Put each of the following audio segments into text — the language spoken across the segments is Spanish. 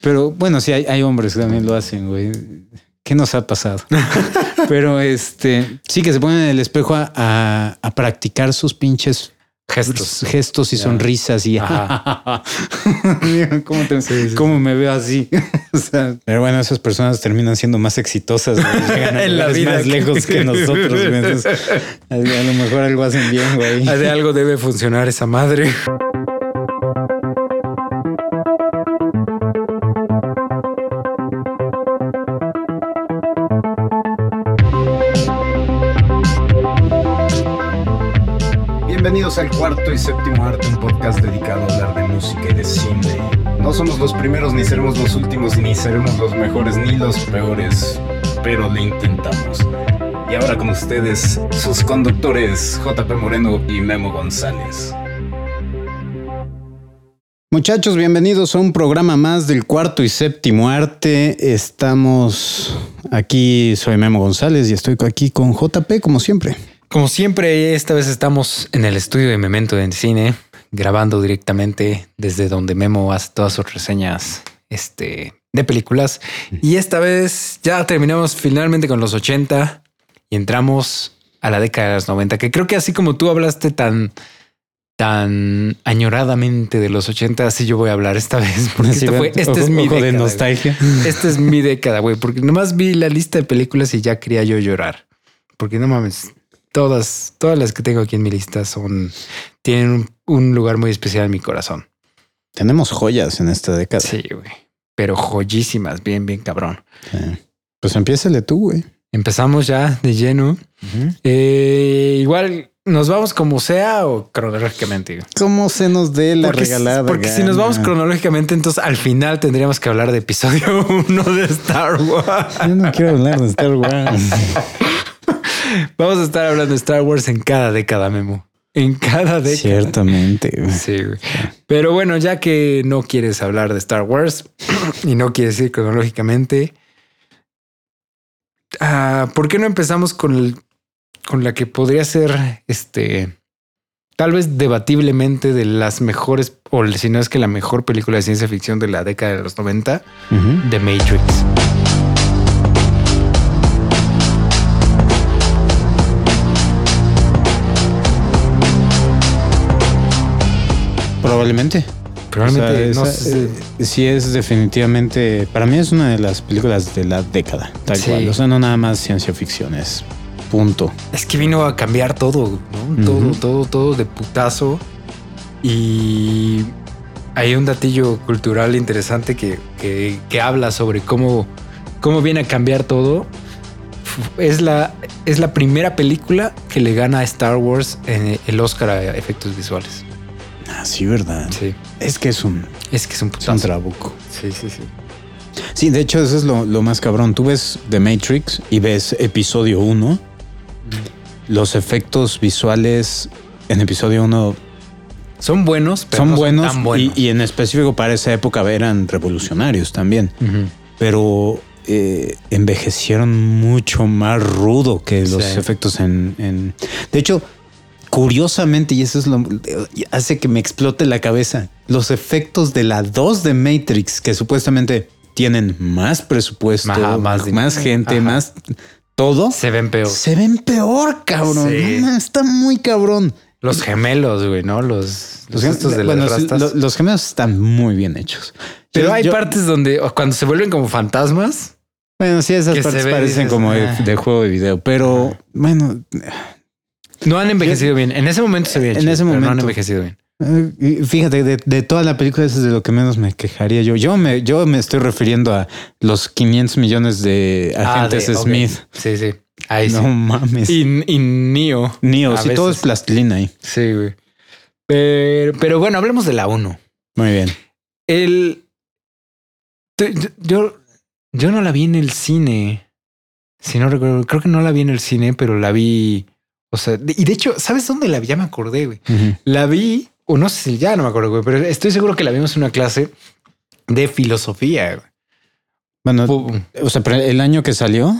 Pero bueno, sí, hay, hay hombres que también lo hacen, güey. ¿Qué nos ha pasado? Pero este, sí que se ponen en el espejo a, a- a practicar sus pinches Gestos. gestos y sonrisas y Ajá. ¿Cómo, te- cómo me veo así? O sea, pero bueno, esas personas terminan siendo más exitosas, güey. llegan a En la vida más que- lejos que nosotros. Entonces, a lo mejor algo hacen bien, güey. De algo debe funcionar esa madre. Bienvenidos al cuarto y séptimo arte, un podcast dedicado a hablar de música y de cine. No somos los primeros, ni seremos los últimos, ni seremos los mejores, ni los peores, pero lo intentamos. Y ahora con ustedes, sus conductores JP Moreno y Memo González. Muchachos, bienvenidos a un programa más del cuarto y séptimo arte. Estamos aquí, soy Memo González y estoy aquí con JP, como siempre. Como siempre, esta vez estamos en el estudio de Memento en Cine, grabando directamente desde donde Memo hace todas sus reseñas este, de películas. Y esta vez ya terminamos finalmente con los 80 y entramos a la década de los 90, que creo que así como tú hablaste tan, tan añoradamente de los 80, así yo voy a hablar esta vez, porque esta fue, ojo- esta es mi ojo de década, güey. nostalgia. Esta es mi década, güey, porque nomás vi la lista de películas y ya quería yo llorar. Porque no mames, todas, todas las que tengo aquí en mi lista son, tienen un, un lugar muy especial en mi corazón. Tenemos joyas en esta década. Sí, güey. Pero joyísimas, bien, bien cabrón. Sí. Pues empiézale tú, güey. Empezamos ya de lleno. Eh, igual nos vamos como sea o cronológicamente. ¿Cómo se nos dé la Porque, regalada? porque si nos vamos cronológicamente, entonces al final tendríamos que hablar de episodio uno de Star Wars. Yo no quiero hablar de Star Wars. Vamos a estar hablando de Star Wars en cada década, Memo. En cada década. Ciertamente. güey. Sí, güey. Pero bueno, ya que no quieres hablar de Star Wars y no quieres ir cronológicamente, ah, ¿por qué no empezamos con, el, con la que podría ser este tal vez debatiblemente de las mejores, o si no es que la mejor película de ciencia ficción de la década de los 90, Ujú. The Matrix? Probablemente. Probablemente O sea, no esa- sé. eh, sí es definitivamente, para mí es una de las películas de la década, tal Sí. cual. O sea, no nada más ciencia ficción, es punto. Es que vino a cambiar todo, ¿no? Todo, todo, todo de putazo. Y hay un datillo cultural interesante que, que- que habla sobre cómo, cómo viene a cambiar todo. Es la, es la primera película que le gana a Star Wars en el Oscar a efectos visuales. Ah, sí, verdad. Sí. Es que es un, Es que es un es un putazo. trabuco. Sí, sí, sí. Sí, de hecho, eso es lo, lo más cabrón. Tú ves The Matrix y ves episodio 1. Los efectos visuales en episodio 1 Son buenos, pero son no buenos, tan buenos. Y, en específico para esa época eran revolucionarios también. Pero eh, envejecieron mucho más rudo que los Sí. efectos en, en- De hecho, curiosamente, y eso es lo hace que me explote la cabeza, los efectos de la 2 de Matrix, que supuestamente tienen más presupuesto, Ajá, más más, gente, Ajá. más todo, Se ven peor. se ven peor, cabrón. Sí. No mames, está muy cabrón. Los gemelos, güey, ¿no? Los, los, estos de bueno, las rastas. lo- los gemelos están muy bien hechos. Pero hay yo- partes donde cuando se vuelven como fantasmas. Bueno, sí, esas partes parecen dices, como "Ah". de juego de video, pero bueno, No han envejecido bien. En ese momento se veían En ese pero no han momento. envejecido bien. eh, fíjate, de, de toda la película eso es de lo que menos me quejaría yo. Yo me, yo me estoy refiriendo a los 500 millones de agentes Ah, de- ok. Smith. Sí, sí. Ahí No sí. mames. Y, y Neo. Si todo es plastilina ahí. Sí, güey. Pero, pero bueno, hablemos de la 1. Muy bien. El. Yo, yo no la vi en el cine. Si no recuerdo, creo que no la vi en el cine, pero la vi. O sea, de- y de hecho, ¿sabes dónde la vi? Ya me acordé, güey. La vi, o no sé si ya no me acuerdo, güey, pero estoy seguro que la vimos en una clase de filosofía. güey. Bueno, o sea, pero el año que salió,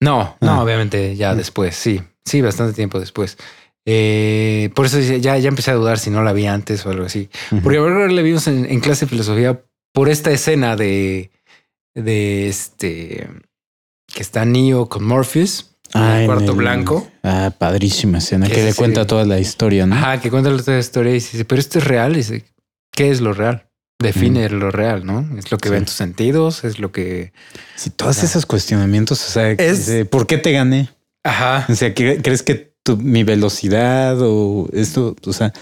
No, no, Ah. obviamente ya Mm. después, sí, sí, bastante tiempo después. Eh, por eso ya, ya empecé a dudar si no la vi antes o algo así. Porque ahora la vimos en, en clase de filosofía por esta escena de, de este que está Neo con Morpheus Ah, el en cuarto el- blanco. Ah, padrísima escena Que que sí, le sí. cuenta toda la historia, ¿no? Ajá, que cuenta la historia y dice, pero esto es real. Y dice, ¿qué es lo real? Define lo real, ¿no? Es lo que Sí. ven tus sentidos, es lo que. Sí, todos Ajá. esos cuestionamientos, o sea, Es- dice, ¿por qué te gané? Ajá. O sea, ¿cre- ¿crees que tu- mi velocidad o esto, o sea,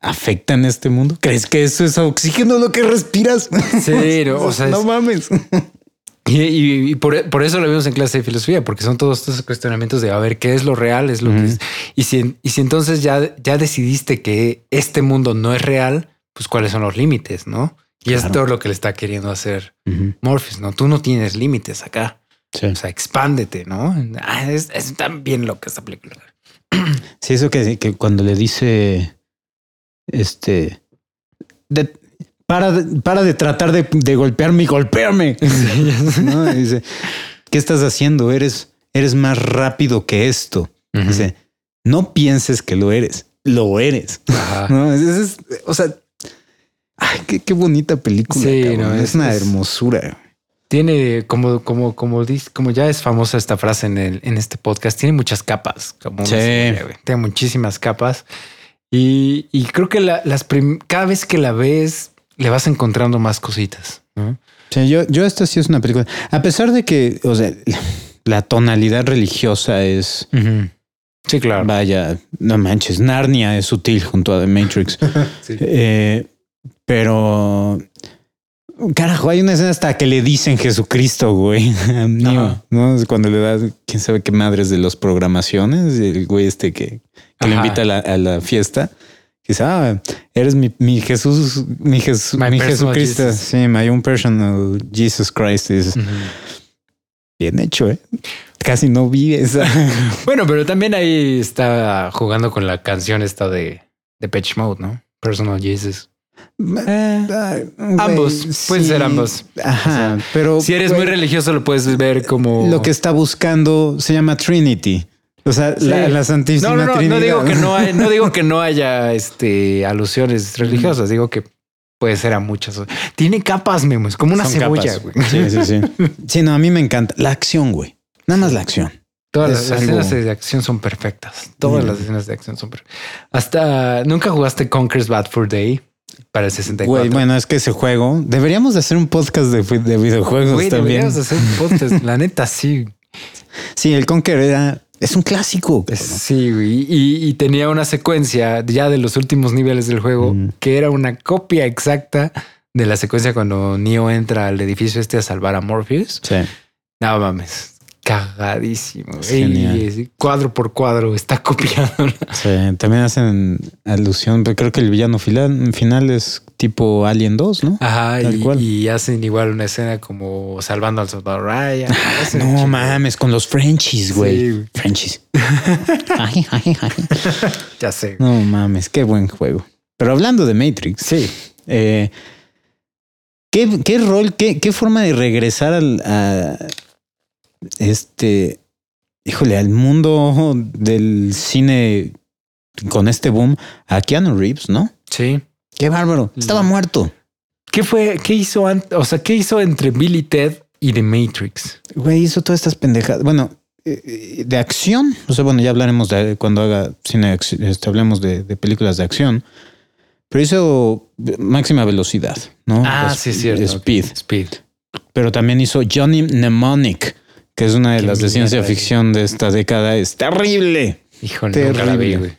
afecta en este mundo? ¿Crees que eso es oxígeno lo que respiras? Sí, no, o sea, no es- mames. Y, y- y por, por eso lo vimos en clase de filosofía, porque son todos estos cuestionamientos de a ver qué es lo real, es lo que es. Y si, y si entonces ya, ya decidiste que este mundo no es real, pues cuáles son los límites, ¿no? Y es todo lo que le está queriendo hacer Ujú, Morpheus, ¿no? Tú no tienes límites acá. sí. O sea, expándete, ¿no? Ah, es, es tan bien loca esta película. Sí, eso que, que cuando le dice este de- para, de, para de tratar de, de golpearme y golpearme. ¿no? Y Dice, ¿qué estás haciendo? Eres, eres más rápido que esto. Ujú. Dice, no pienses que lo eres, lo eres. No, es, es- o sea, ay, qué, qué bonita película. Sí, no, es, es- una hermosura. Tiene como, como, como como ya es famosa esta frase en el, en este podcast, tiene muchas capas. Como Sí. Tiene muchísimas capas. Y, y creo que la- las cada vez que la ves, le vas encontrando más cositas. ¿no? Sí, yo, yo esta sí es una película. A pesar de que, o sea, la tonalidad religiosa es Sí, claro. Vaya, no manches, Narnia es sutil junto a The Matrix. Sí. Eh, pero, carajo, hay una escena hasta que le dicen Jesucristo, güey. Neo. ¿no? Es Cuando le das, quién sabe qué madres de las programaciones, el güey este que, que lo Ajá. invita a la, a la fiesta. Dice, ah, eres mi, mi Jesús, mi, Jesús, My mi Jesucristo. Jesus. Sí, my own personal Jesus Christ. Ujú. bien hecho, ¿eh? Casi no vi esa. Bueno, pero también ahí está jugando con la canción esta de, de Pitch Mode, ¿no? Personal Jesus. Eh, ay, ambos, pueden ser ambos. Ajá, pero Si eres muy religioso, lo puedes ver como lo que está buscando se llama Trinity. O sea, Sí. la, la Santísima No, no, no, Trinidad. no digo que no hay, no digo que no haya este alusiones religiosas, digo que puede ser a muchas. Tiene capas, Memo, es como una Son cebolla, güey. Sí, sí, sí. Sí, no, a mí me encanta la acción, güey. Nada más la acción. Todas Es las algo- escenas de acción son perfectas. Todas Mm. las escenas de acción son perfectas. Hasta nunca jugaste Conker's Bad for Day para el 64. Güey, bueno, es que ese juego deberíamos de hacer un podcast de, de videojuegos Güey, también. deberíamos hacer un podcast. La neta, sí. Sí, el Conquer era es un clásico. Sí, güey. Y, y tenía una secuencia ya de los últimos niveles del juego Mm. que era una copia exacta de la secuencia cuando Neo entra al edificio este a salvar a Morpheus. Sí. No mames. Cagadísimo. Es Y- cuadro por cuadro está copiando. Sí, también hacen alusión, pero creo que el villano final, final es tipo Alien 2, ¿no? Ajá. Y, cual. y hacen igual una escena como salvando al soldado Ryan. Un No mames, con los Frenchies, güey. Sí. Frenchies. Ay, ay, ay. Ya sé. No mames, qué buen juego. Pero hablando de Matrix, Sí. eh, ¿qué, qué rol, qué, qué forma de regresar al a este, híjole, al mundo del cine con este boom a Keanu Reeves, ¿no? Sí. Qué bárbaro. Estaba muerto. ¿Qué fue? ¿Qué hizo antes? O sea, ¿qué hizo entre Billy Ted y The Matrix? Güey, hizo todas estas pendejadas. Bueno, eh, eh, de acción. O sea, bueno, ya hablaremos de cuando haga cine, de este, hablemos de, de películas de acción. Pero hizo máxima velocidad, ¿no? Ah, sí, es cierto. Speed. Speed. Pero también hizo Johnny Mnemonic, que es una de Qué las de ciencia ficción de esta década. Es terrible. Híjole, nunca la vi, Terrible. güey.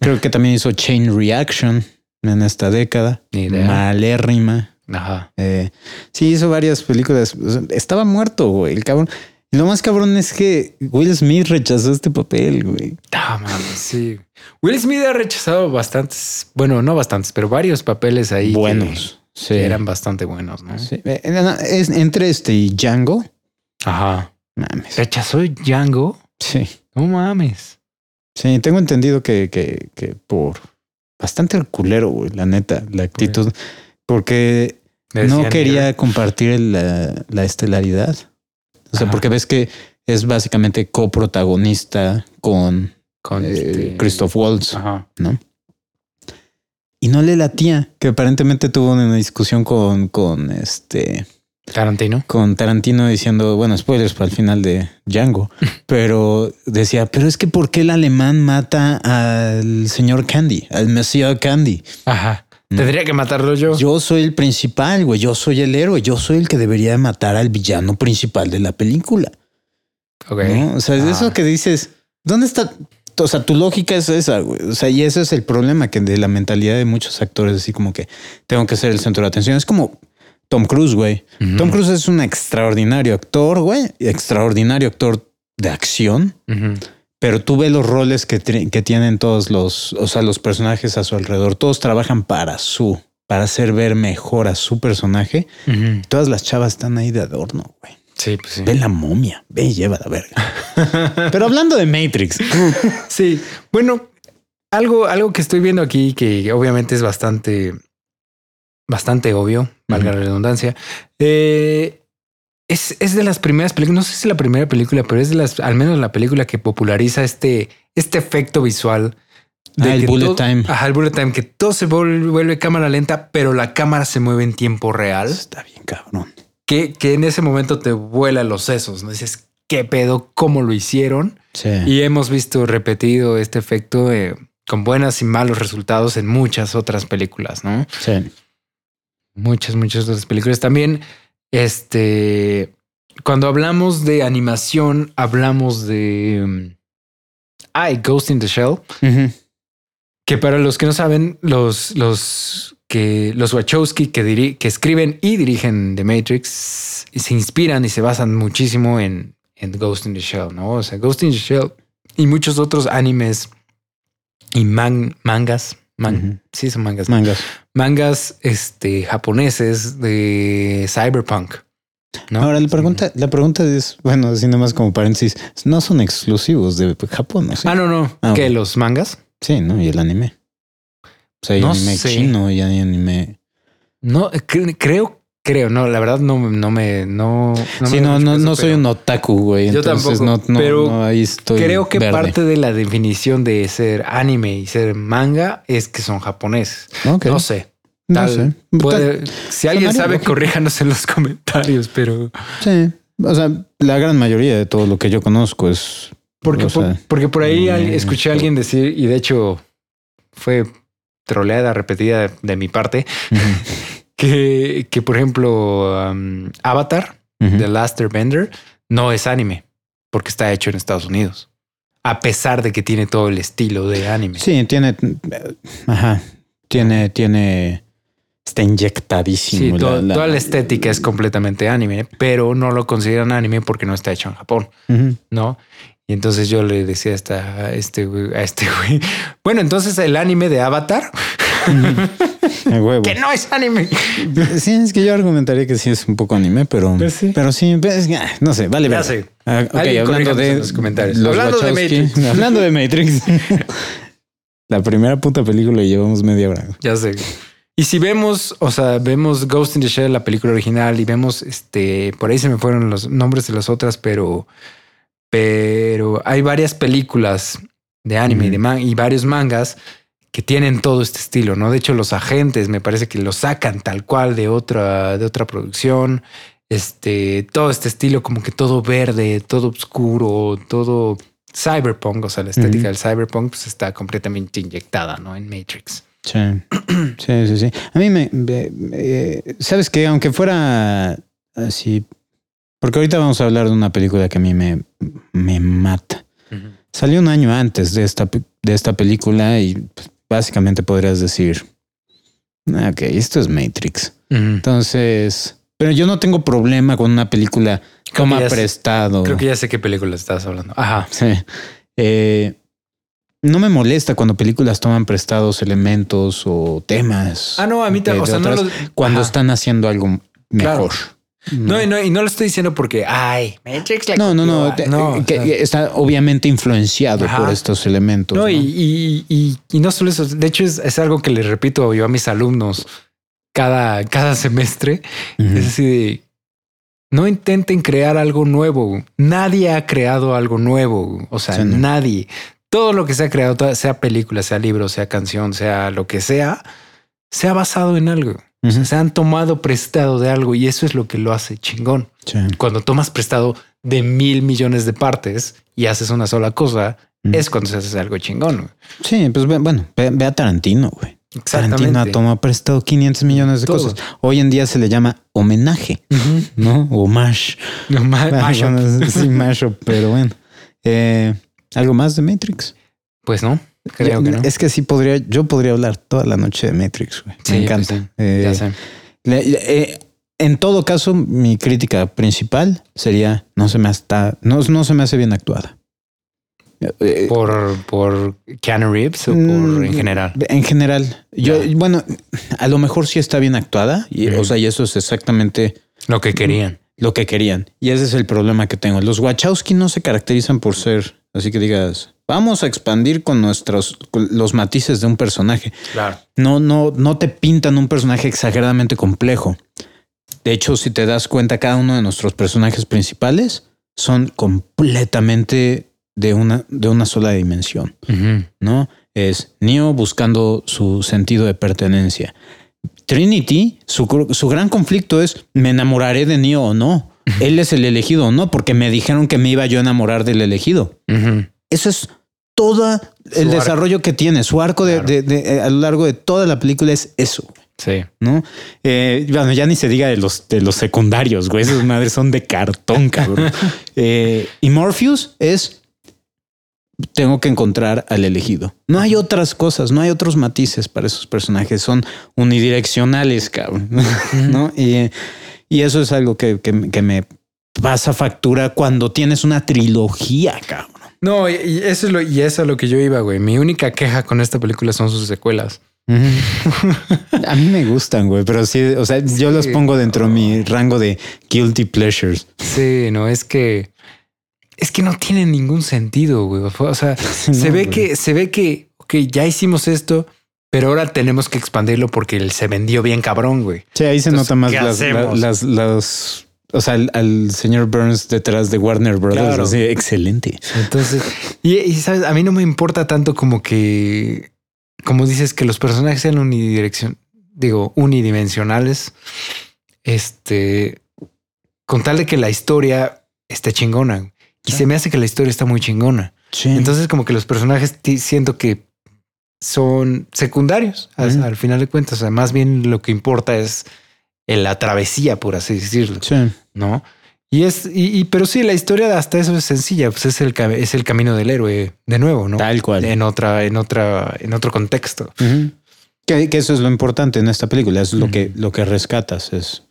Creo que también hizo Chain Reaction en esta década. Ni idea. Malérrima. Ajá. Eh, sí, hizo varias películas. Estaba muerto, güey, el cabrón. Lo más cabrón es que Will Smith rechazó este papel, güey. Ah, mames, sí. Will Smith ha rechazado bastantes, bueno, no bastantes, pero varios papeles ahí. que- Buenos. Sí. que eran bastante buenos, ¿no? Sí. Eh, entre este y Django. Ajá. Mames. Rechazó Django. Sí. No mames. Sí, tengo entendido que, que, que por bastante culero, güey, la neta, la actitud. Porque no quería compartir el, la, la estelaridad. O sea, Ajá. porque ves que es básicamente coprotagonista con con eh, este- Christoph Waltz. Ajá. ¿no? y no le latía, que aparentemente tuvo una discusión con, con este Tarantino. con Tarantino diciendo, bueno, spoilers para el final de Django, pero decía, pero es que ¿por qué el alemán mata al señor Candy, al Monsieur Candy? Ajá. Mm. Tendría que matarlo yo. Yo soy el principal, güey, yo soy el héroe, yo soy el que debería de matar al villano principal de la película. Ok. ¿no? O sea, es Ah. eso que dices, ¿dónde está? O sea, tu lógica es esa, güey. O sea, y ese es el problema que de la mentalidad de muchos actores, así como que tengo que ser el centro de atención. Es como Tom Cruise, güey. Tom Cruise es un extraordinario actor, güey. Extraordinario actor de acción. Pero tú ves los roles que, que tienen todos los, o sea, los personajes a su alrededor. Todos trabajan para su, para hacer ver mejor a su personaje. Todas las chavas están ahí de adorno, güey. Sí, pues sí. Ve la momia, ve y lleva la verga. Pero hablando de Matrix, Sí, bueno, algo, algo que estoy viendo aquí que obviamente es bastante, bastante obvio, valga la redundancia. eh, es, es de las primeras películas, no sé si es la primera película, pero es de las, al menos la película que populariza este, este efecto visual. Ah, el que bullet todo- time. Ajá, el bullet time, que todo se vuelve, vuelve cámara lenta, pero la cámara se mueve en tiempo real, está bien cabrón. que, que en ese momento te vuela los sesos, ¿no? Dices, ¿qué pedo? ¿Cómo lo hicieron? Sí. Y hemos visto repetido este efecto eh, con buenas y malos resultados en muchas otras películas, ¿no? sí. Muchas, muchas otras películas. También, este, cuando hablamos de animación, hablamos de... mm, Ay, Ghost in the Shell, que para los que no saben, los, los que los Wachowski que, diri- que escriben y dirigen The Matrix se inspiran y se basan muchísimo en, en Ghost in the Shell, ¿no? O sea, Ghost in the Shell y muchos otros animes y man- mangas, man- sí son mangas, Mangas. mangas este, japoneses de cyberpunk. ¿no? Ahora la pregunta, la pregunta es, bueno, así nomás como paréntesis, no son exclusivos de Japón, ¿no? Sí, Ah, no, no. Ah, que los mangas. sí ¿no? Y el anime. O sea, hay No anime sé. chino y hay anime. No, cre- creo, creo, no, la verdad no, no me, no, no sí, me no, no, caso, no soy un otaku, güey. Yo Entonces tampoco, no, no, pero ahí estoy. Creo que verde. parte de la definición de ser anime y ser manga es que son japoneses. No sé. No Tal- sé. puede- si alguien sabe, corríjanos en los comentarios, pero Sí. O sea, la gran mayoría de todo lo que yo conozco es. porque, o por, porque por ahí escuché a alguien decir, y de hecho fue troleada repetida de, de mi parte, que, que por ejemplo, um, Avatar, ujú. The Last Airbender, no es anime porque está hecho en Estados Unidos. A pesar de que tiene todo el estilo de anime. Sí, tiene. Ajá. Tiene, tiene. Está inyectadísimo. Sí, la- to- la- toda la estética es completamente anime, pero no lo consideran anime porque no está hecho en Japón. ¿no? Y entonces yo le decía a, esta- a este güey, a este güey, bueno, entonces el anime de Avatar, huevo. que no es anime. Sí, es que yo argumentaría que sí es un poco anime, pero. Pues sí. Pero sí, pues, ah, no sé, vale, Ya sé. Ah, ok, Alguien hablando de. los comentarios. los Hablando de. Matrix. Hablando de Matrix. La primera puta película y llevamos media hora. Ya sé. Y si vemos, o sea, vemos Ghost in the Shell, la película original, y vemos este, por ahí se me fueron los nombres de las otras, pero, pero hay varias películas de anime y, de Ujú. man- y varios mangas que tienen todo este estilo, ¿no? De hecho, los agentes me parece que lo sacan tal cual de otra, de otra producción. Este, todo este estilo, como que todo verde, todo oscuro, todo cyberpunk, o sea, la estética del cyberpunk pues, está completamente inyectada, ¿no? En Matrix. Sí. Sí, sí, sí. A mí me. me- me- Sabes que aunque fuera así. Porque ahorita vamos a hablar de una película que a mí me, me mata. Salió un año antes de esta, de esta película y pues, básicamente podrías decir. "Ah, Ok, esto es Matrix. Entonces, pero yo no tengo problema con una película toma prestado. Creo que ya sé qué película estás hablando. Ajá. Sí. Eh, no me molesta cuando películas toman prestados elementos o temas. Ah, no, a mí también. O sea, no cuando Ajá. están haciendo algo mejor. No, y no, y no lo estoy diciendo porque, ay, Matrix la No, no, no, no, que o sea, está obviamente influenciado Ajá. por estos elementos. no, ¿no? y, y, y, no solo eso. De hecho, es, es algo que les repito yo a mis alumnos cada, cada semestre. Es así de no intenten crear algo nuevo. Nadie ha creado algo nuevo. O sea, Sí, nadie. Todo lo que se ha creado, sea película, sea libro, sea canción, sea lo que sea, se ha basado en algo. O sea, Ujú. se han tomado prestado de algo y eso es lo que lo hace chingón. Sí. Cuando tomas prestado de mil millones de partes y haces una sola cosa, es cuando se hace algo chingón. güey. Sí, pues ve- bueno, ve, ve a Tarantino, güey. Tarantino tomado prestado 500 millones de Todo. cosas. Hoy en día se le llama homenaje. ¿no? O mash. No, ma- mashup. Bueno, sí, mashup, pero bueno. Eh, ¿Algo más de Matrix? Pues no, creo que no. Es que sí podría, yo podría hablar toda la noche de Matrix, güey. Sí, Me pues encanta. sí, Eh, ya sé. le- le- eh, en todo caso, mi crítica principal sería no se me hasta, no, no se me hace bien actuada. Eh, Por, por Keanu Reeves o por Mm, en general. En general, yo, bueno, a lo mejor sí está bien actuada, y, o sea, y eso es exactamente Lo que querían. lo que querían. Y ese es el problema que tengo. Los Wachowski no se caracterizan por ser, así que digas, vamos a expandir con nuestros, con los matices de un personaje. Claro. No, no, no te pintan un personaje exageradamente complejo. De hecho, si te das cuenta, cada uno de nuestros personajes principales son completamente de una, de una sola dimensión. ¿no? Es Neo buscando su sentido de pertenencia. Trinity, su, su gran conflicto es, ¿me enamoraré de Neo o no? Él es el elegido o no, porque me dijeron que me iba yo a enamorar del elegido. Eso es todo el Su desarrollo que tiene. Su arco de, de- a lo largo de toda la película es eso. Sí. ¿no? Eh, bueno, ya ni se diga de los, de los secundarios, güey. Esas madres son de cartón, cabrón. Eh, y Morpheus es. Tengo que encontrar al elegido. No hay otras cosas, no hay otros matices para esos personajes. Son unidireccionales, cabrón. ¿no? Y, y eso es algo que, que- que me pasa factura cuando tienes una trilogía, cabrón. No, y, eso es lo, y eso es lo que yo iba, güey. Mi única queja con esta película son sus secuelas. A mí me gustan, güey, pero sí, o sea, yo los pongo dentro de mi rango de guilty pleasures. Sí, no, es que es que no tiene ningún sentido, güey. O sea, se ve güey. que se ve que ok, ya hicimos esto, pero ahora tenemos que expandirlo porque él se vendió bien cabrón, güey. Sí, ahí se Entonces, nota más ¿qué las, las, las- o sea, al, al señor Burns detrás de Warner Brothers. Claro. Así, excelente. Entonces, y, y, sabes, a mí no me importa tanto como que, como dices, que los personajes sean unidirección, digo, unidimensionales. Este, con tal de que la historia esté chingona. Y se me hace que la historia está muy chingona. Sí. Entonces, como que los personajes siento que son secundarios al, al final de cuentas. O sea, más bien lo que importa es en la travesía, por así decirlo, sí. ¿no? Y es, y, y- pero sí, la historia hasta eso es sencilla, pues es el, es el camino del héroe de nuevo, ¿no? Tal cual. En otra, en otra, en otro contexto. Que, que eso es lo importante en esta película. Es lo que, lo que rescatas. Es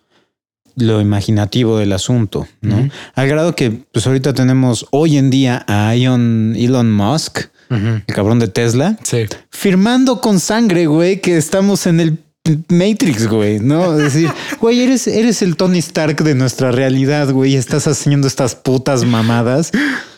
lo imaginativo del asunto, ¿no? Al grado que, pues ahorita tenemos hoy en día a Elon, Elon Musk, el cabrón de Tesla, Sí. firmando con sangre, güey, que estamos en el Matrix, güey, ¿no? Es decir, güey, eres, eres el Tony Stark de nuestra realidad, güey, y estás haciendo estas putas mamadas.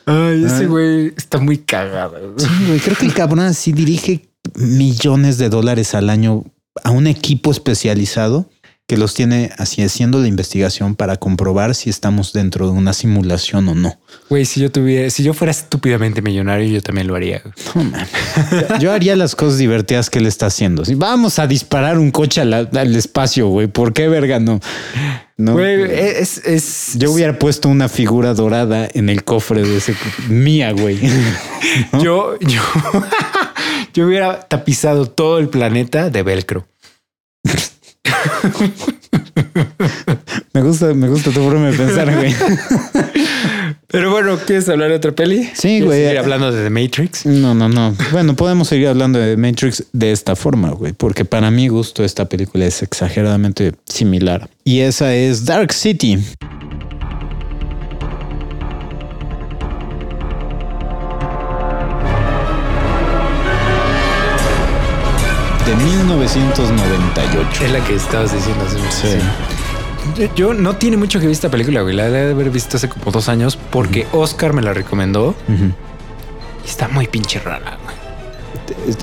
Ay, ese güey está muy cagado. Sí, güey, creo que el cabrón así dirige millones de dólares al año a un equipo especializado que los tiene así haciendo la investigación para comprobar si estamos dentro de una simulación o no. Güey, si yo tuviera, si yo fuera estúpidamente millonario, yo también lo haría. güey. No mames. Yo haría las cosas divertidas que él está haciendo. Si vamos a disparar un coche al, al espacio, güey, ¿por qué verga no? No. Güey, es, es, Yo hubiera puesto una figura dorada en el cofre de ese mía, güey. yo, yo, yo hubiera tapizado todo el planeta de velcro. Me gusta, me gusta tu forma de pensar, güey. Pero bueno, ¿quieres hablar de otra peli? Sí, ¿Quieres güey. seguir hablando de The Matrix. No, no, no. Bueno, podemos seguir hablando de Matrix de esta forma, güey, porque para mi gusto esta película es exageradamente similar. Y esa es Dark City. 1998. Es la que estabas diciendo hace mucho. Sí. Yo, yo no tiene mucho que ver esta película, güey. La de haber visto hace como dos años porque Oscar me la recomendó y está muy pinche rara. güey.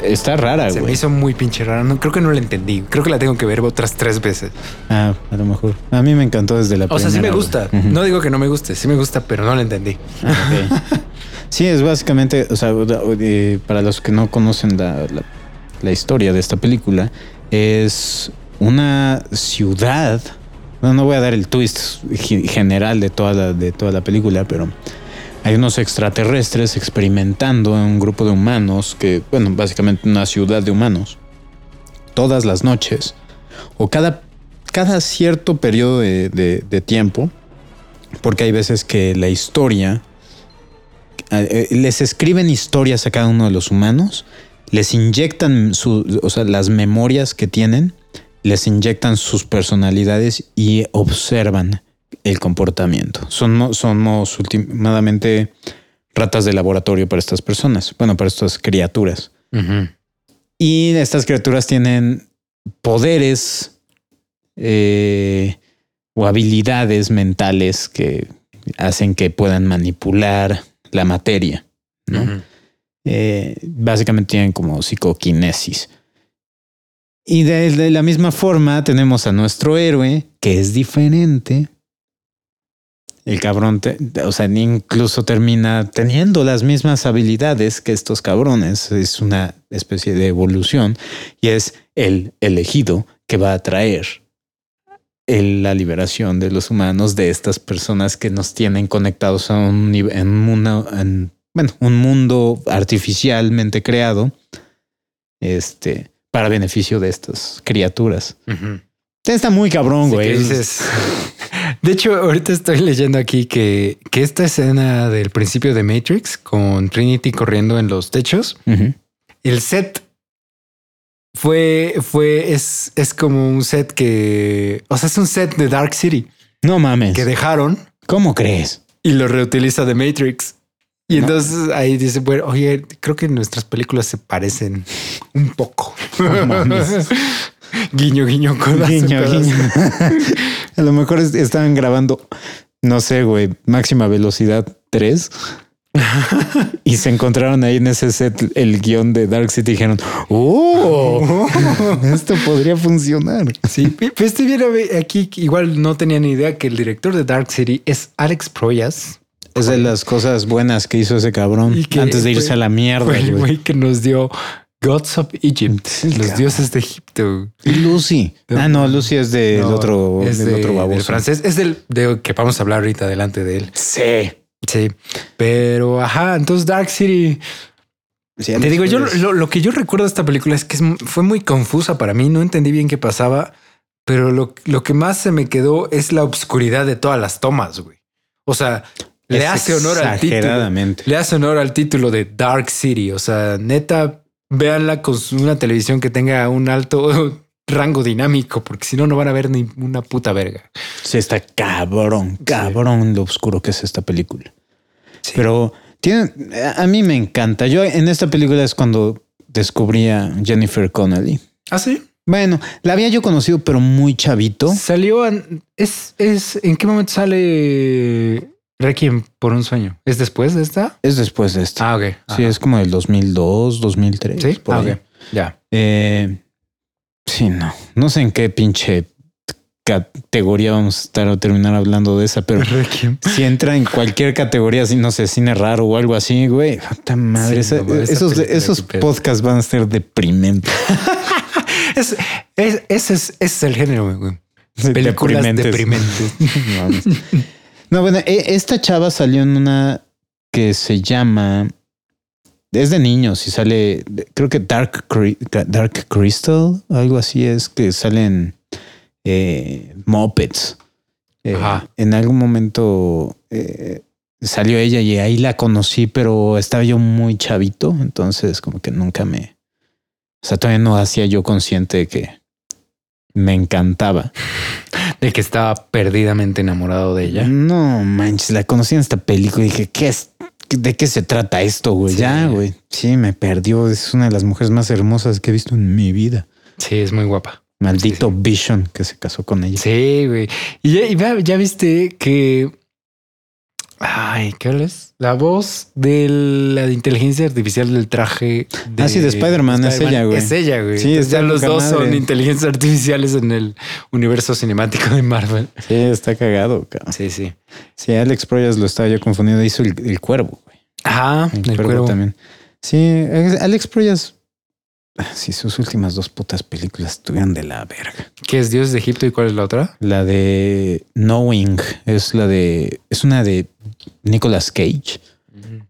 Está rara, Se me güey. hizo muy pinche rara. No, creo que no la entendí. Creo que la tengo que ver otras tres veces. Ah, a lo mejor. A mí me encantó desde la O sea, sí me gusta. güey. No digo que no me guste, sí me gusta, pero no la entendí. Ok. Sí, es básicamente, o sea, eh, para los que no conocen la, la- la historia de esta película, es una ciudad. Bueno, no voy a dar el twist ge- general de toda la, de toda la película, pero hay unos extraterrestres experimentando en un grupo de humanos que, bueno, básicamente una ciudad de humanos. Todas las noches o cada, cada cierto periodo de, de- de tiempo, porque hay veces que la historia, eh, eh, les escriben historias a cada uno de los humanos, les inyectan su, o sea, las memorias que tienen, les inyectan sus personalidades y observan el comportamiento. Somos, somos últimamente ratas de laboratorio para estas personas, bueno, para estas criaturas. Y estas criaturas tienen poderes eh, o habilidades mentales que hacen que puedan manipular la materia. ¿no? Eh, básicamente tienen como psicoquinesis. Y de, la misma forma tenemos a nuestro héroe, que es diferente. El cabrón, te- o sea, incluso termina teniendo las mismas habilidades que estos cabrones. Es una especie de evolución y es el elegido que va a traer la liberación de los humanos de estas personas que nos tienen conectados a un en una, en, bueno, un mundo artificialmente creado, este, para beneficio de estas criaturas. Está muy cabrón, güey. dices- De hecho, ahorita estoy leyendo aquí que, que esta escena del principio de Matrix con Trinity corriendo en los techos, el set fue, fue, es, es como un set que, o sea, es un set de Dark City No mames. que dejaron ¿Cómo crees? y lo reutiliza de Matrix. Y entonces ahí dice, bueno, oye, creo que nuestras películas se parecen un poco. Guiño, guiño, codazo, Guiño, codazo. guiño. a lo mejor es- estaban grabando, no sé, güey, máxima velocidad 3. y se encontraron ahí en ese set el guion de Dark City y dijeron, ¡Oh! esto podría funcionar. Sí, pe- pero este aquí igual no tenía ni idea que el director de Dark City es Alex Proyas. Es de las cosas buenas que hizo ese cabrón que antes de irse a la mierda. El güey. que nos dio Gods of Egypt, los cabrón. dioses de Egipto. Y Lucy. Ah, no, Lucy es del No, otro, es del de- otro baboso. del francés. Es del de que vamos a hablar ahorita delante de él. Sí. Sí, pero ajá. Entonces, Dark City, Sí, te digo, yo lo, lo que yo recuerdo de esta película es que fue muy confusa para mí. No entendí bien qué pasaba, pero lo, lo que más se me quedó es la obscuridad de todas las tomas, güey. O sea, le hace honor al título. Le hace honor al título de Dark City. O sea, neta, véanla con una televisión que tenga un alto rango dinámico, porque si no, no van a ver ni una puta verga. Sí, está cabrón, cabrón lo oscuro que es esta película. Sí. Pero tiene, a mí me encanta. Yo en esta película es cuando descubrí a Jennifer Connelly. Ah, sí. Bueno, la había yo conocido, pero muy chavito. Salió. an- es, es. ¿En qué momento sale Requiem por un sueño? ¿Es después de esta? Es después de esta. Ah, ok. sí, es como del 2002, 2003. Sí. por Ah, ahí. Ya. Eh, sí, no. No sé en qué pinche categoría vamos a estar o terminar hablando de esa, pero Requiem. si entra en cualquier categoría, así no sé, cine raro o algo así, güey. Puta madre, Sí, esa- no, esa esos, esos podcasts van a ser deprimentes. Es, es- ese, es, ese es el género, güey. Películas deprimentes. Mames. No, bueno, e- esta chava salió en una que se llama. Es de niños y sale, creo que Dark, Dark Crystal, algo así es que salen eh, Muppets. Eh, Ajá. en algún momento eh, salió ella y ahí la conocí, pero estaba yo muy chavito, entonces como que nunca me... O sea, todavía no hacía yo consciente de que me encantaba. De que estaba perdidamente enamorado de ella. No manches, la conocí en esta película y dije, ¿qué es? ¿De qué se trata esto, güey? Sí. Ya, güey. Sí, me perdió. Es una de las mujeres más hermosas que he visto en mi vida. Sí, es muy guapa. Maldito Vision que se casó con ella. Sí, güey. Y ya, ya viste que. Ay, ¿qué es? La voz de la inteligencia artificial del traje. De Ah, sí, de Spider-Man, es ella, güey. Es ella, güey. Sí, Entonces está ya los dos son madre. inteligencias artificiales en el universo cinemático de Marvel. Sí, está cagado, cabrón. Sí, sí. Sí, Alex Proyas lo estaba yo confundiendo. Hizo el, el cuervo, güey. Ajá, El, el cuervo, cuervo. también. Sí, Alex Proyas Sí, sus últimas dos putas películas estuvieron de la verga. ¿Qué es Dios de Egipto y cuál es la otra? La de Knowing es la de. Es una de Nicolas Cage.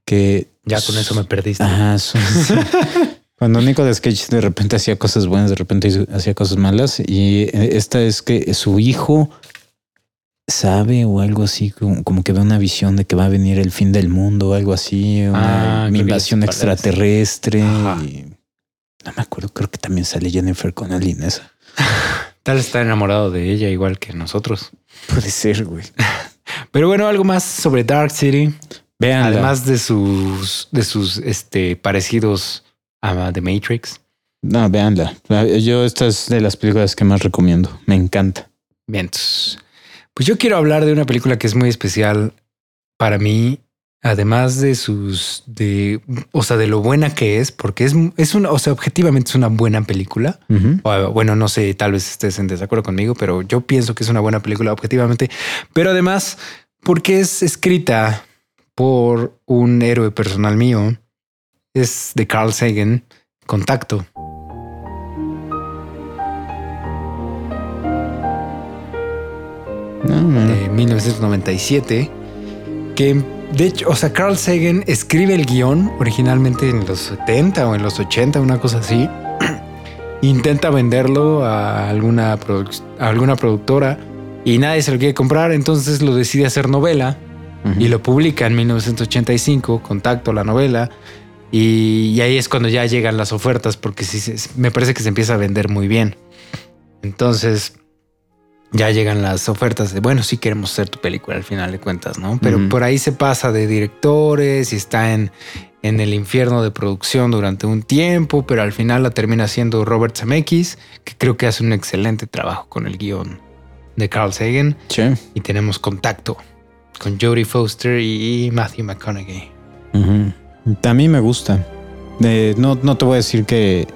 Que Ya con eso me perdiste. Ajá, son- sí. Cuando Nicolas Cage de repente hacía cosas buenas, de repente hacía cosas malas. Y esta es que su hijo sabe o algo así, como, como que ve una visión de que va a venir el fin del mundo o algo así, una Ah, invasión extraterrestre. Ajá. y- no me acuerdo, creo que también sale Jennifer Connelly en esa. Tal está enamorado de ella igual que nosotros. Puede ser, güey. Pero bueno, algo más sobre Dark City. Vean, Además de sus, de sus este, parecidos a The Matrix. no, véanla. Yo esta es de las películas que más recomiendo. Me encanta. Bien, pues yo quiero hablar de una película que es muy especial para mí, además de sus, de, o sea, de lo buena que es, porque es, es una, o sea, objetivamente es una buena película. O, bueno, no sé, tal vez estés en desacuerdo conmigo, pero yo pienso que es una buena película objetivamente, pero además porque es escrita por un héroe personal mío, es de Carl Sagan, Contacto. No, no. de 1997, que de hecho, o sea, Carl Sagan escribe el guion originalmente en los 70 o en los 80, una cosa así. Intenta venderlo a alguna, a alguna productora y nadie se lo quiere comprar, entonces lo decide hacer novela y lo publica en 1985, Contacto, la novela. Y, y ahí es cuando ya llegan las ofertas, porque sí, me parece que se empieza a vender muy bien. Entonces ya llegan las ofertas de, bueno, sí queremos hacer tu película al final de cuentas, ¿no? Pero por ahí se pasa de directores y está en, en el infierno de producción durante un tiempo, pero al final la termina haciendo Robert Zemeckis, que creo que hace un excelente trabajo con el guion de Carl Sagan. Sí. Y tenemos contacto con Jodie Foster y Matthew McConaughey. Ujú. A mí me gusta. Eh, no, no te voy a decir que.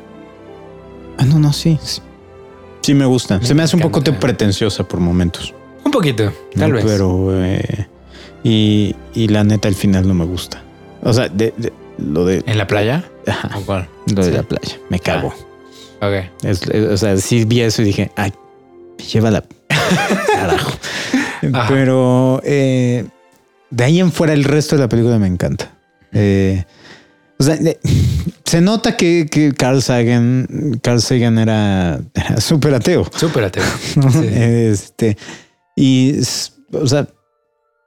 Ah, no, no, sí. Sí, Sí me gusta. Me Se me hace un poco pretenciosa por momentos. Un poquito, tal ¿no? vez. Pero. eh, y, y la neta, al final no me gusta. O sea, de, de- lo de. ¿En la playa? Ajá, ¿O cuál? lo de la playa. Me cago. Ok. Es- es- o sea, sí vi eso y dije, ay, llévala. Carajo. Ajá. Pero eh, de ahí en fuera, el resto de la película me encanta. Eh, o sea, se nota que, que Carl Sagan, Carl Sagan era, era súper ateo. Súper ateo. ¿no? Sí. Este, y, o sea,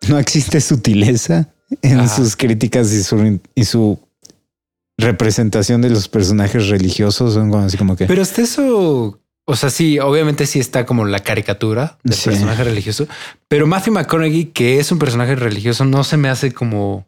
no existe sutileza en Ajá. sus críticas y su, y su representación de los personajes religiosos. Son como así como que. Pero hasta eso, o sea, sí, obviamente sí está como la caricatura del Sí. personaje religioso, pero Matthew McConaughey, que es un personaje religioso, no se me hace como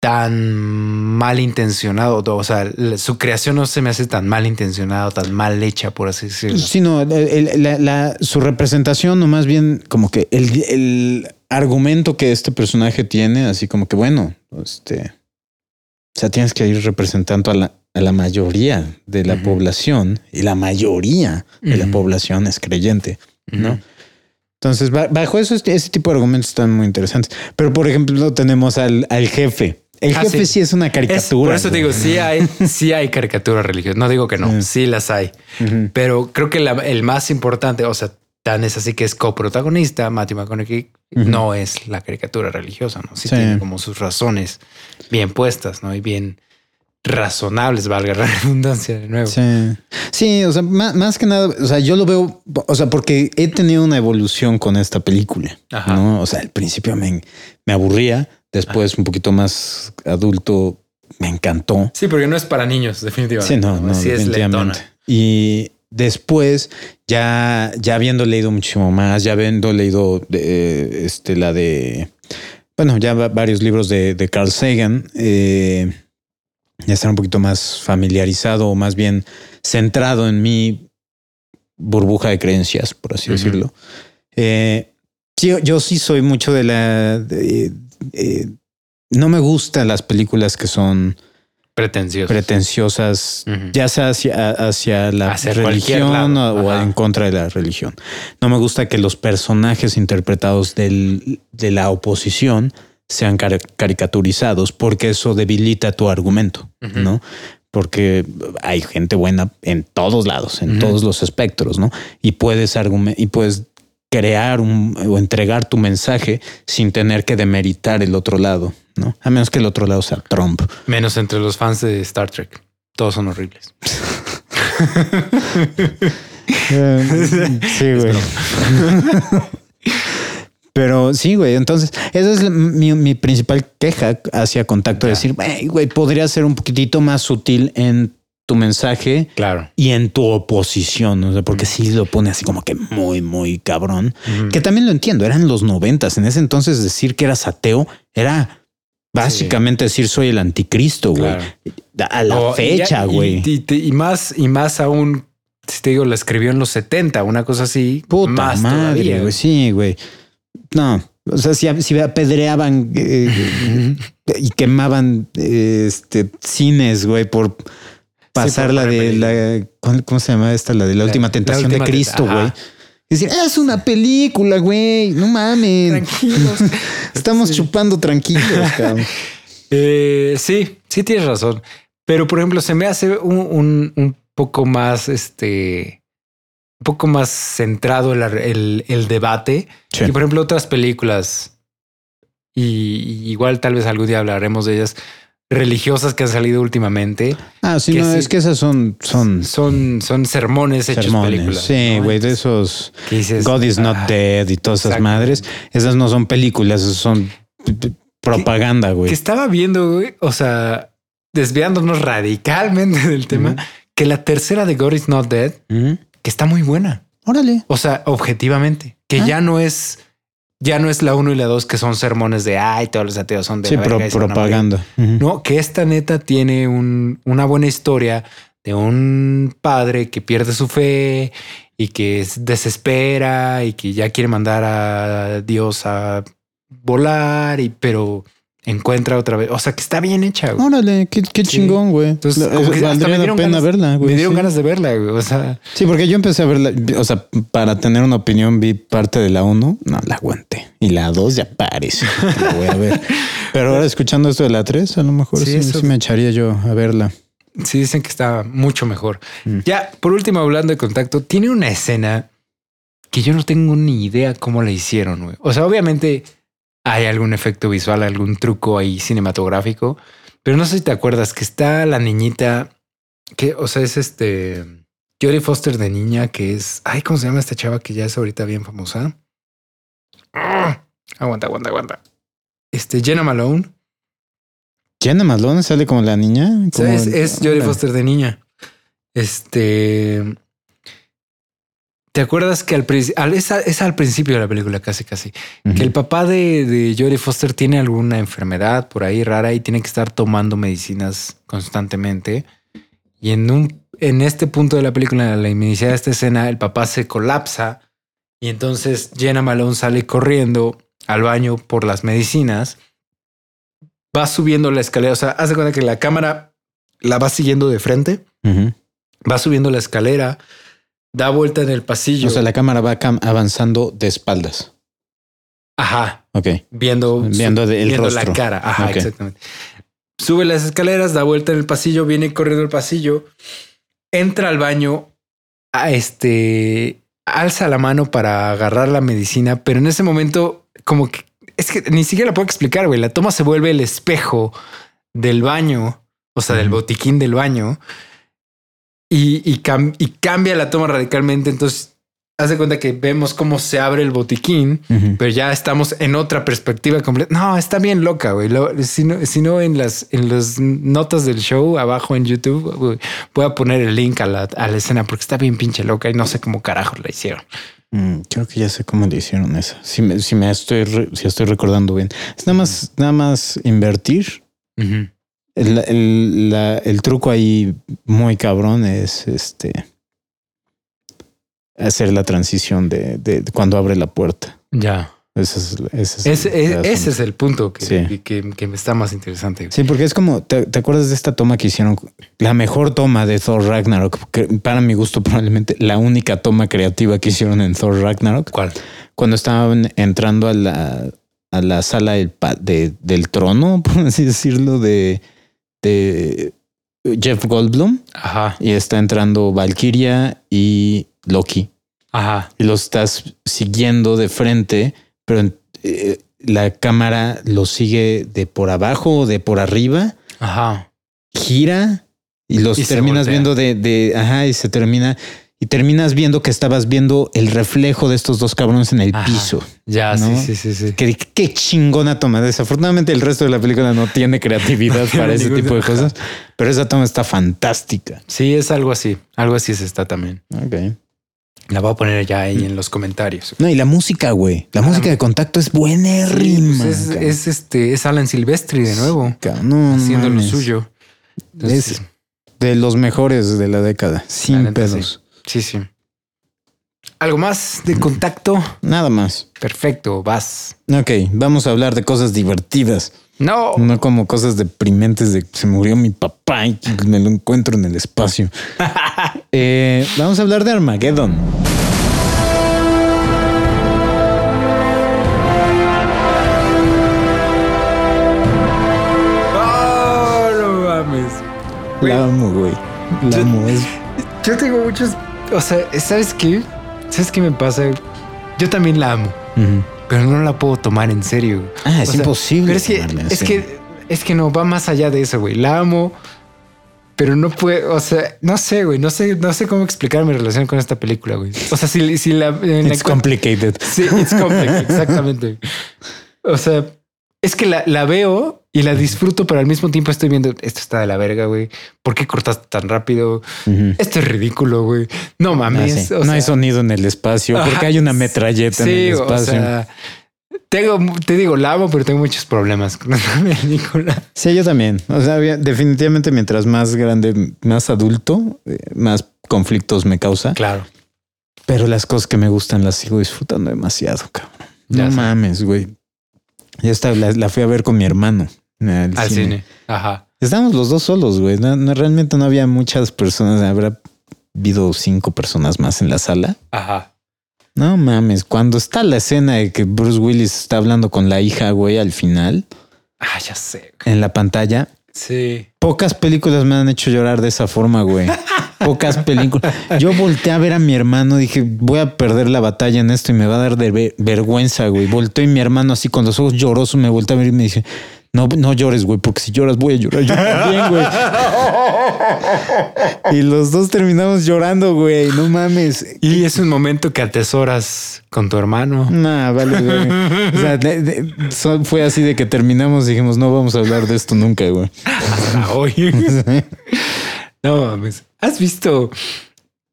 tan mal intencionado. O sea, su creación no se me hace tan mal intencionada, tan mal hecha, por así decirlo. Sí, no, el- el- la- la- su representación, o más bien como que el, el argumento que este personaje tiene, así como que bueno, este, o sea, tienes que ir representando a la, a la mayoría de la población y la mayoría de la población es creyente, ¿no? Entonces, ba- bajo eso, este- ese tipo de argumentos están muy interesantes. Pero, por ejemplo, tenemos al, al jefe. El Ah, jefe sí. sí. es una Es- caricatura. por eso te digo, sí hay, sí hay caricaturas religiosas. No digo que no, Sí. sí las hay. Pero creo que la- el más importante, o sea, tan es así que es coprotagonista, Matthew McConaughey, no es la caricatura religiosa, ¿no? Sí, Sí. tiene como sus razones bien puestas, ¿no? Y bien razonables, valga la redundancia de nuevo. Sí, sí, o sea, más, más que nada, o sea, yo lo veo, o sea, porque he tenido una evolución con esta película, Ajá. ¿no? O sea, al principio me, me aburría, después un poquito más adulto me encantó. Sí, porque no es para niños, definitivamente. Sí, no, no, sí es definitivamente. lentona. Y después, ya, ya habiendo leído muchísimo más, ya habiendo leído eh, este, la de, bueno, ya va- varios libros de, de Carl Sagan, eh, ya estar un poquito más familiarizado o más bien centrado en mi burbuja de creencias, por así decirlo. Eh, sí, yo sí soy mucho de la... de- eh, no me gustan las películas que son pretenciosas, ya sea hacia, hacia la Hacia religión o, Ajá. en contra de la religión. No me gusta que los personajes interpretados del- de la oposición sean car- caricaturizados porque eso debilita tu argumento. ¿no? porque hay gente buena en todos lados, en todos los espectros, ¿no? Y puedes argumen- y puedes crear un, o entregar tu mensaje sin tener que demeritar el otro lado, ¿no? A menos que el otro lado sea Trump. Menos entre los fans de Star Trek. Todos son horribles. sí, güey. Pero sí, güey. Entonces, esa es mi, mi principal queja hacia contacto. Ya. Decir, "Güey, güey, podría ser un poquitito más sutil en tu mensaje Claro. y en tu oposición. O sea, porque sí lo pone así como que muy, muy cabrón. Que también lo entiendo. Eran los noventas. En ese entonces decir que eras ateo era básicamente decir soy el anticristo, güey. Claro. A la fecha, y- güey. Y, más, y más aún, si te digo, la escribió en los 70, una cosa así. Puta más madre, güey. Sí, güey. No, o sea, si, si apedreaban eh, y quemaban eh, este cines, güey, por pasar la de la ¿cuál- ¿cómo se llama esta? La de la, La- última la tentación última de Cristo, güey. decir, "Ah, es una película, güey. No mames. Tranquilos. Estamos Sí. chupando tranquilos, cabrón. Eh, sí, sí tienes razón. Pero, por ejemplo, se me hace un, un- un poco más, este, un poco más centrado el, el- el debate. Sí. Y, por ejemplo, otras películas, y, y igual tal vez algún día hablaremos de ellas, religiosas que han salido últimamente, Ah, sí, no, sí. es que esas son, son son, son sermones hechos sermones. películas. Sí, ¿no? güey, de esos dices, God is not ah, dead y todas esas madres. Esas no son películas, esas son propaganda, güey. Que estaba viendo, güey, o sea, desviándonos radicalmente del tema, que la tercera de God is not dead, que está muy buena. Órale. O sea, objetivamente, que Ah. ya no es, ya no es la uno y la dos que son sermones de ay, todos los ateos son de Sí, la pro- verga y se van a morir". propaganda. No, que esta neta tiene un- una buena historia de un padre que pierde su fe y que se desespera y que ya quiere mandar a Dios a volar y pero encuentra otra vez. O sea, que está bien hecha. güey. Órale, qué, qué Sí. chingón, güey. Entonces, La- como que hasta Valdría me la dieron pena ganas- verla, güey. Me dieron sí. ganas de verla. güey. O sea, Sí, porque yo empecé a verla, o sea, para tener una opinión vi parte de la 1, no la aguanté. Y la 2 ya parece que la voy a ver. Pero ahora escuchando esto de la 3, a lo mejor Sí, sí, eso- sí me echaría yo a verla. sí dicen que está mucho mejor. Mm. Ya, por último, hablando de contacto, tiene una escena que yo no tengo ni idea cómo la hicieron. güey. O sea, obviamente hay algún efecto visual, algún truco ahí cinematográfico, pero no sé si te acuerdas que está la niñita que, o sea, es este Jodie Foster de niña que es, ay, ¿cómo se llama esta chava que ya es ahorita bien famosa? Ah, aguanta, aguanta, aguanta. Este Jenna Malone. Jenna Malone sale como la niña. Como- es, es Jodie. Foster de niña. Este. ¿Te acuerdas que al, es, a- es al principio de la película, casi, casi, que el papá de, de Jodie Foster tiene alguna enfermedad por ahí rara y tiene que estar tomando medicinas constantemente? Y en un en este punto de la película, en la iniciada de esta escena, el papá se colapsa y entonces Jenna Malone sale corriendo al baño por las medicinas. Va subiendo la escalera. O sea, hace cuenta que la cámara la va siguiendo de frente, va subiendo la escalera, da vuelta en el pasillo. O sea, la cámara va cam- avanzando de espaldas. Ajá, Ok. viendo, Viendo el viendo la cara. Ajá, exactamente. Sube las escaleras, da vuelta en el pasillo, viene corriendo el pasillo, entra al baño, a este, alza la mano para agarrar la medicina, pero en ese momento, como que es que ni siquiera la puedo explicar, güey. La toma se vuelve el espejo del baño, o sea, del botiquín del baño, y, y, cam- y cambia la toma radicalmente. Entonces, haz de cuenta que vemos cómo se abre el botiquín pero ya estamos en otra perspectiva completa. No, está bien loca, güey. Lo- Si no, si no en las en las notas del show abajo en YouTube, güey, voy a poner el link a la, a la escena porque está bien pinche loca y no sé cómo carajos la hicieron. Mm, creo que ya sé cómo le hicieron esa. Si me, si me estoy, si estoy recordando bien. Es nada más, nada más invertir. El, el- la- el truco ahí muy cabrón es este hacer la transición de, de- de cuando abre la puerta. Ya. Ese es, ese es Ese, el ese, es el punto que, Sí. que, que me está más interesante. Sí, porque es como, ¿te, te acuerdas de esta toma que hicieron? La mejor toma de Thor Ragnarok, para mi gusto probablemente la única toma creativa que hicieron en Thor Ragnarok, ¿Cuál? cuando estaban entrando a la, a la sala del, de- del trono, por así decirlo, de, de Jeff Goldblum Ajá, y está entrando Valkyria y Loki. ajá. Y los estás siguiendo de frente, pero eh, la cámara lo sigue de por abajo o de por arriba, Ajá. gira y los Y terminas viendo de, de, ajá, y se termina, y terminas viendo que estabas viendo el reflejo de estos dos cabrones en el Ajá. piso. Ya, ¿No? sí, sí, sí, sí. Qué chingona toma. Desafortunadamente el resto de la película no tiene creatividad No para ese tipo de cosas, pero esa toma está fantástica. Sí, es algo así. Algo así se está también. Ok. La voy a poner ya ahí en los comentarios. No, y la música, güey. La Ah, música de contacto es buena rima. pues es, es este, es Alan Silvestri de nuevo, no, haciendo lo suyo. Entonces, Es de los mejores de la década, sin pedos. sí, sí. ¿Algo más de contacto? Nada más. Perfecto, vas. Ok, vamos a hablar de cosas divertidas, No. no como cosas deprimentes de se murió mi papá y me lo encuentro en el espacio. Eh, vamos a hablar de Armageddon. Oh, no mames. Güey. La amo, güey. La amo. Yo tengo muchos. O sea, ¿sabes qué? ¿Sabes qué me pasa? Yo también la amo, Ujú. pero no la puedo tomar en serio. Ah, es O sea, imposible. Pero es que, es que, es que no va más allá de eso, güey. La amo, pero no puedo, o sea, no sé, güey. No sé, no sé cómo explicar mi relación con esta película, güey. O sea, si, si la, la It's cua- complicated. Sí, it's complex, exactamente. O sea, es que la, la veo y la disfruto, pero al mismo tiempo estoy viendo, esto está de la verga, güey. ¿Por qué cortaste tan rápido? Ujú. Esto es ridículo, güey. No Ah, mames. sí. o no sea, hay sonido en el espacio porque hay una metralleta en el espacio. O sea, tengo, te digo, la amo, pero tengo muchos problemas con esta película. Sí, yo también. O sea, definitivamente mientras más grande, más adulto, eh, más conflictos me causa. Claro. Pero las cosas que me gustan las sigo disfrutando demasiado, cabrón. Ya no sé. mames, güey. Ya está, la, la fui a ver con mi hermano. Al, Al cine. cine. Ajá. Estábamos los dos solos, güey. No, no, realmente no había muchas personas. Habrá habido cinco personas más en la sala. Ajá. No mames, cuando está la escena de que Bruce Willis está hablando con la hija, güey, al final, Ah, ya sé. güey. en la pantalla, Sí. pocas películas me han hecho llorar de esa forma, güey. Pocas películas. Yo volteé a ver a mi hermano, dije, voy a perder la batalla en esto y me va a dar de ve- vergüenza, güey. Volteé y mi hermano así con los ojos llorosos me volteé a ver y me dice, no, no llores, güey, porque si lloras voy a llorar yo también, güey. Y los dos terminamos llorando, güey. No mames. Y es un momento que atesoras con tu hermano. Nah, vale, güey. O sea, de- de- so- fue así de que terminamos y dijimos, no vamos a hablar de esto nunca, güey. Hasta hoy. No mames. ¿Has visto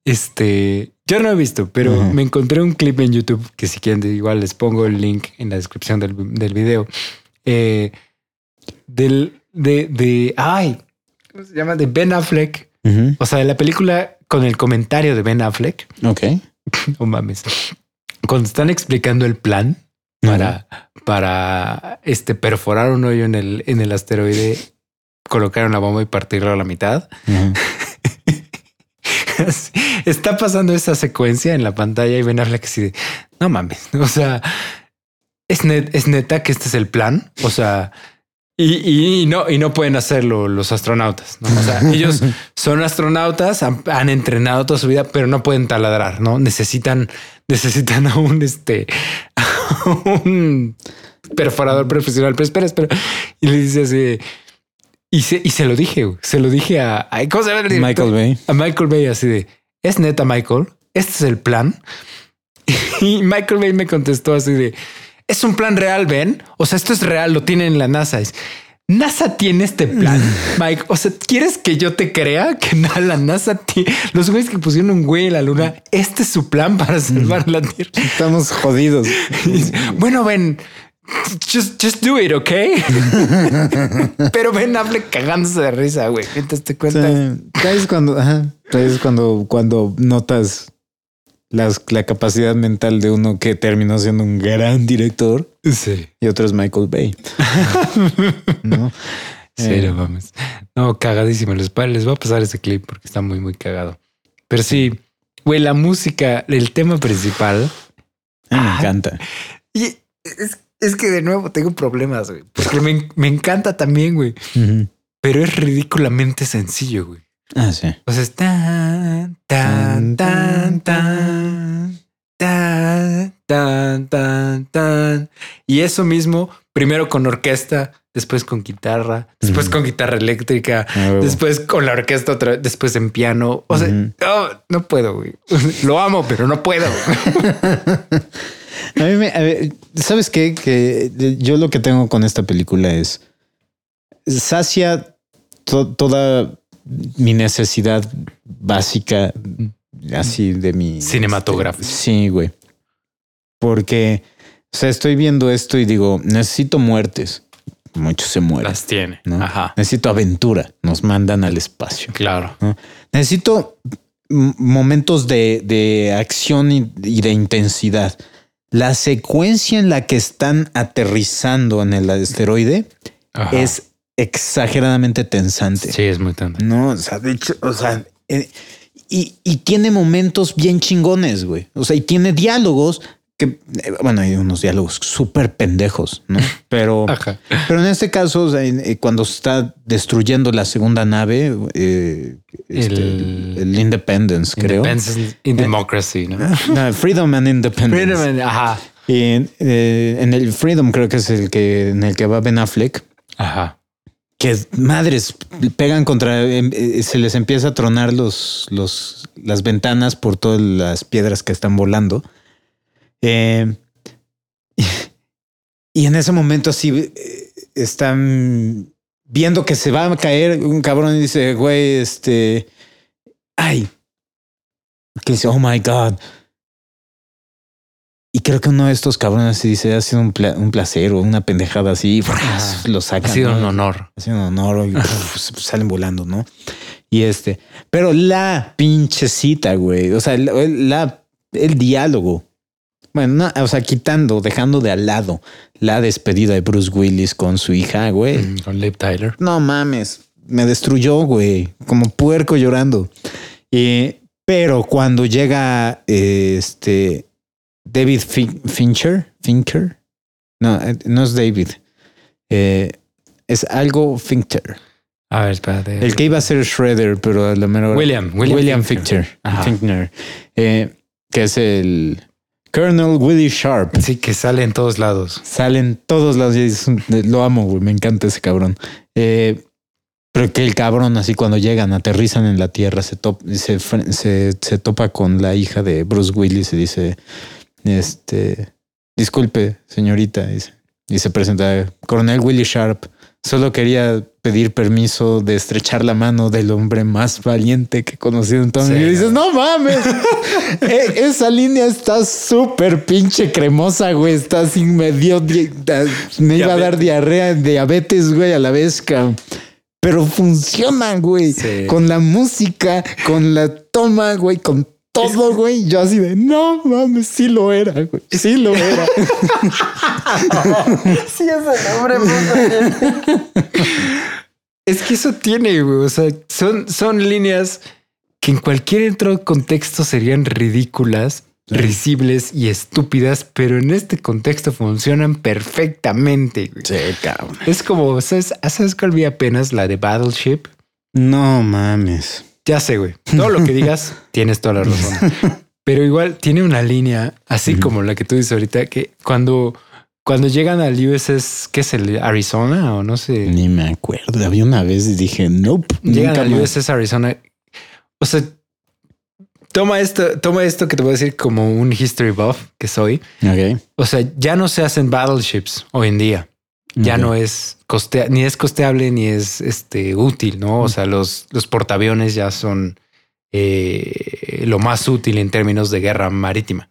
este? Yo no he visto, pero me encontré un clip en YouTube que si quieren igual les pongo el link en la descripción del, del video. Eh, del de, de ay, ¿cómo se llama? De Ben Affleck. O sea, de la película con el comentario de Ben Affleck. Ok. No mames. Cuando están explicando el plan para, para este perforar un hoyo en el, en el asteroide, colocar una bomba y partirlo a la mitad. Está pasando esa secuencia en la pantalla y Ben Affleck así de no mames. O sea, es, net- es neta que este es el plan. O sea, y, y no, y no pueden hacerlo los astronautas. ¿no? O sea, ellos son astronautas, han, han entrenado toda su vida, pero no pueden taladrar, no necesitan, necesitan a un este, a un perforador profesional. Pero espera, espera. Y le dice así, y se, y se lo dije, se lo dije a, a- ¿cómo se llama el director? Michael Bay. a Michael Bay así de es neta Michael, este es el plan. Y Michael Bay me contestó así de es un plan real, Ben. O sea, esto es real, lo tienen en la NASA. Es, NASA tiene este plan, Mike. O sea, ¿quieres que yo te crea que la NASA tiene los güeyes que pusieron un güey en la luna? Este es su plan para salvar la Tierra. Estamos jodidos. Bueno, Ben, just, just do it, ok? Pero Ben Affleck cagándose de risa, güey. Mientras te cuenta. sea, ¿sabes cuando, ajá, ¿sabes cuando, cuando notas las, la capacidad mental de uno que terminó siendo un gran director Sí. y otro es Michael Bay? ¿No? Sí, Eh, no mames. No, cagadísimo. Les, les voy a pasar ese clip porque está muy, muy cagado. Pero sí, güey, la música, el tema principal. me Ah. encanta. Y es, es que de nuevo tengo problemas, güey. Porque me, me encanta también, güey. Pero es ridículamente sencillo, güey. Ah, sí. O sea, es tan, tan, tan, tan, tan, tan, tan, tan. Y eso mismo, primero con orquesta, después con guitarra, después con guitarra eléctrica, Ah, después con la orquesta otra vez, después en piano. O sea, Ujú. no, no puedo, güey. Lo amo, pero no puedo. A mí me, a ver, ¿sabes qué? Que yo lo que tengo con esta película es sacia to- toda mi necesidad básica así de mi Cinematográfica. este, sí, güey. Porque, o sea, estoy viendo esto y digo, necesito muertes. Muchos se mueren. Las tiene. ¿no? Ajá. Necesito aventura. Nos mandan al espacio. Claro. Necesito momentos de, de acción y, y de intensidad. La secuencia en la que están aterrizando en el asteroide Ajá. es exageradamente tensante. Sí, es muy tanto. No, o sea, de hecho, o sea, eh, y, y tiene momentos bien chingones, güey. O sea, y tiene diálogos que, eh, bueno, hay unos diálogos súper pendejos, ¿no? Pero, Ajá. pero en este caso, o sea, eh, cuando está destruyendo la segunda nave, este, El- el, Independence, creo. Independence in democracy, ¿no? No, Freedom and Independence. Freedom and- Ajá. Y en, en el Freedom creo que es el que en el que va Ben Affleck. Ajá. Que madres pegan contra, em, eh, se les empieza a tronar los, los, las ventanas por todas las piedras que están volando. Eh, y en ese momento así eh, están viendo que se va a caer un cabrón y dice, güey, este, ay, que dice, oh my God. Y creo que uno de estos cabrones se dice, ha sido un, pla- un placer o una pendejada así, Ajá. lo saca. Ha sido ¿no? un honor. Ha sido un honor y uf, salen volando, ¿no? Y este, pero la pinche cita, güey. O sea, el, la, el diálogo. Bueno, no, o sea, quitando, dejando de al lado la despedida de Bruce Willis con su hija, güey. Mm, Con Liv Tyler. No mames, me destruyó, güey, como puerco llorando. Y, pero cuando llega eh, este David Fin- Fincher, Fincher, no, eh, no es David, Eh, es algo Fincher. A ver, espérate. El que iba a ser Shredder, pero a la mera hora- William, William William Ajá. Fichtner, eh, que es el Colonel Willie Sharp. Sí, que sale en todos lados. Salen todos los días. Lo amo, güey. Me encanta ese cabrón. Eh, pero que el cabrón, así cuando llegan, aterrizan en la tierra, se, top- se, fre- se, se topa con la hija de Bruce Willis y dice: Este, disculpe, señorita. Dice, y se presenta Coronel Willie Sharp. Solo quería pedir permiso de estrechar la mano del hombre más valiente que he conocido en toda mi Sí, vida. Y dices, no. mames. E- Esa línea está súper pinche cremosa, güey. Está así, me dio, di- da- me iba a dar diarrea, diabetes, güey, a la vez, cabrón. Pero funciona, güey. Sí. Con la música, con la toma, güey, con todo, güey. Yo así de, no mames, sí lo era, güey. Sí lo era. Sí, es el hombre. es que eso tiene, güey. O sea, son, son líneas que en cualquier otro contexto serían ridículas, risibles y estúpidas, pero en este contexto funcionan perfectamente. güey. sí, cabrón. Es como, ¿sabes, ¿sabes cuál vi apenas? La de Battleship. No mames. Ya sé, güey. Todo lo que digas, tienes toda la razón. Pero igual tiene una línea, así como la que tú dices ahorita, que cuando, cuando llegan al USS, ¿qué es el Arizona o no sé? Ni me acuerdo. Había una vez y dije, nope. Llegan nunca al más. USS Arizona. O sea, toma esto, toma esto que te voy a decir como un history buff que soy. Ok. O sea, ya no se hacen battleships hoy en día. Ya no es costea, ni es costeable ni es este útil, ¿no? O sea, los, los portaaviones ya son eh, lo más útil en términos de guerra marítima.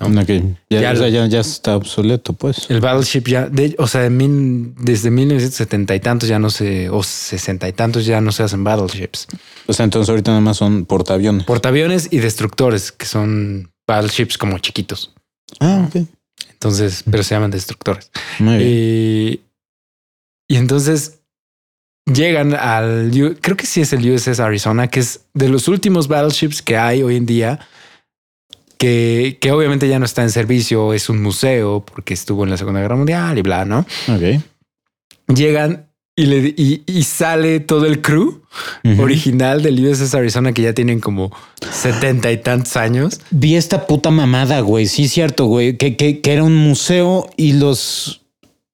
¿no? Ya, Ya o sea, lo- ya, ya está obsoleto, pues. El battleship ya, de- o sea, de mil- desde 1970 y tantos ya no se, o 60 y tantos ya no se hacen battleships. O sea, entonces ahorita nada más son portaaviones. Portaaviones y destructores, que son battleships como chiquitos. Ah, ok. Entonces, pero se llaman destructores. Muy bien. Y, y entonces llegan al, creo que sí es el USS Arizona, que es de los últimos battleships que hay hoy en día, que, que obviamente ya no está en servicio, es un museo porque estuvo en la Segunda Guerra Mundial y bla, ¿no? ok. Llegan y, le, y, y sale todo el crew Ujú. original del USS Arizona que ya tienen como setenta y tantos años. Vi esta puta mamada, güey. Sí, cierto, güey. Que, que, que era un museo y los.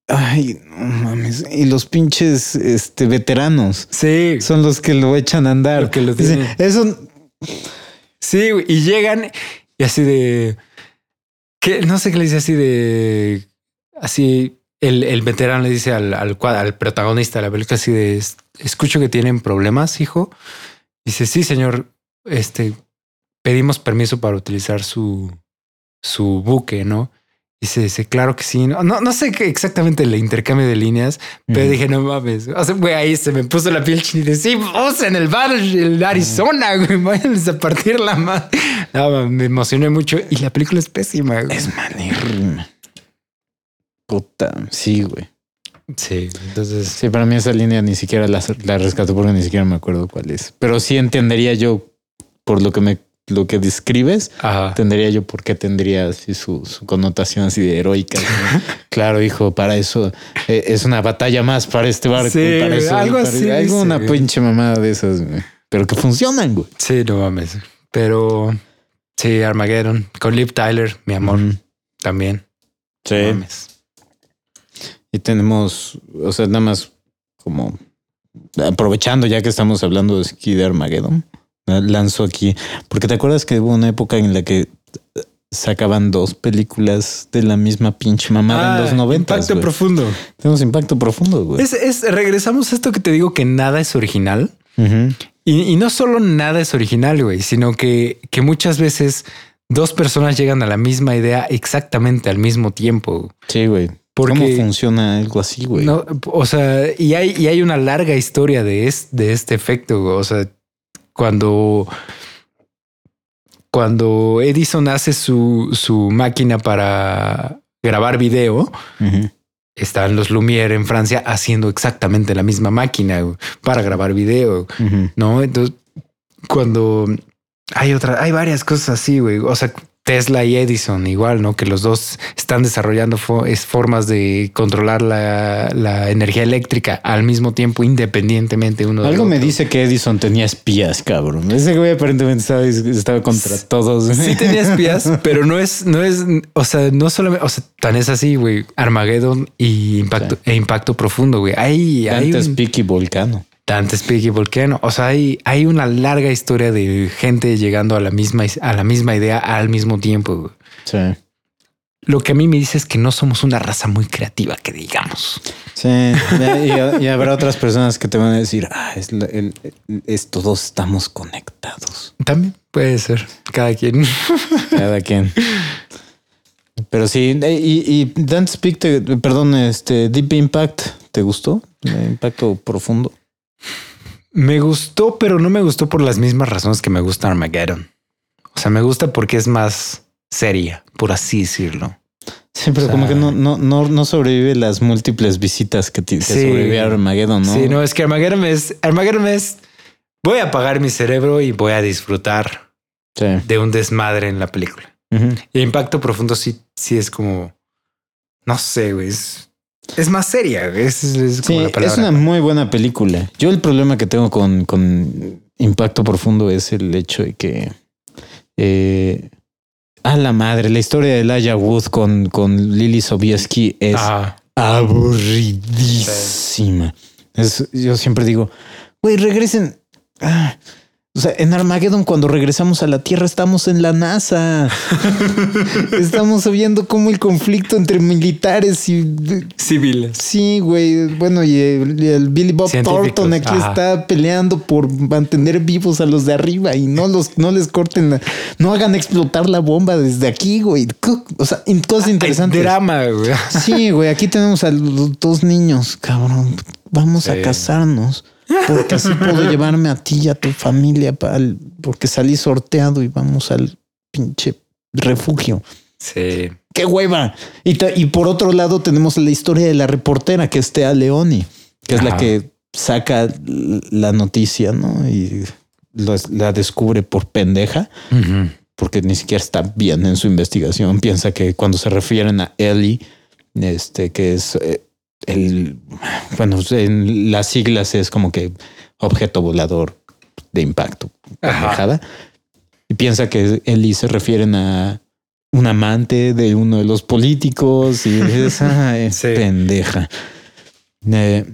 Ay, no mames. Y los pinches este, veteranos Sí, son los que lo echan a andar. Lo que lo Dice, tienen. Eso. sí, güey, y llegan y así de que no sé qué le dice así de así. El, el veterano le dice al, al, al protagonista de la película así de "Es- escucho que tienen problemas, hijo. Dice, sí, señor, este pedimos permiso para utilizar su, su buque, ¿no? Dice, dice, claro que sí. No, no, no sé qué exactamente el intercambio de líneas, pero Ujú. dije, no mames. O sea, güey, ahí se me puso la piel chinita. Sí, vamos en el bar, el Arizona, güey. Váyanse a partir la madre. No, me emocioné mucho y la película es pésima. güey. Es malérrima. Puta. Sí, güey. Sí, entonces. Sí, para mí esa línea ni siquiera la, la rescato porque ni siquiera me acuerdo cuál es. Pero sí entendería yo por lo que me lo que describes, Ajá. entendería yo por qué tendría así su, su connotación así de heroica. ¿no? claro, hijo, para eso eh, es una batalla más para este barco. Sí, para eso, algo para- así algo una pinche mamada de esas, güey. pero que funcionan, güey. Sí, no mames. Pero sí, Armageddon con Liv Tyler, mi amor, también. Sí. No mames. Y tenemos, o sea, nada más como aprovechando ya que estamos hablando de aquí de Armageddon, lanzo aquí, porque te acuerdas que hubo una época en la que sacaban dos películas de la misma pinche mamada en los 90. Ah, Impacto profundo. Tenemos impacto profundo, güey. Es, es, regresamos a esto que te digo que nada es original. Y, y no solo nada es original, güey, sino que, que muchas veces dos personas llegan a la misma idea exactamente al mismo tiempo. Sí, güey. Porque- ¿Cómo funciona algo así, güey? No, o sea, y hay, y hay una larga historia de, es- de este efecto. güey. O sea, cuando, cuando Edison hace su, su máquina para grabar video, Ujú. están los Lumière en Francia haciendo exactamente la misma máquina güey, para grabar video. No, entonces cuando hay otra, hay varias cosas así, güey. O sea, Tesla y Edison, igual, ¿no? Que los dos están desarrollando fo- es formas de controlar la, la energía eléctrica al mismo tiempo, independientemente uno Algo me otro. dice que Edison tenía espías, cabrón. Ese güey aparentemente estaba, estaba contra todos. Sí tenía espías, pero no es, no es, o sea, no solamente, o sea, tan es así, güey. Armageddon y impacto, e impacto profundo, güey. Hay, hay un- Volcano. Dante's Peak y Volcano. O sea, hay, hay una larga historia de gente llegando a la misma, a la misma idea al mismo tiempo. Sí. Lo que a mí me dice es que no somos una raza muy creativa, que digamos. Sí, y, y habrá otras personas que te van a decir, ah, es, la- el- es todos estamos conectados. También puede ser cada quien. Cada quien. Pero sí, y, y Dante's Peak, te- perdón, este Deep Impact, ¿te gustó? Impacto profundo. Me gustó, pero no me gustó por las mismas razones que me gusta Armageddon. O sea, me gusta porque es más seria, por así decirlo. Sí, pero O sea- como que no, no, no, no sobrevive las múltiples visitas que, Sí. sobrevive a Armageddon, ¿no? Sí, no, es que Armageddon es, Armageddon es, voy a apagar mi cerebro y voy a disfrutar Sí. de un desmadre en la película. Y Impacto Profundo sí, sí es como, no sé, güey, es, es más seria, es, es como Sí, la palabra. es una muy buena película. Yo el problema que tengo con, con Impacto Profundo es el hecho de que... Eh, a la madre, la historia de Elijah Wood con, con Lily Sobieski es Ah, aburridísima. Es- yo siempre digo, güey, regresen. Ah, o sea, en Armageddon, cuando regresamos a la Tierra, estamos en la NASA. estamos viendo cómo el conflicto entre militares y. civiles. Sí, güey. Bueno, y el, Billy Bob Thornton aquí ajá. está peleando por mantener vivos a los de arriba y no los, no les corten, la- no hagan explotar la bomba desde aquí, güey. O sea, cosas interesantes. Hay drama, güey. Sí, güey, aquí tenemos a los dos niños, cabrón. Vamos a casarnos. Porque así puedo llevarme a ti y a tu familia, pal, porque salí sorteado y vamos al pinche refugio. Sí. ¡Qué hueva! Y, ta- y por otro lado tenemos la historia de la reportera que es Tea Leoni, que es la que saca la noticia, ¿no? Y lo- la descubre por pendeja porque ni siquiera está bien en su investigación. Piensa que cuando se refieren a Ellie, este, que es eh, el, bueno, en las siglas es como que objeto volador de impacto. Ajá. Y piensa que Eli se refieren a un amante de uno de los políticos y es ah, es Sí. pendeja. Eh,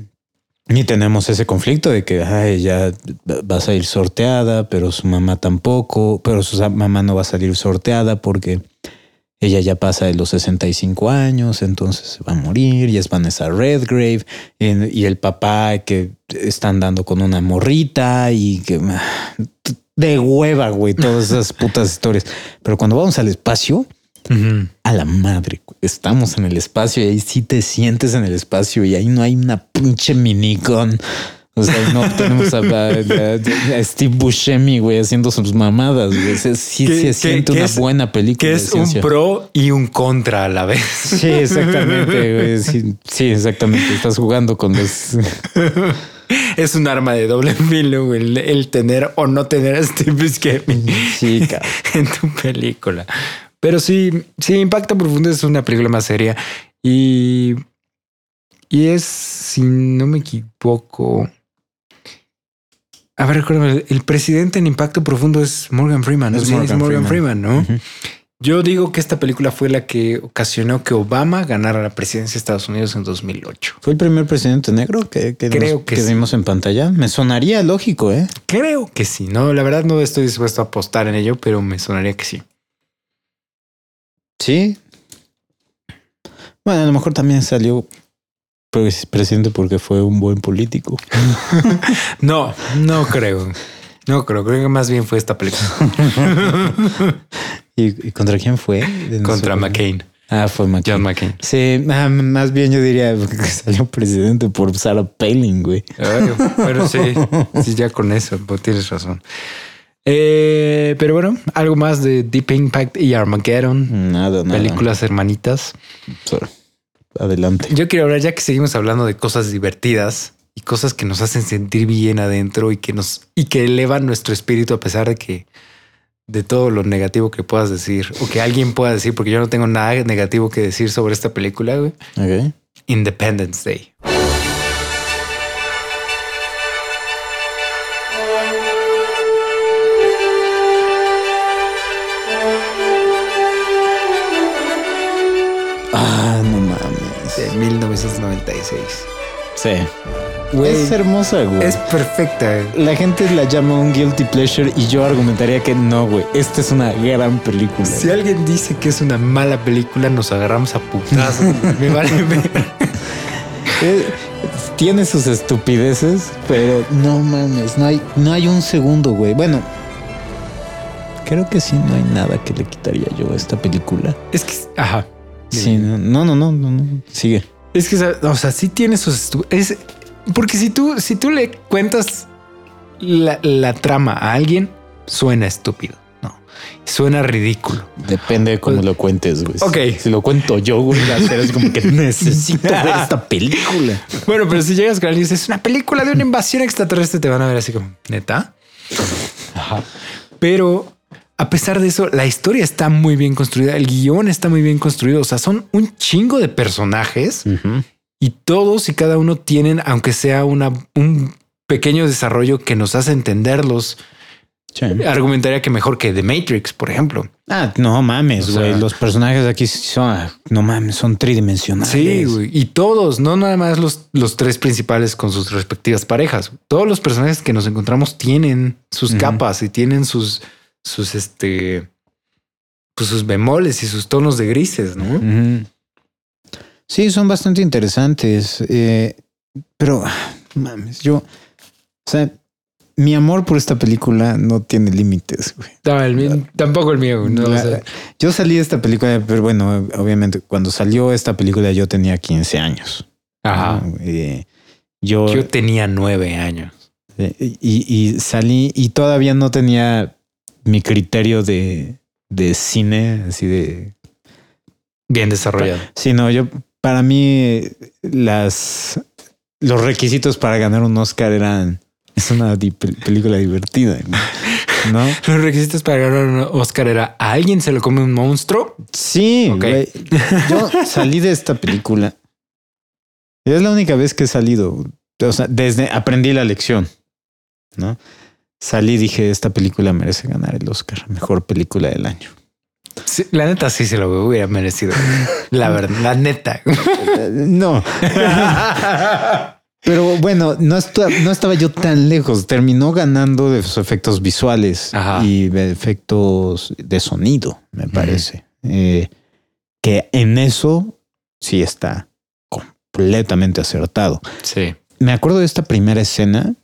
y tenemos ese conflicto de que ay, ya va a salir sorteada, pero su mamá tampoco, pero su mamá no va a salir sorteada porque ella ya pasa de los 65 años, entonces se va a morir y es Vanessa Redgrave y, y el papá que están dando con una morrita y que ah, de hueva, güey, todas esas putas historias. Pero cuando vamos al espacio, a la madre, estamos en el espacio y ahí sí te sientes en el espacio y ahí no hay una pinche minigun. O sea, no tenemos a, a- a Steve Buscemi, güey, haciendo sus mamadas. Güey. Sí se siente una es- buena película. Que de es un pro y un contra a la vez. Sí, exactamente. güey. Sí, sí, exactamente. Estás jugando con los. Es un arma de doble filo, güey, el, el tener o no tener a Steve Buscemi Sí, en tu película. Pero sí, sí, Impacto Profundo es una película más seria y, y es, si no me equivoco, a ver, recuérdame, el, presidente en Impacto Profundo es Morgan Freeman, ¿no? Es Morgan Freeman. Freeman, ¿no? Yo digo que esta película fue la que ocasionó que Obama ganara la presidencia de Estados Unidos en 2008. ¿Fue el primer presidente negro que, que, Creo nos- que que sí. vimos en pantalla? Me sonaría lógico, ¿eh? Creo que sí, no, la verdad no estoy dispuesto a apostar en ello, pero me sonaría que sí. Sí. Bueno, a lo mejor también salió presidente porque fue un buen político. No, no creo. No creo, creo que más bien fue esta película ¿Y, y contra quién fue? De contra. McCain, Ah, fue McCain. John McCain. Sí, ah, más bien yo diría que salió presidente por Sarah Palin, güey. Ay, Pero sí, sí, ya con eso, pues tienes razón. Eh, pero bueno, algo más de Deep Impact y Armageddon, Nada, nada. películas hermanitas. Sorry. Adelante. Yo quiero hablar, ya que seguimos hablando de cosas divertidas y cosas que nos hacen sentir bien adentro y que nos y que elevan nuestro espíritu a pesar de que de todo lo negativo que puedas decir o que alguien pueda decir, porque yo no tengo nada negativo que decir sobre esta película. güey. Independence Day. Ah, 1996. Sí. Güey, Es hermosa, güey. es perfecta. La gente la llama un guilty pleasure y yo argumentaría que no, güey. Esta es una gran película. Si alguien dice que es una mala película, nos agarramos a putazos. Me vale ver. Eh, tiene sus estupideces, pero no mames, no hay, no hay un segundo, güey. Bueno, creo que sí, no hay nada que le quitaría yo a esta película. Es que, ajá. Sí, no, no, no, no, no, sigue. Es que, o sea, sí tiene sus es porque si tú, si tú le cuentas la, la trama a alguien, suena estúpido. No, suena ridículo. Depende de cómo lo cuentes, güey. Ok. Si lo cuento yo, güey, así como que necesito ver esta película. Bueno, pero si llegas con alguien y dices es una película de una invasión extraterrestre, te van a ver así como neta. Pero a pesar de eso, la historia está muy bien construida, el guion está muy bien construido. O sea, son un chingo de personajes y todos y cada uno tienen, aunque sea una, un pequeño desarrollo que nos hace entenderlos. Sí. Argumentaría que mejor que The Matrix, por ejemplo. Ah, no mames, O sea- güey. Los personajes aquí son, no mames, son tridimensionales. Sí, güey. Y todos, no nada más los, los tres principales con sus respectivas parejas. Todos los personajes que nos encontramos tienen sus capas y tienen sus, sus, este, pues sus bemoles y sus tonos de grises, ¿no? Sí, son bastante interesantes. eh, pero, ah, mames, yo, o sea, mi amor por esta película no tiene límites, güey. No, el mío- tampoco el mío. No, La- o sea, yo salí de esta película, pero bueno, obviamente cuando salió esta película yo tenía 15 años. ajá. ¿no? Eh, yo, Yo tenía nueve años. eh, y, y salí y todavía no tenía mi criterio de, de cine, así de Bien desarrollado. Sí, no, yo para mí las los requisitos para ganar un Oscar eran es una di- película divertida, ¿no? Los requisitos para ganar un Oscar era a alguien se lo come un monstruo. Sí, Ok. güey. Yo salí de esta película Es la única vez que he salido. O sea, desde aprendí la lección, ¿no? Salí y dije, esta película merece ganar el Oscar, mejor película del año. Sí, la neta sí se lo hubiera merecido. La verdad, la neta. no. Pero bueno, no, estu- no estaba yo tan lejos. Terminó ganando de sus efectos visuales Ajá. y de efectos de sonido, me parece. Eh, que en eso sí está completamente acertado. Sí. Me acuerdo de esta primera escena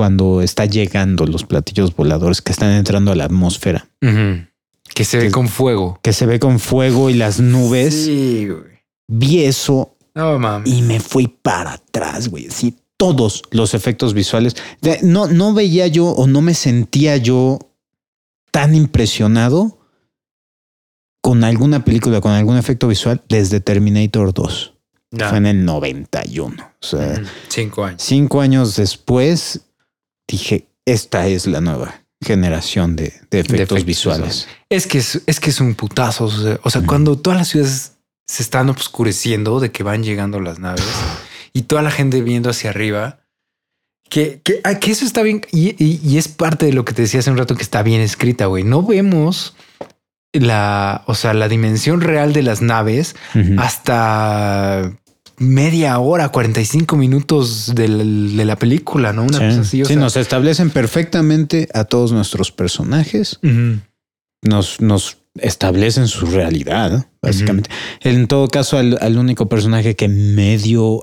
cuando está llegando los platillos voladores que están entrando a la atmósfera. Que se ve con fuego. que se ve con fuego y las nubes. Sí, güey. Vi eso No mames. y me fui para atrás, güey. Sí, todos los efectos visuales. No, no veía yo o no me sentía yo tan impresionado con alguna película, con algún efecto visual desde Terminator 2. Ya. Fue en el 91. O sea. Cinco años. cinco años después dije, esta es la nueva generación de, de efectos, efectos visuales. Es que es, es que es un putazo. O sea, o sea, cuando todas las ciudades se están oscureciendo de que van llegando las naves y toda la gente viendo hacia arriba, que, que, ah, que eso está bien. Y, y- y es parte de lo que te decía hace un rato que está bien escrita, güey. No vemos la, o sea, la dimensión real de las naves hasta media hora, 45 minutos del- de la película, ¿no? Una Sí, cosa así. o Sí, sea- nos establecen perfectamente a todos nuestros personajes. Nos, nos establecen su realidad, básicamente. En todo caso, al, al único personaje que medio,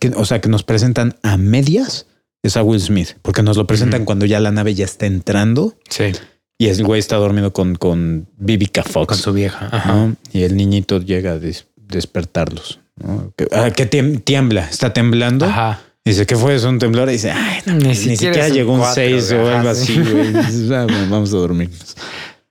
que, o sea, que nos presentan a medias es a Will Smith, porque nos lo presentan cuando ya la nave ya está entrando Sí, y el güey está dormido con, con Vivica Fox. con su vieja. Ajá. ¿no? Y el niñito llega a des- despertarlos. ¿No? Que, ah, que tiembla, está temblando. Ajá. Dice que fue eso un temblor y dice, ay, no, Ni ni, siquiera llegó un cuatro, 6 o algo sí. así, güey. "Ah, vamos a dormirnos.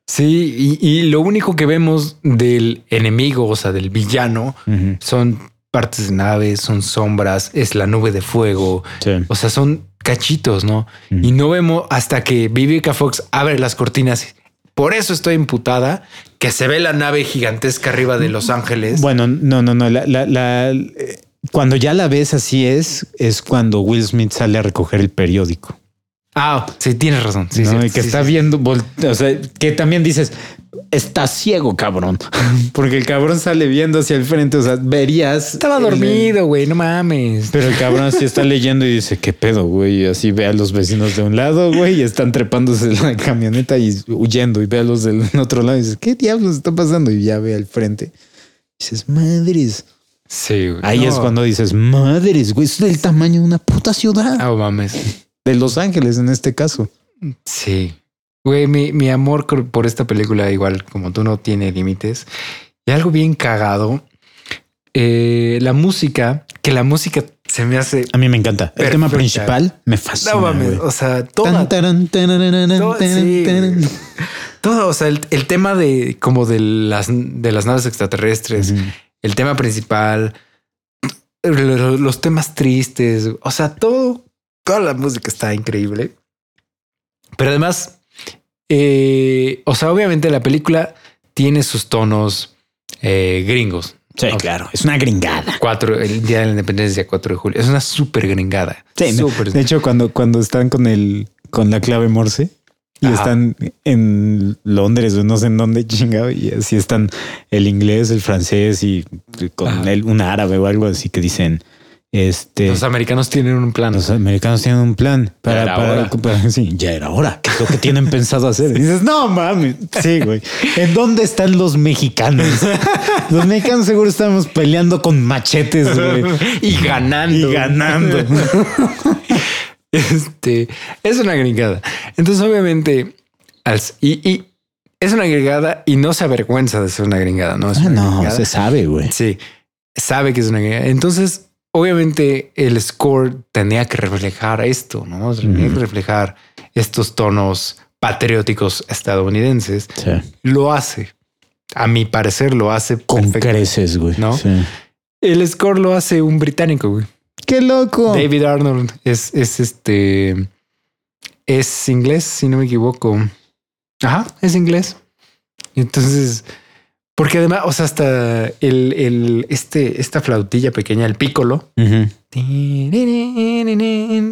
Sí, y, y lo único que vemos del enemigo, o sea, del villano, son partes de naves, son sombras, es la nube de fuego, Sí. o sea, son cachitos, ¿no? Y no vemos hasta que Vivica Fox abre las cortinas. Por eso estoy imputada, que se ve la nave gigantesca arriba de Los Ángeles. Bueno, no, no, no. La, la- la- eh, cuando ya la ves así es, es cuando Will Smith sale a recoger el periódico. Ah, sí, tienes razón. Sí, ¿no? cierto, y que sí, está sí. viendo, o sea, que también dices, está ciego, cabrón. Porque el cabrón sale viendo hacia el frente. O sea, verías. Estaba dormido, güey, no mames. Pero el cabrón sí está leyendo y dice, ¿qué pedo, güey? Y así ve a los vecinos de un lado, güey, y están trepándose en la camioneta y huyendo y ve a los del otro lado y dice, ¿qué diablos está pasando? Y ya ve al frente. dices, madres. Sí, güey. Ahí No. es cuando dices, madres, güey, es del tamaño de una puta ciudad. Ah, mames. De Los Ángeles en este caso. Sí. Güey, mi, mi amor por esta película, igual como tú, no tiene límites. Y algo bien cagado. eh, la música, que la música se me hace. A mí me encanta. El tema principal me fascina. No mames. güey. O sea, toda, Tan, taran, tarararán, todo- taran, sí, taran. güey. todo, o sea, el, el tema de como de las, de las naves extraterrestres, el tema principal, lo- los temas tristes, o sea, todo, toda la música está increíble. Pero además, eh, o sea, obviamente la película tiene sus tonos eh, gringos. Sí, claro. Es una gringada. Cuatro, el día de la independencia, 4 de julio. Es una súper gringada. Sí, no. súper. De hecho, cuando, cuando están con el con la clave Morse y Ajá. están en Londres o no sé en dónde chingado y así están el inglés, el francés y con el, un árabe o algo así que dicen este Los americanos tienen un plan. los americanos tienen un plan para, para- sí, ya era hora. ¿Qué es lo que tienen pensado hacer? Y dices, no mames. Sí, güey. ¿En dónde están los mexicanos? Los mexicanos seguro estamos peleando con machetes, güey. y ganando. Y ganando. Este es una gringada. Entonces, obviamente, y, y es una gringada y no se avergüenza de ser una gringada. No es Ah, no, gringada. se sabe, güey. Sí, sabe que es una gringada. Entonces, obviamente, el score tenía que reflejar esto, no tenía Ujú. que reflejar estos tonos patrióticos estadounidenses. Sí. Lo hace. A mi parecer, lo hace Con perfecto. creces, güey. ¿No? Sí. El score lo hace un británico, güey. Qué loco. David Arnold es, es este. Es inglés, si no me equivoco. Ajá, es inglés. Entonces, Porque además, o sea, hasta el, el, este, esta flautilla pequeña, el pícolo,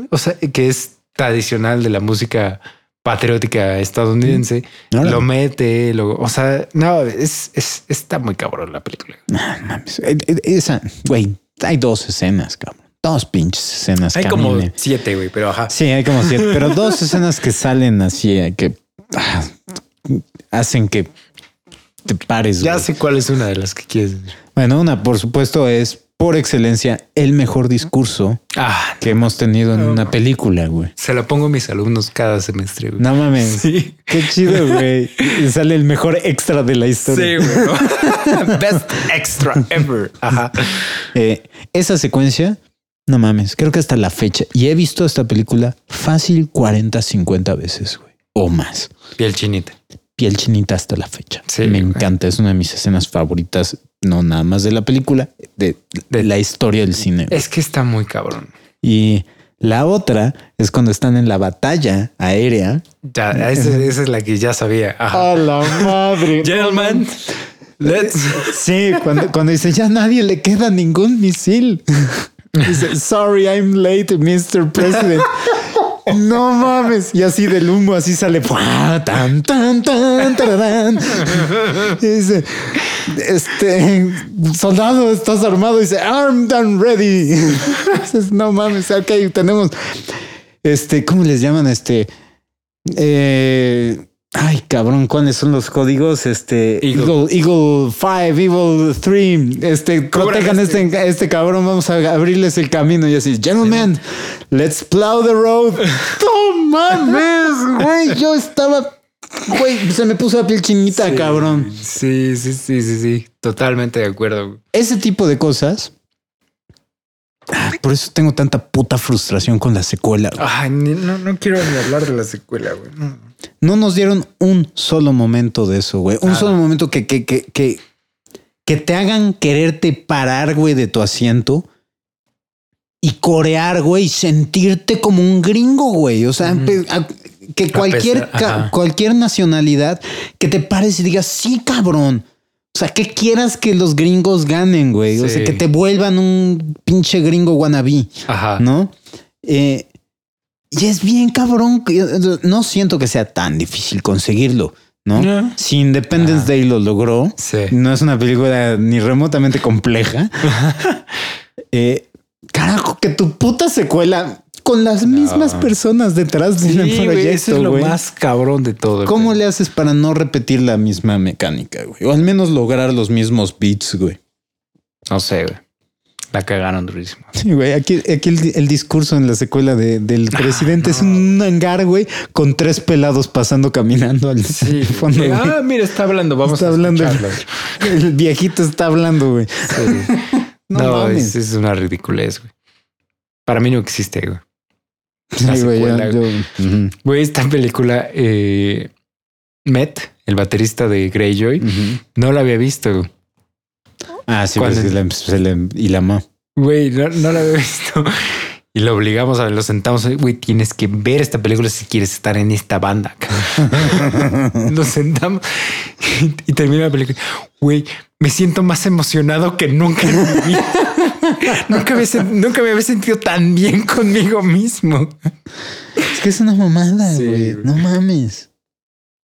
o sea, que es tradicional de la música patriótica estadounidense, Órale. lo mete, lo, o sea, no, es, es, está muy cabrón la película. Mames. Eh, eh, Esa, güey, hay dos escenas, cabrón. Dos pinches escenas. Hay como siete, güey, pero ajá. Sí, hay como siete, pero dos escenas que salen así, eh, que ah, hacen que te pares. Ya güey. sé cuál es una de las que quieres decir. Bueno, una, por supuesto, es por excelencia el mejor discurso Ah, que hemos tenido en una película, güey. se la pongo a mis alumnos cada semestre, güey. No mames. Sí. Qué chido, güey. Y Sale el mejor extra de la historia. Sí, güey. Best extra ever. Ajá. Eh, esa secuencia, no mames, creo que hasta la fecha. Y he visto esta película fácil 40, 50 veces, güey. O más. Piel chinita. Piel chinita hasta la fecha. Sí, Me encanta. Es una de mis escenas favoritas, no nada más de la película, de, de la historia del cine. Es que está muy cabrón. Y la otra es cuando están en la batalla aérea. Ya, esa, esa es la que ya sabía. Ajá. la madre! Gentlemen, let's. Sí, cuando, cuando dice ya nadie le queda ningún misil. Dice, sorry, I'm late, Mr. President. No mames. Y así del humo, así sale. Tan, tan, tan. Y dice, este soldado, estás armado. dice, armed and ready. Dices, no mames. Ok, tenemos este, ¿cómo les llaman? Este, eh, ay, cabrón, ¿cuáles son los códigos? Este, Eagle. Eagle, Eagle 5, Eagle 3, este, protejan este, este cabrón, vamos a abrirles el camino y así, gentlemen, let's plow the road. No mames, güey, yo estaba, güey, se me puso la piel chinita, cabrón. Sí, sí, sí, sí, sí. Totalmente de acuerdo. Ese tipo de cosas. Ah, Por eso tengo tanta puta frustración con la secuela. güey. Ay, ni- no, no quiero ni hablar de la secuela, güey. No. No nos dieron un solo momento de eso, güey. Un solo momento que, que, que, que, que te hagan quererte parar, güey, de tu asiento y corear, güey, y sentirte como un gringo, güey. O sea, que cualquier, cualquier nacionalidad que te pares y digas, sí, cabrón. O sea, que quieras que los gringos ganen, güey. O sea, que te vuelvan un pinche gringo wannabe. Ajá. ¿no? Eh, y es bien cabrón. No siento que sea tan difícil conseguirlo, ¿no? No. Si Independence Ah. Day lo logró, Sí. no es una película ni remotamente compleja. Eh, carajo, que tu puta secuela con las mismas personas detrás del Sí, güey, proyecto, eso es lo más cabrón de todo. ¿Cómo le haces para no repetir la misma mecánica, güey? O al menos lograr los mismos beats, güey. No sé, güey. La cagaron durísimo. Sí, güey. Aquí, aquí el, el discurso en la secuela de- del presidente es un hangar, güey, con tres pelados pasando caminando al Sí. fondo. güey. ah, mira, está hablando. Vamos está a hablando. El viejito está hablando, güey. Sí. No, No, es una ridiculez, güey. Para mí no existe, güey. Sí, güey, secuela, yo- yo- ujú, Güey, esta película, eh, Met, el baterista de Greyjoy, no la había visto. Ah, sí, pues, se le- se le- y la amó. Güey, no, no la había visto. Y lo obligamos a ver, lo sentamos. Güey, tienes que ver esta película si quieres estar en esta banda. Nos sentamos y, y termina la película. Güey, me siento más emocionado que nunca en mi vida. nunca, sen- nunca me había sentido tan bien conmigo mismo. Es que es una mamada, Sí, güey. No mames.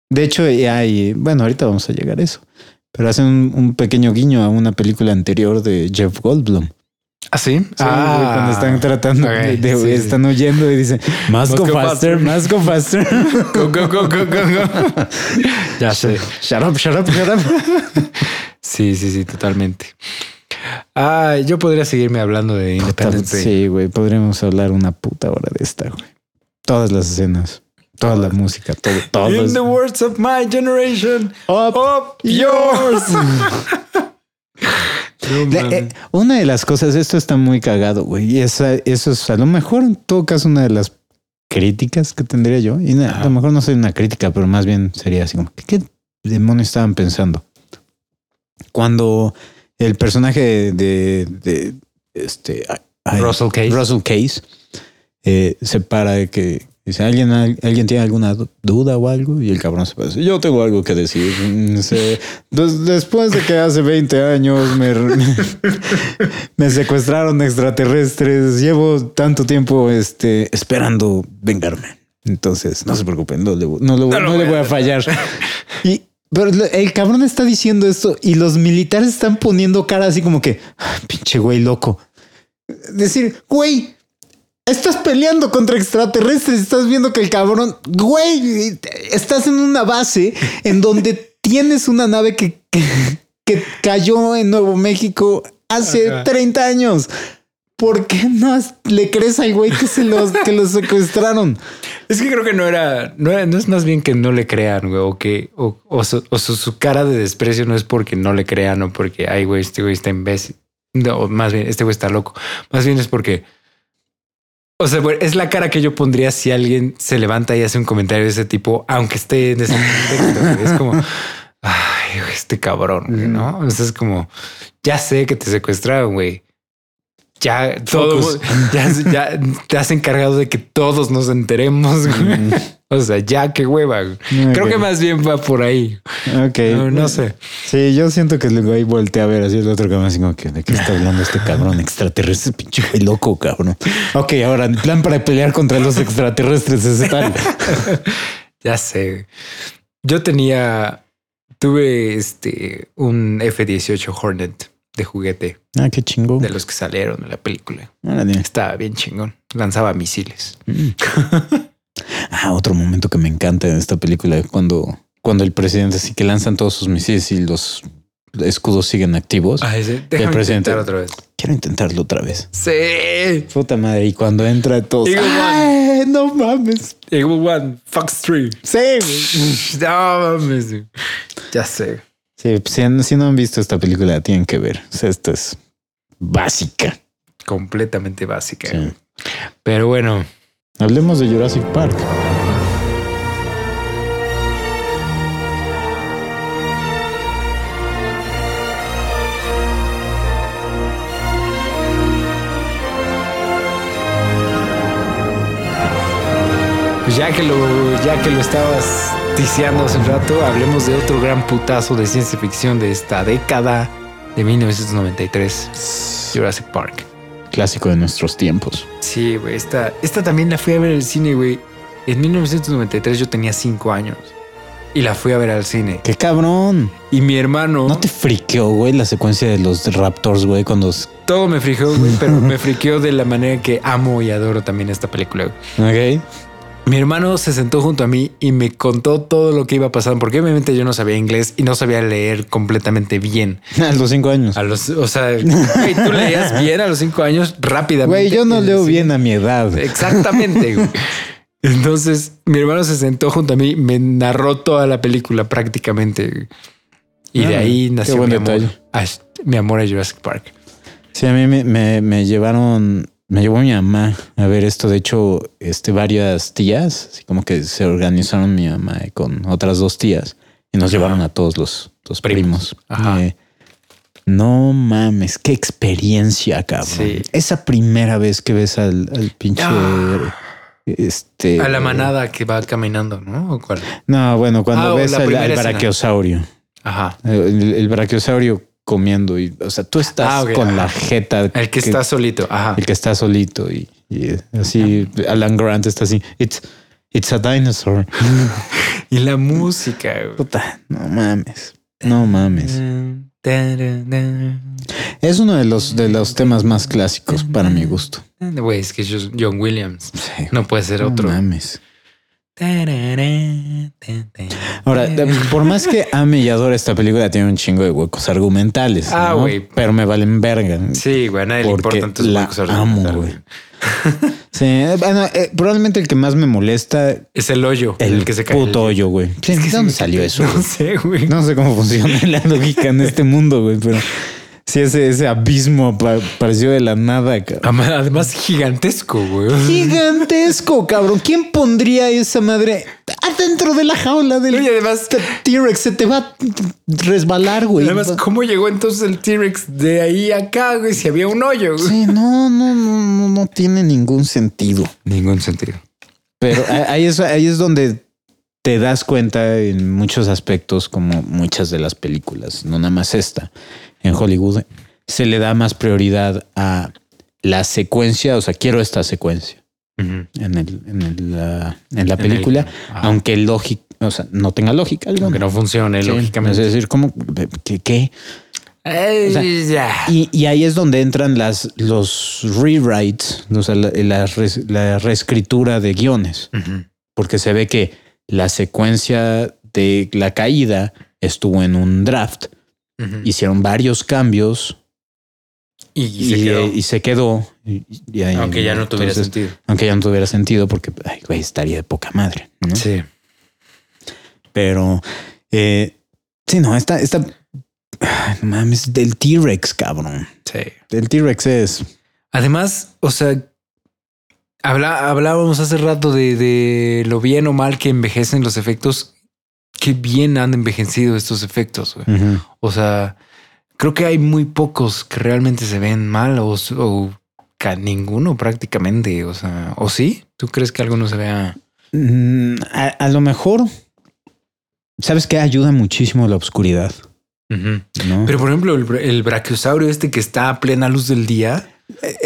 De hecho, ya hay, bueno, ahorita vamos a llegar a eso. Pero hacen un, un pequeño guiño a una película anterior de Jeff Goldblum. ¿Ah, sí? Sí, güey, cuando están tratando ok, de, de- sí, sí. están huyendo y dicen, más go faster, faster." más go faster. Go, go, go, go, go, go. ya sé. Shut up, shut up, shut up. Sí, sí, sí, totalmente. Ah, yo podría seguirme hablando de Independence Day. Sí, güey, podríamos hablar una puta hora de esta, güey. Todas las escenas, toda la música, todo, todo. In the words of my generation, Up up yours. Eh, una de las cosas, esto está muy cagado, güey. Y esa, eso es a lo mejor, en todo caso, una de las críticas que tendría yo. Y a lo mejor no soy una crítica, pero más bien sería así como, ¿qué, qué demonios estaban pensando? Cuando el personaje de, de- de, este ay, Russell Case. Russell Case eh, se para de que Dice, ¿alguien, ¿alguien tiene alguna duda o algo? Y el cabrón se pasa. Yo tengo algo que decir. Dice, "Des- después de que hace 20 años me, me secuestraron extraterrestres, llevo tanto tiempo este, esperando vengarme. Entonces, no se preocupen, no le, no le- No lo no le voy a a fallar. Y pero el cabrón está diciendo esto y los militares están poniendo cara así como que, "Ah, pinche güey loco. Decir, güey, estás peleando contra extraterrestres, estás viendo que el cabrón, güey, estás en una base en donde tienes una nave que, que, que cayó en Nuevo México hace Ajá. 30 años. ¿Por qué no le crees al güey que se los que los secuestraron? Es que creo que no era, no era- no es más bien que no le crean, güey, o que, o, o su, cara de desprecio no es porque no le crean o porque, ay, güey, este güey está imbécil. No, más bien, este güey está loco. Más bien es porque, o sea, es la cara que yo pondría si alguien se levanta y hace un comentario de ese tipo, aunque esté en ese contexto. Es como, este cabrón, ¿no? O sea, es como, ya sé que te secuestraron, güey. Ya todo, Focus. ya, ya te has encargado de que todos nos enteremos. güey. O sea, ya qué hueva. Creo que más bien va por ahí. Ok. No, no sé. Sí, yo siento que el güey voltea a ver así el otro cabrón, así como que de qué está hablando este cabrón extraterrestre, pinche loco, cabrón. Ok, ahora el plan para pelear contra los extraterrestres es tal. Ya sé. Yo tenía, tuve este un F-18 Hornet de juguete Ah, qué chingón. de los que salieron en la película. Órale. Estaba bien chingón. Lanzaba misiles. Ah, otro momento que me encanta en esta película cuando, cuando el presidente sí que lanzan todos sus misiles y los escudos siguen activos. Ah, ese. Déjame presidente. intentar otra vez. Quiero intentarlo otra vez. Sí. Puta madre. Y cuando entra todos. Eagle One. ¡Ay, no mames! Eagle One, Fox 3. Sí. No mames. Ya sé. Sí, si, han- si no han visto esta película, tienen que ver. O sea, esto es básica. Completamente básica. Sí. Pero bueno, Hablemos de Jurassic Park. Pues ya que lo, ya que lo estabas ticiando hace un rato, hablemos de otro gran putazo de ciencia ficción de esta década de 1993, Jurassic Park. Clásico de nuestros tiempos. Sí, güey, esta, esta también la fui a ver al cine, güey. En 1993 yo tenía cinco años y la fui a ver al cine. ¡Qué cabrón! Y mi hermano, ¿No te friqueó, güey, la secuencia de los Raptors, güey, cuando... todo me friqueó, güey, pero me friqueó de la manera que amo y adoro también esta película. güey. Ok. Mi hermano se sentó junto a mí y me contó todo lo que iba pasando, porque obviamente yo no sabía inglés y no sabía leer completamente bien. A los cinco años. A los, o sea, güey, tú leías bien a los cinco años rápidamente. Güey, yo no leo bien a mi edad. Exactamente. güey. Entonces, mi hermano se sentó junto a mí, me narró toda la película prácticamente. Y de Ah, ahí nació mi amor, a, mi amor a Jurassic Park. Sí, a mí me, me- me llevaron, me llevó mi mamá a ver esto. De hecho, este, varias tías, así como que se organizaron mi mamá con otras dos tías y nos llevaron a todos los, los primos. Primos. Ajá. Eh, no mames, qué experiencia, cabrón. Sí. Esa primera vez que ves al, al pinche. Ah. Este. A la manada que va caminando, ¿no? ¿O cuál? No, bueno, cuando Ah, ves al, brachiosaurio. Ajá. El, el brachiosaurio comiendo y, o sea, tú estás Ah, con ajá. la jeta. El que está solito. Ajá. el que está solito y, y así Alan Grant está así. It's, it's a dinosaur. Y la música. güey. Puta, no mames. No mames. Güey, Es uno de los de los temas más clásicos para mi gusto. es que es John Williams. Sí. No puede ser No otro. mames. Ahora, por más que ame y adore esta película, tiene un chingo de huecos argumentales. Ah, ¿no? güey. Pero me valen verga. Sí, güey, a nadie le Porque importan tus la huecos amo, argumentales, güey. Sí, bueno, eh, probablemente el que más me molesta Es el hoyo. el, el que se cae. puto hoyo, güey. Sí, Es que ¿De dónde salió eso? No sé, güey. No sé cómo funciona la lógica en este mundo, güey, pero sí, ese, ese abismo pa- pareció de la nada, cabrón. Además, gigantesco, güey. Gigantesco, cabrón. ¿Quién pondría esa madre adentro de la jaula del Y además, T-Rex? Se te va a resbalar, güey. además, ¿cómo llegó entonces el T-Rex de ahí a acá, güey? Si había un hoyo, güey. Sí, no, no, no, no, no tiene ningún sentido. Ningún sentido. Pero ahí es, ahí es donde te das cuenta en muchos aspectos, como muchas de las películas, no nada más esta, en Hollywood, se le da más prioridad a la secuencia, o sea, quiero esta secuencia en, el, en, el, la, en la En película, el- ajá. aunque lógica, o sea, no tenga lógica. alguna. Aunque no funcione, Sí, lógicamente. Es decir, ¿cómo? ¿Qué? qué? O sea, ya. Y, y ahí es donde entran las, los rewrites, o sea, la, la res- la reescritura de guiones, porque se ve que la secuencia de la caída estuvo en un draft, Hicieron varios cambios Y, y, y se quedó. y se quedó. y- y ahí- aunque ya no tuviera entonces, sentido. Aunque ya no tuviera sentido, porque ay, güey, estaría de poca madre. ¿no? Sí. Pero eh, sí, no, esta, esta ay, no mames, del T-Rex, cabrón. Sí. Del T-Rex es Además, o sea, habla- hablábamos hace rato de, de lo bien o mal que envejecen los efectos. Qué bien han envejecido estos efectos. güey. O sea, creo que hay muy pocos que realmente se ven mal o, o ninguno prácticamente. O sea, o sí, tú crees que alguno se vea. Mm, a, a lo mejor, sabes que ayuda muchísimo la oscuridad. ¿no? Pero por ejemplo, el, bra- el brachiosaurio este que está a plena luz del día.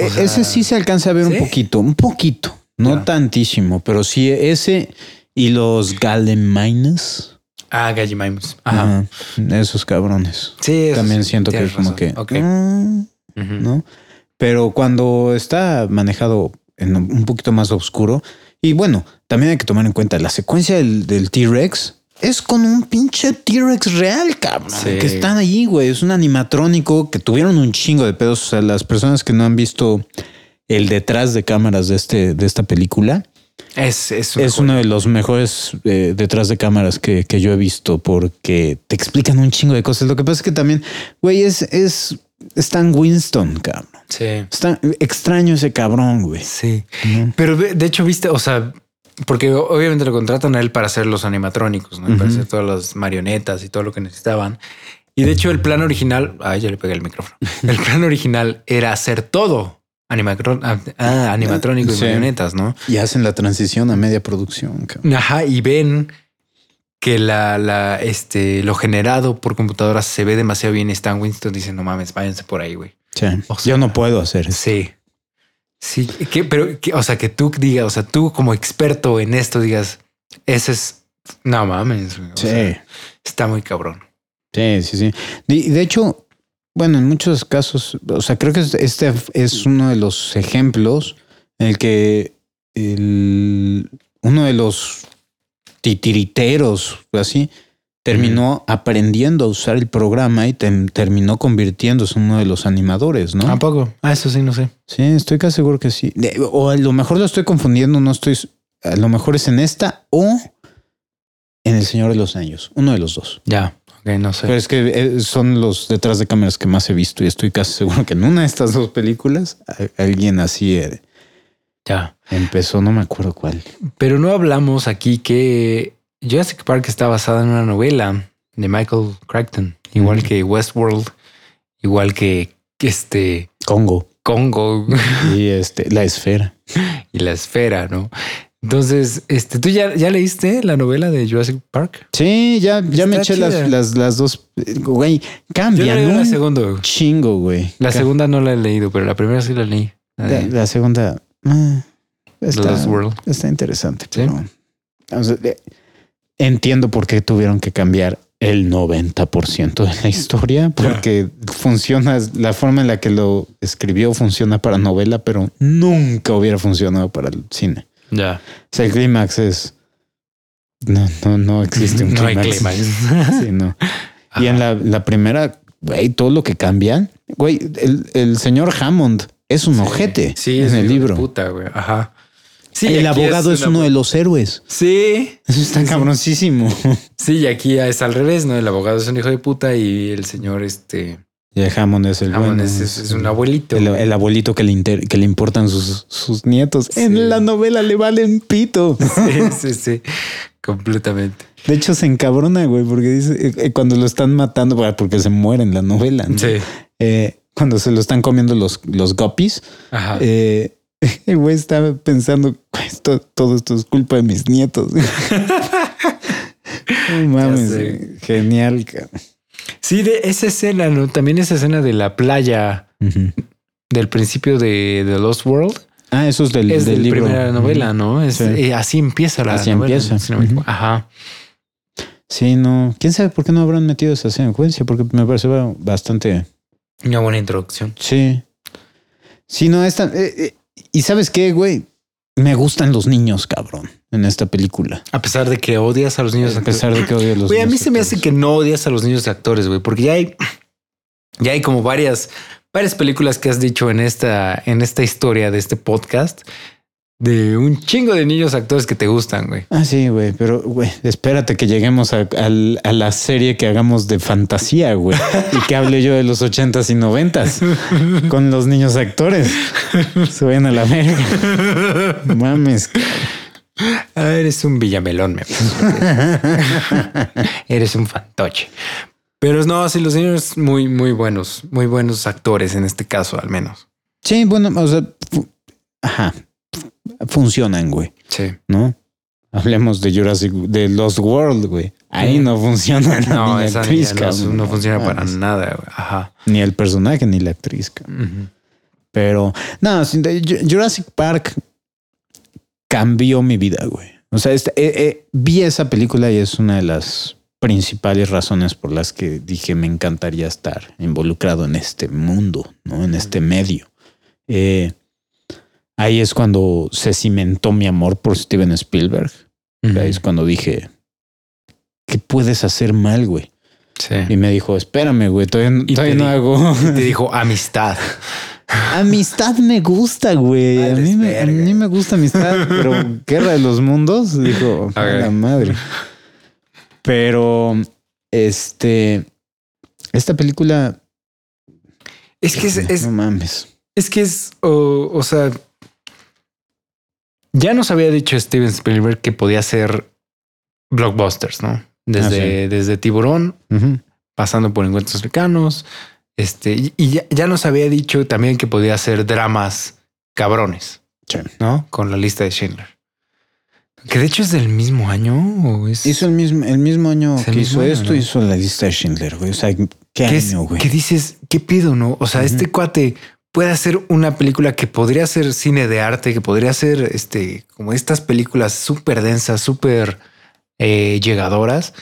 O sea, ese sí se alcanza a ver ¿sí? un poquito, un poquito, no tantísimo, pero sí ese y los Gallimimus. Ah, Gallimamus. Ajá. Esos cabrones. Sí, También sí, siento que tienes como razón. que, mm. ¿no? Pero cuando está manejado en un poquito más oscuro, y bueno, también hay que tomar en cuenta la secuencia del, del T-Rex es con un pinche T-Rex real, cabrón. Sí. Que están ahí, güey. Es un animatrónico que tuvieron un chingo de pedos. O sea, las personas que no han visto el detrás de cámaras de este, de esta película, Es, es, una es uno de los mejores eh, detrás de cámaras que, que yo he visto porque te explican un chingo de cosas. Lo que pasa es que también, güey, es, es Stan Winston, cabrón. Sí. Está extraño ese cabrón, güey. Sí. ¿no? Pero de hecho, viste, o sea, porque obviamente lo contratan a él para hacer los animatrónicos, ¿no? Para hacer todas las marionetas y todo lo que necesitaban. Y de hecho, el plan original, ay, ya le pegué el micrófono. El plan original era hacer todo animatro- ah, ah, animatrónico y Sí. marionetas, ¿no? Y hacen la transición a media producción, cabrón. Ajá, y ven que la, la, este, lo generado por computadora se ve demasiado bien. Stan Winston dice, no mames, váyanse por ahí, güey. Sí. O sea- yo no puedo hacer eso. Sí. Sí, que, pero, que, o sea, que tú digas, o sea, tú como experto en esto digas, ese es, no mames, güey, o Sí. sea, está muy cabrón. Sí, sí, sí. De, de hecho, bueno, en muchos casos, o sea, creo que este es uno de los ejemplos en el que el- uno de los titiriteros, así, terminó aprendiendo a usar el programa y tem- terminó convirtiéndose en uno de los animadores, ¿no? Tampoco. Ah, eso sí, no sé. Sí, estoy casi seguro que sí. O a lo mejor lo estoy confundiendo, no estoy. A lo mejor es en esta o en El Señor de los Años, uno de los dos. Ya, no sé. Pero es que eh, son los detrás de cámaras que más he visto y estoy casi seguro que en una de estas dos películas alguien así eh, ya. empezó, no me acuerdo cuál. Pero no hablamos aquí que Jurassic Park está basada en una novela de Michael Crichton, igual que Westworld, igual que este Congo Congo y este la esfera. y la esfera, ¿no? Entonces, este, ¿tú ya, ya leíste la novela de Jurassic Park? Sí, ya, ya me eché las, las, las dos. eh, Güey, Yo leí la un segunda. chingo, güey. La segunda no la he leído, pero la primera sí la leí. La segunda ah, está, World. está interesante. Sí. pero, o sea, eh, entiendo por qué tuvieron que cambiar el 90% de la historia, porque funciona, la forma en la que lo escribió funciona para novela, pero nunca hubiera funcionado para el cine. Ya. O sea, el clímax es... No, no, no existe un No hay clímax. clímax. Sí, no. Y en la, la primera, güey, todo lo que cambian, güey, el, el señor Hammond es un ojete Sí, en es el libro. Puta, güey. Ajá. Sí, el abogado es, uno de los héroes. Sí. Eso está cabroncísimo. Sí, y aquí es al revés, ¿no? El abogado es un hijo de puta y el señor, este, Y el Hammond es el Hammond bueno, es, es- es un abuelito. El, el abuelito que le, inter- que le importan sus, sus nietos. Sí. En la novela le valen pito. Sí, sí, sí. Completamente. De hecho, se encabrona, güey, porque dice eh, eh, cuando lo están matando, porque se muere en la novela. ¿no? Sí. Eh, cuando se lo están comiendo los, los guppies, Ajá. eh, El güey estaba pensando, esto, todo esto es culpa de mis nietos. no mames, genial. cabrón. Sí, de esa escena, ¿no? También esa escena de la playa del principio de The Lost World. Ah, eso es del, es de del libro. primera novela, ¿no? Es, Sí. eh, así empieza la Así novela, empieza. si no. Ajá. Sí, no. ¿Quién sabe por qué no habrán metido esa secuencia? Porque me parece bastante... Una buena introducción. Sí. Sí, no, esta... eh, eh, y ¿sabes qué, güey? Me gustan los niños, cabrón, en esta película. A pesar de que odias a los niños A pesar de que odio a los Güey, a mí niños se me hace que no odias a los niños actores, güey, porque ya hay, ya hay como varias, varias películas que has dicho en esta, en esta historia de este podcast de un chingo de niños actores que te gustan, güey. Ah, sí, güey, pero, güey, espérate que lleguemos a, la serie que hagamos de fantasía, güey, y que hable yo de los ochentas y noventas con los niños actores. Se vayan a la verga. Mames. Ah, eres un villamelón, me Eres un fantoche. Pero no, sí, los niños muy, muy buenos, muy buenos actores en este caso, al menos. Sí, bueno, o sea, ajá, funcionan, güey, Sí. ¿no? Hablemos de Jurassic, de Lost World, güey. Ahí no funciona No, niña esa actriz, no, cabrón. no funciona para mames. nada, güey. Ajá. Ni el personaje ni la actriz. Ujú. Pero no, Jurassic Park cambió mi vida, güey. O sea, este- eh, eh, vi esa película y es una de las principales razones por las que dije me encantaría estar involucrado en este mundo, ¿no? En este medio. Eh, ahí es cuando se cimentó mi amor por Steven Spielberg. Ahí es cuando dije, ¿qué puedes hacer mal, güey? Sí. Y me dijo, espérame, güey, todavía, Y no hago... Te dijo amistad. Amistad me gusta, güey. A mí, me, a verga. mí me gusta amistad, pero Guerra de los Mundos, dijo, a la madre. Pero, este, esta película, Es que es, es, no mames. es que es, o, o sea, ya nos había dicho Steven Spielberg que podía hacer blockbusters, ¿no? Desde, desde Tiburón, pasando por Encuentros Cercanos, este, y, ya, ya nos había dicho también que podía hacer dramas cabrones, Sí. ¿no? Con la lista de Schindler. Que de hecho es del mismo año o es... Hizo el mismo, el mismo año el que mismo hizo año, esto, ¿no? hizo la lista de Schindler, güey. O sea, ¿qué ¿Qué, es- año, güey? ¿Qué dices? ¿Qué pido, no? O sea, este cuate puede hacer una película que podría ser cine de arte, que podría ser este, como estas películas súper densas, súper eh, llegadoras.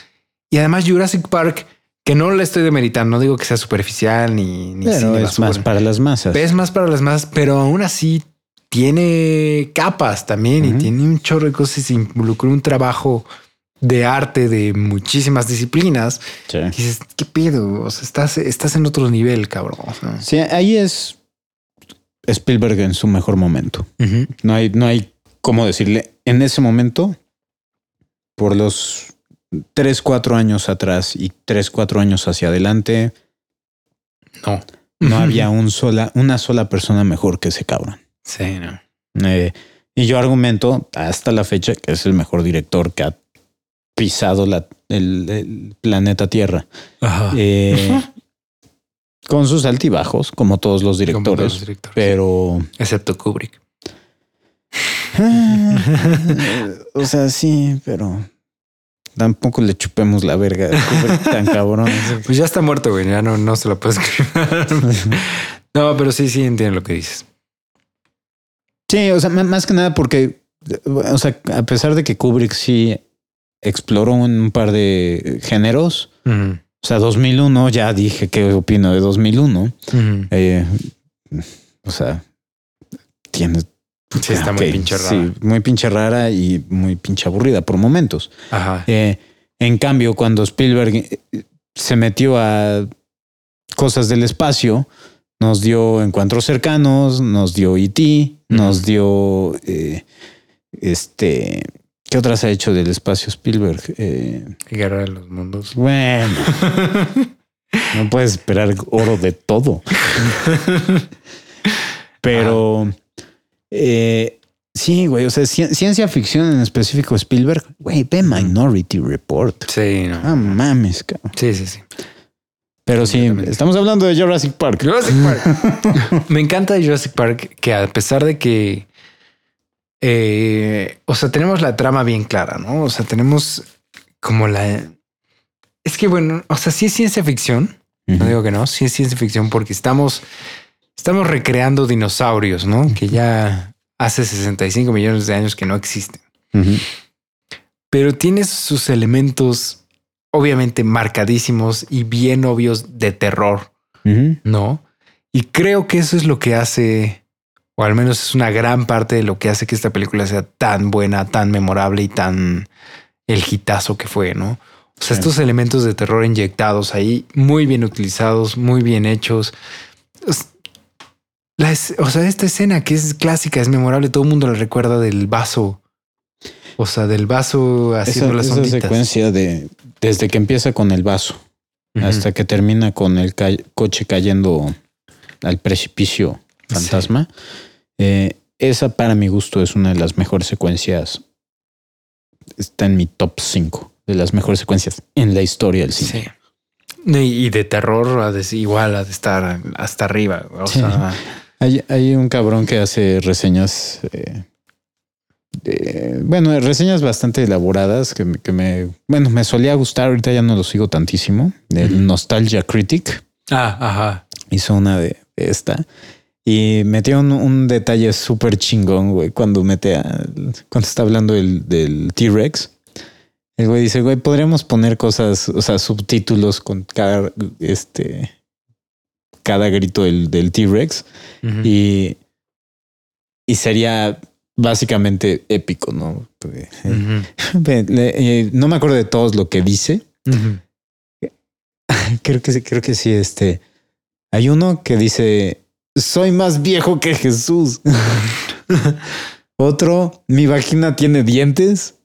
Y además Jurassic Park, que no le estoy demeritando, no digo que sea superficial ni, ni Pero cine es basura. más para las masas. Es más para las más, pero aún así tiene capas también y tiene un chorro de cosas. Involucró un trabajo de arte de muchísimas disciplinas. Sí. Y dices, ¿qué pedo? O sea, estás, estás en otro nivel, cabrón. Sí, ahí es Spielberg en su mejor momento. No hay, no hay cómo decirle en ese momento, por los tres, cuatro años atrás y tres, cuatro años hacia adelante, No. no había un sola, una sola persona mejor que ese cabrón. Sí, no. Eh, y yo argumento hasta la fecha que es el mejor director que ha pisado la- el, el planeta Tierra. Ajá. Eh, con sus altibajos, como todos los Como directores, todos los directores. pero Excepto Kubrick. o sea, sí, pero tampoco le chupemos la verga a Kubrick tan cabrón. Pues ya está muerto, güey. Ya no, no se lo puedes escribir. no, pero sí, sí entiendo lo que dices. Sí, o sea, más que nada porque, o sea, a pesar de que Kubrick sí exploró un par de géneros. O sea, 2001, ya dije qué opino de 2001. Ujú. Eh, o sea, tiene... Sí, está muy pinche rara. Sí, muy pinche rara y muy pinche aburrida por momentos. Ajá. Eh, en cambio, cuando Spielberg eh, se metió a cosas del espacio, nos dio encuentros cercanos, nos dio E.T., nos dio eh, este. ¿Qué otras ha hecho del espacio Spielberg? Eh, Guerra de los mundos. bueno, no puedes esperar oro de todo. Pero eh, sí, güey. O sea, ci- ciencia ficción en específico Spielberg. Güey, ve Minority Report. Sí, no. Ah, mames, cabrón. Sí, sí, sí. Pero sí, estamos hablando de Jurassic Park. Jurassic Park. Me encanta de Jurassic Park que a pesar de que eh, o sea, tenemos la trama bien clara, ¿no? O sea, tenemos como la... Es que bueno, o sea, sí es ciencia ficción. No digo que no, sí es ciencia ficción porque estamos, estamos recreando dinosaurios, ¿no? Que ya hace 65 millones de años que no existen. Pero tiene sus elementos obviamente marcadísimos y bien obvios de terror. ¿no? Y creo que eso es lo que hace, o al menos es una gran parte de lo que hace que esta película sea tan buena, tan memorable y tan el hitazo que fue, ¿no? O sea, Sí. estos elementos de terror inyectados ahí, muy bien utilizados, muy bien hechos. Es- la es- o sea, esta escena que es clásica, es memorable, todo el mundo la recuerda del vaso. O sea, del vaso haciendo Esa, las esa onditas. secuencia de desde que empieza con el vaso hasta que termina con el ca- coche cayendo al precipicio fantasma. Eh, esa para mi gusto es una de las mejores secuencias. Está en mi top 5 de las mejores secuencias en la historia del cine. Sí. Y de terror igual ha de estar hasta arriba. O Sí. sea, Hay, hay un cabrón que hace reseñas, eh, de- bueno, reseñas bastante elaboradas que, me- que me, bueno, me solía gustar. Ahorita ya no lo sigo tantísimo. El. Nostalgia Critic ah, ajá. hizo una de esta y metió un, un detalle súper chingón, güey, cuando mete a, cuando está hablando del, del T-Rex. El güey dice, güey, podríamos poner cosas, o sea, subtítulos con cada, este, cada grito del, del T-Rex y, y sería básicamente épico, ¿no? Eh, eh, no me acuerdo de todos lo que dice. Creo que sí, creo que sí. Este hay uno que dice: Soy más viejo que Jesús. Otro, mi vagina tiene dientes.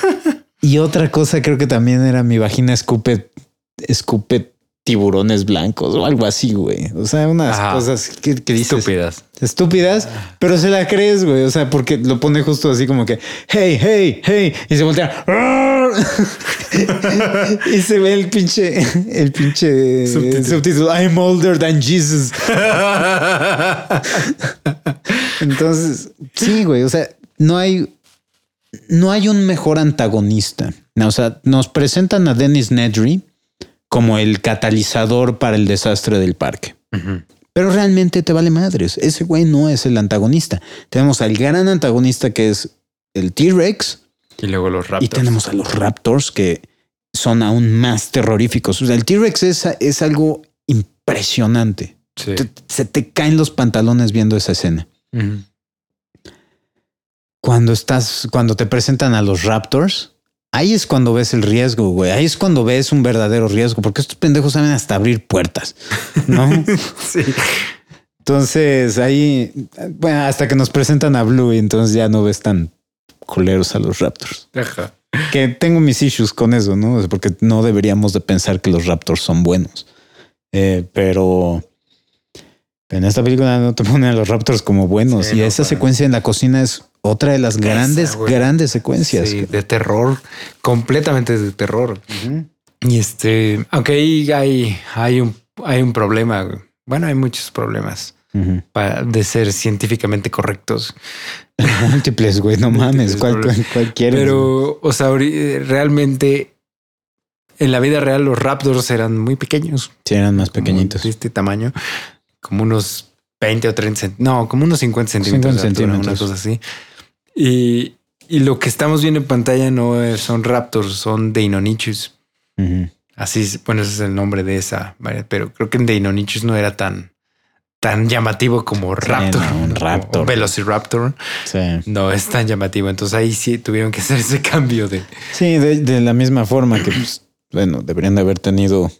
y otra cosa, creo que también era mi vagina escupe, escupe tiburones blancos o algo así, güey. O sea, unas Ajá. cosas que, que dices Estúpidas. estúpidas, pero se la crees, güey. O sea, porque lo pone justo así como que, hey, hey, hey, y se voltea. y se ve el pinche, el pinche Subtítulo. subtítulo. I'm older than Jesus. Entonces, sí, güey. O sea, no hay, no hay un mejor antagonista. O sea, nos presentan a Dennis Nedry como el catalizador para el desastre del parque. Pero realmente te vale madres. Ese güey no es el antagonista. Tenemos al gran antagonista que es el T-Rex Y luego los raptors. y tenemos a los Raptors que son aún más terroríficos. O sea, el T-Rex es, es algo impresionante. Sí. Te- se te caen los pantalones viendo esa escena. Cuando estás, cuando te presentan a los Raptors, ahí es cuando ves el riesgo, güey. Ahí es cuando ves un verdadero riesgo, porque estos pendejos saben hasta abrir puertas, ¿no? Sí. Entonces ahí, bueno, hasta que nos presentan a Blue y entonces ya no ves tan culeros a los Raptors. Ajá. Que tengo mis issues con eso, ¿no? Porque no deberíamos de pensar que los Raptors son buenos. Eh, pero en esta película no te ponen a los Raptors como buenos. Sí, y no, esa para secuencia en la cocina es otra de las grandes, güey. grandes secuencias. Sí, de terror, completamente de terror. Y este, aunque ahí hay, hay un, hay un problema. güey. Bueno, hay muchos problemas para, de ser científicamente correctos. Múltiples, güey, no mames. Múltiples ¿Cuál, problemas. cuál- cuál quieres? Pero, o sea, realmente en la vida real los raptors eran muy pequeños. Sí, eran más pequeñitos. De este tamaño, como unos 20 o 30 cent- no, como unos 50 centímetros, 50 de altura, una centímetros. cosa así. Y, y lo que estamos viendo en pantalla no es- son raptors, son Deinonychus. Ujú. Así, es- bueno, ese es el nombre de esa, pero creo que en Deinonychus no era tan, tan llamativo como Raptor. no, un raptor. o Velociraptor. Sí. No es tan llamativo. Entonces ahí sí tuvieron que hacer ese cambio de Sí, de, de la misma forma que, pues, bueno, deberían de haber tenido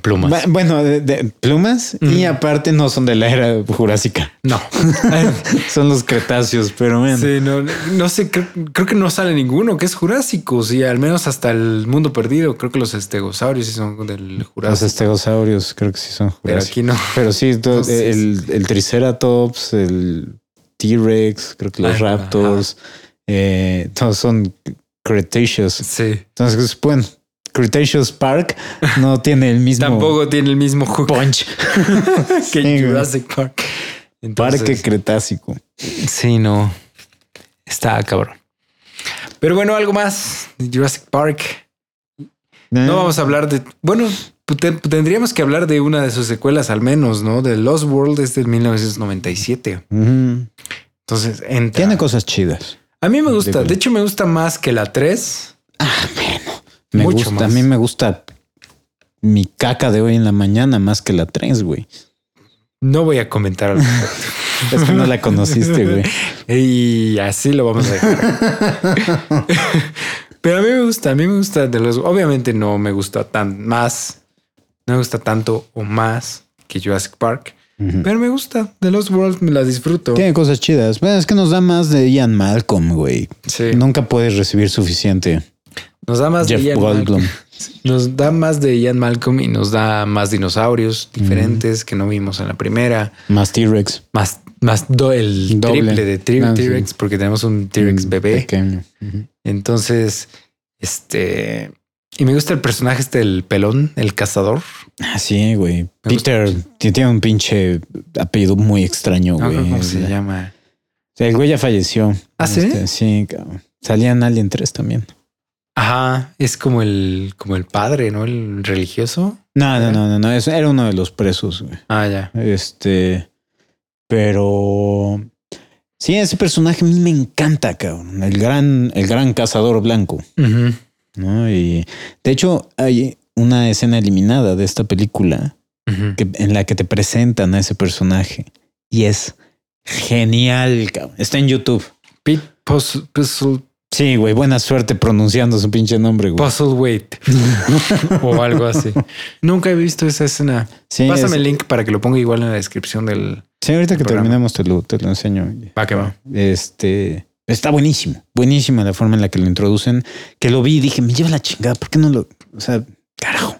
plumas. Bu- Bueno, de, de plumas y Mm. aparte no son de la era jurásica, No. son los cretáceos, pero bueno. Sí, no, no sé, creo, creo que no sale ninguno que es jurásico. Sí, al menos hasta el mundo perdido. Creo que los estegosaurios sí son del Los jurásico. estegosaurios creo que sí son pero jurásicos. aquí no. Pero sí, Entonces- el, el Triceratops, el T-Rex, creo que los Ah, Raptors, eh, todos son Cretaceous. Sí. Entonces, bueno, Cretaceous Park no tiene el mismo Tampoco tiene el mismo hook punch. que Sí. Jurassic Park. Entonces, Parque Cretácico. Sí, no. Está cabrón. Pero bueno, algo más. Jurassic Park. Eh. No vamos a hablar de. Bueno, te- tendríamos que hablar de una de sus secuelas al menos, ¿no? De Lost World es del 1997. Ujú. Entonces, entra. Tiene cosas chidas. A mí me gusta. De- De hecho, me gusta más que la 3. Me Mucho gusta, más. a mí me gusta mi caca de hoy en la mañana más que la 3, güey. No voy a comentar al respecto. Es que no la conociste, güey. Y así lo vamos a dejar. Pero a mí me gusta, a mí me gusta de los. Obviamente no me gusta tan más, no me gusta tanto o más que Jurassic Park, pero me gusta. De los World me la disfruto. Tiene cosas chidas. Bueno, es que nos da más de Ian Malcolm, güey. Sí. Nunca puedes recibir suficiente. Nos da más Jeff de Ian Goldblum. Malcolm. Nos da más de Ian Malcolm y nos da más dinosaurios diferentes que no vimos en la primera. Más T-Rex. Más, más do- el Doble. triple de Ah, sí. T-Rex, porque tenemos un T-Rex Mm, bebé. Pequeño. Entonces, este. Y me gusta el personaje este, el pelón, el cazador. Ah, sí, güey. Me Peter tiene un pinche apellido muy extraño, No güey. cómo se llama. El güey ya falleció. ¿Ah, sí? Este, sí, cabrón. Salía en Alien 3 también. Ajá, es como el, como el padre, ¿no? El religioso. No, no, no, no, no. eso era uno de los presos, güey. Ah, ya. Este, pero sí, ese personaje a mí me encanta, cabrón. El gran, el gran cazador blanco, Ujú. ¿no? Y de hecho, hay una escena eliminada de esta película que, en la que te presentan a ese personaje y es genial, cabrón. Está en YouTube. Pete Puzzle, Puzzle, Sí, güey, buena suerte pronunciando su pinche nombre, güey. Puzzle Wait o algo así. Nunca he visto esa escena. Sí, Pásame es- el link para que lo ponga igual en la descripción del. sí, ahorita que programa. terminemos te lo, te lo enseño. Va que va. Este está buenísimo, buenísima la forma en la que lo introducen. Que lo vi y dije, me lleva la chingada. ¿Por qué no lo? O sea, carajo.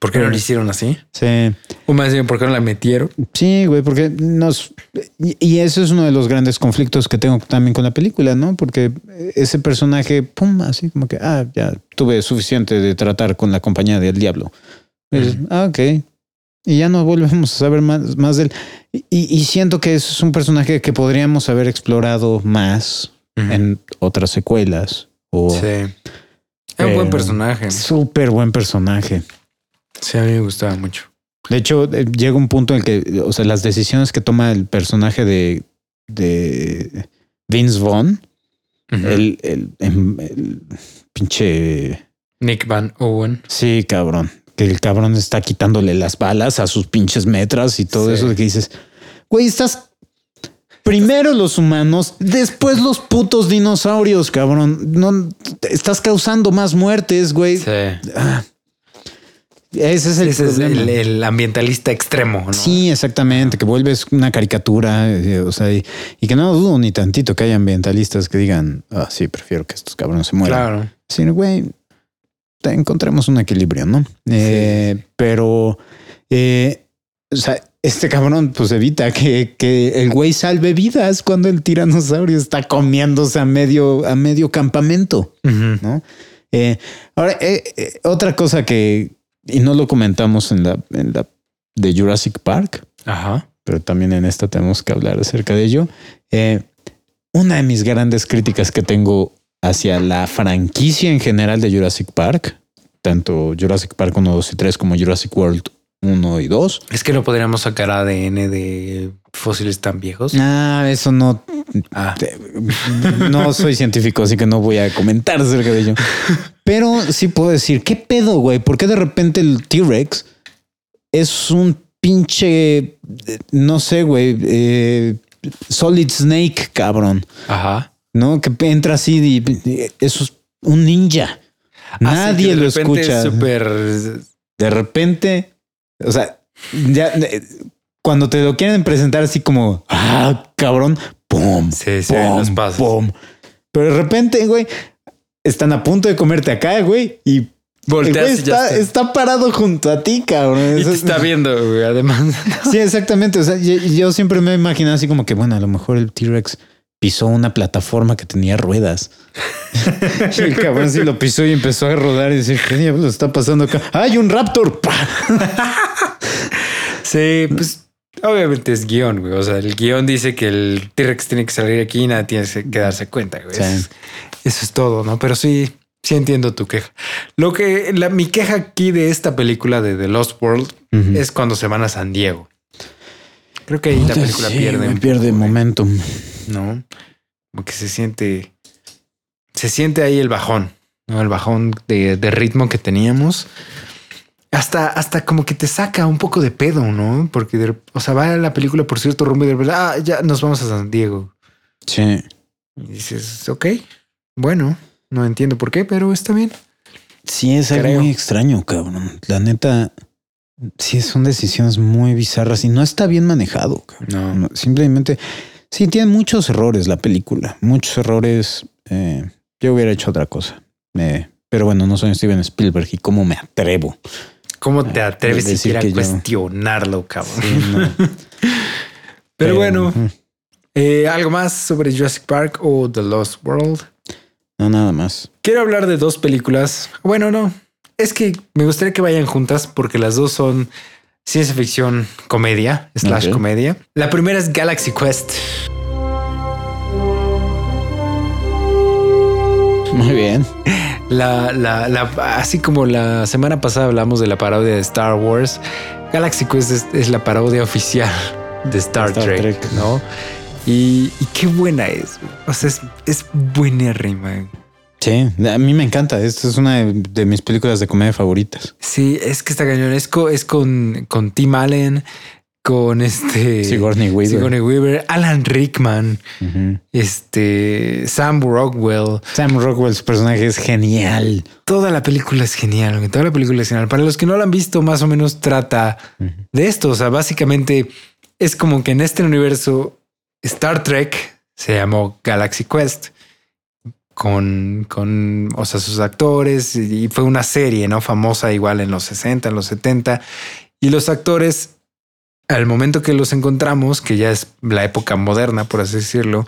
¿Por qué no lo hicieron así? Sí, O más bien, ¿por qué no la metieron? sí, güey, porque nos y, eso es uno de los grandes conflictos que tengo también con la película, no? Porque ese personaje, pum, así como que ah, ya tuve suficiente de tratar con la compañía del diablo. Es, ah, ok. Y ya no volvemos a saber más, más de él. Y, y siento que eso es un personaje que podríamos haber explorado más en otras secuelas. O Sí. Es un buen Eh, personaje. súper buen personaje. Sí, a mí me gustaba mucho. De hecho, eh, llega un punto en el que, o sea, las decisiones que toma el personaje de, de Vince Vaughn, el, el, em- el pinche. Nick Van Owen. Sí, cabrón. Que el cabrón está quitándole las balas a sus pinches metras y todo Sí. eso de que dices, güey, estás primero los humanos, después los putos dinosaurios, cabrón. No estás causando más muertes, güey. Sí. Ah. Ese es el Ese es problema. el, el ambientalista extremo, ¿no? Sí, exactamente, que vuelves una caricatura, eh, o sea, y, y que no dudo ni tantito que haya ambientalistas que digan, ah, sí, prefiero que estos cabrones se mueran. Claro. Sí, güey, encontremos un equilibrio, ¿no? Eh, Pero, eh, o sea, este cabrón pues evita que, que el güey salve vidas cuando el tiranosaurio está comiéndose a medio, a medio campamento. ¿no? Eh, ahora, otra cosa que, y no lo comentamos en la, en la de Jurassic Park, Ajá. pero también en esta tenemos que hablar acerca de ello. Eh, una de mis grandes críticas que tengo hacia la franquicia en general de Jurassic Park, tanto Jurassic Park 1, 2 y 3 como Jurassic World 1 y 2. Es que no podríamos sacar ADN de fósiles tan viejos. Ah, eso no, Ah, no soy científico, así que no voy a comentar acerca de ello. Pero sí puedo decir, ¿qué pedo, güey? ¿Por qué de repente el T-Rex es un pinche, no sé, güey, eh, Solid Snake, cabrón? ajá. ¿No? Que entra así y eso es un ninja. Nadie que de lo escucha. es Súper. De repente, o sea, ya eh, cuando te lo quieren presentar así como, ah, cabrón, pum, Sí, sí, pum, pum. Pero de repente, güey, están a punto de comerte acá, güey, y Volteas güey y ya está, parado junto a ti, cabrón. Y te es- está viendo, güey. Además. Sí, exactamente. O sea, yo, yo siempre me he imaginado así como que, bueno, a lo mejor el T-Rex pisó una plataforma que tenía ruedas. y el cabrón sí lo pisó y empezó a rodar y decir, ¿qué diablos está pasando acá? ¡Hay un Raptor! Sí, pues Obviamente es guion, güey. O sea, el guion dice que el T-Rex tiene que salir aquí y nada tiene que darse cuenta, güey. Sí. Es- eso es todo, ¿no? Pero sí, sí entiendo tu queja. Lo que la, mi queja aquí de esta película de The Lost World es cuando se van a San Diego. Creo que ahí la película sí, pierde. me pierde güey, momentum. ¿No? Como que se siente. Se siente ahí el bajón, ¿no? El bajón de, de ritmo que teníamos. Hasta, hasta como que te saca un poco de pedo, ¿no? Porque, de- o sea, va la película por cierto rumbo y de repente, ah, ya nos vamos a San Diego. Sí. Y dices, ok, bueno, no entiendo por qué, pero está bien. Sí, es algo muy extraño, cabrón. La neta, sí, son decisiones muy bizarras y no está bien manejado. cabrón. No. Simplemente, sí, tiene muchos errores la película. Muchos errores. eh, yo hubiera hecho otra cosa. Eh, pero bueno, no soy Steven Spielberg y cómo me atrevo. ¿Cómo te atreves Decir a que yo- cuestionarlo, cabrón? Sí, no. Pero bueno, eh, algo más sobre Jurassic Park o The Lost World. No, nada más. Quiero hablar de dos películas. Bueno, no. Es que me gustaría que vayan juntas porque las dos son ciencia ficción comedia, slash comedia. La primera es Galaxy Quest. Muy bien. La, la, la- así como la semana pasada hablamos de la parodia de Star Wars, Galaxy Quest es, es la parodia oficial de Star, Star Trek, Trek. ¿no? Y, y qué buena es. güey. O sea, es, es buenérrima. Sí, a mí me encanta. Esta es una de, de mis películas de comedia favoritas. Sí, es que está cañón. Es, co- es con, con Tim Allen, con este Sigourney Weaver. Sigourney Weaver, Alan Rickman, este Sam Rockwell. Sam Rockwell, su personaje es genial. Toda la película es genial. Toda la película es genial. Para los que no la han visto, más o menos trata de esto. O sea, básicamente es como que en este universo Star Trek se llamó Galaxy Quest con, con o sea, sus actores y fue una serie, ¿no? Famosa igual en los 60, en los 70. Y los actores, al momento que los encontramos, que ya es la época moderna, por así decirlo,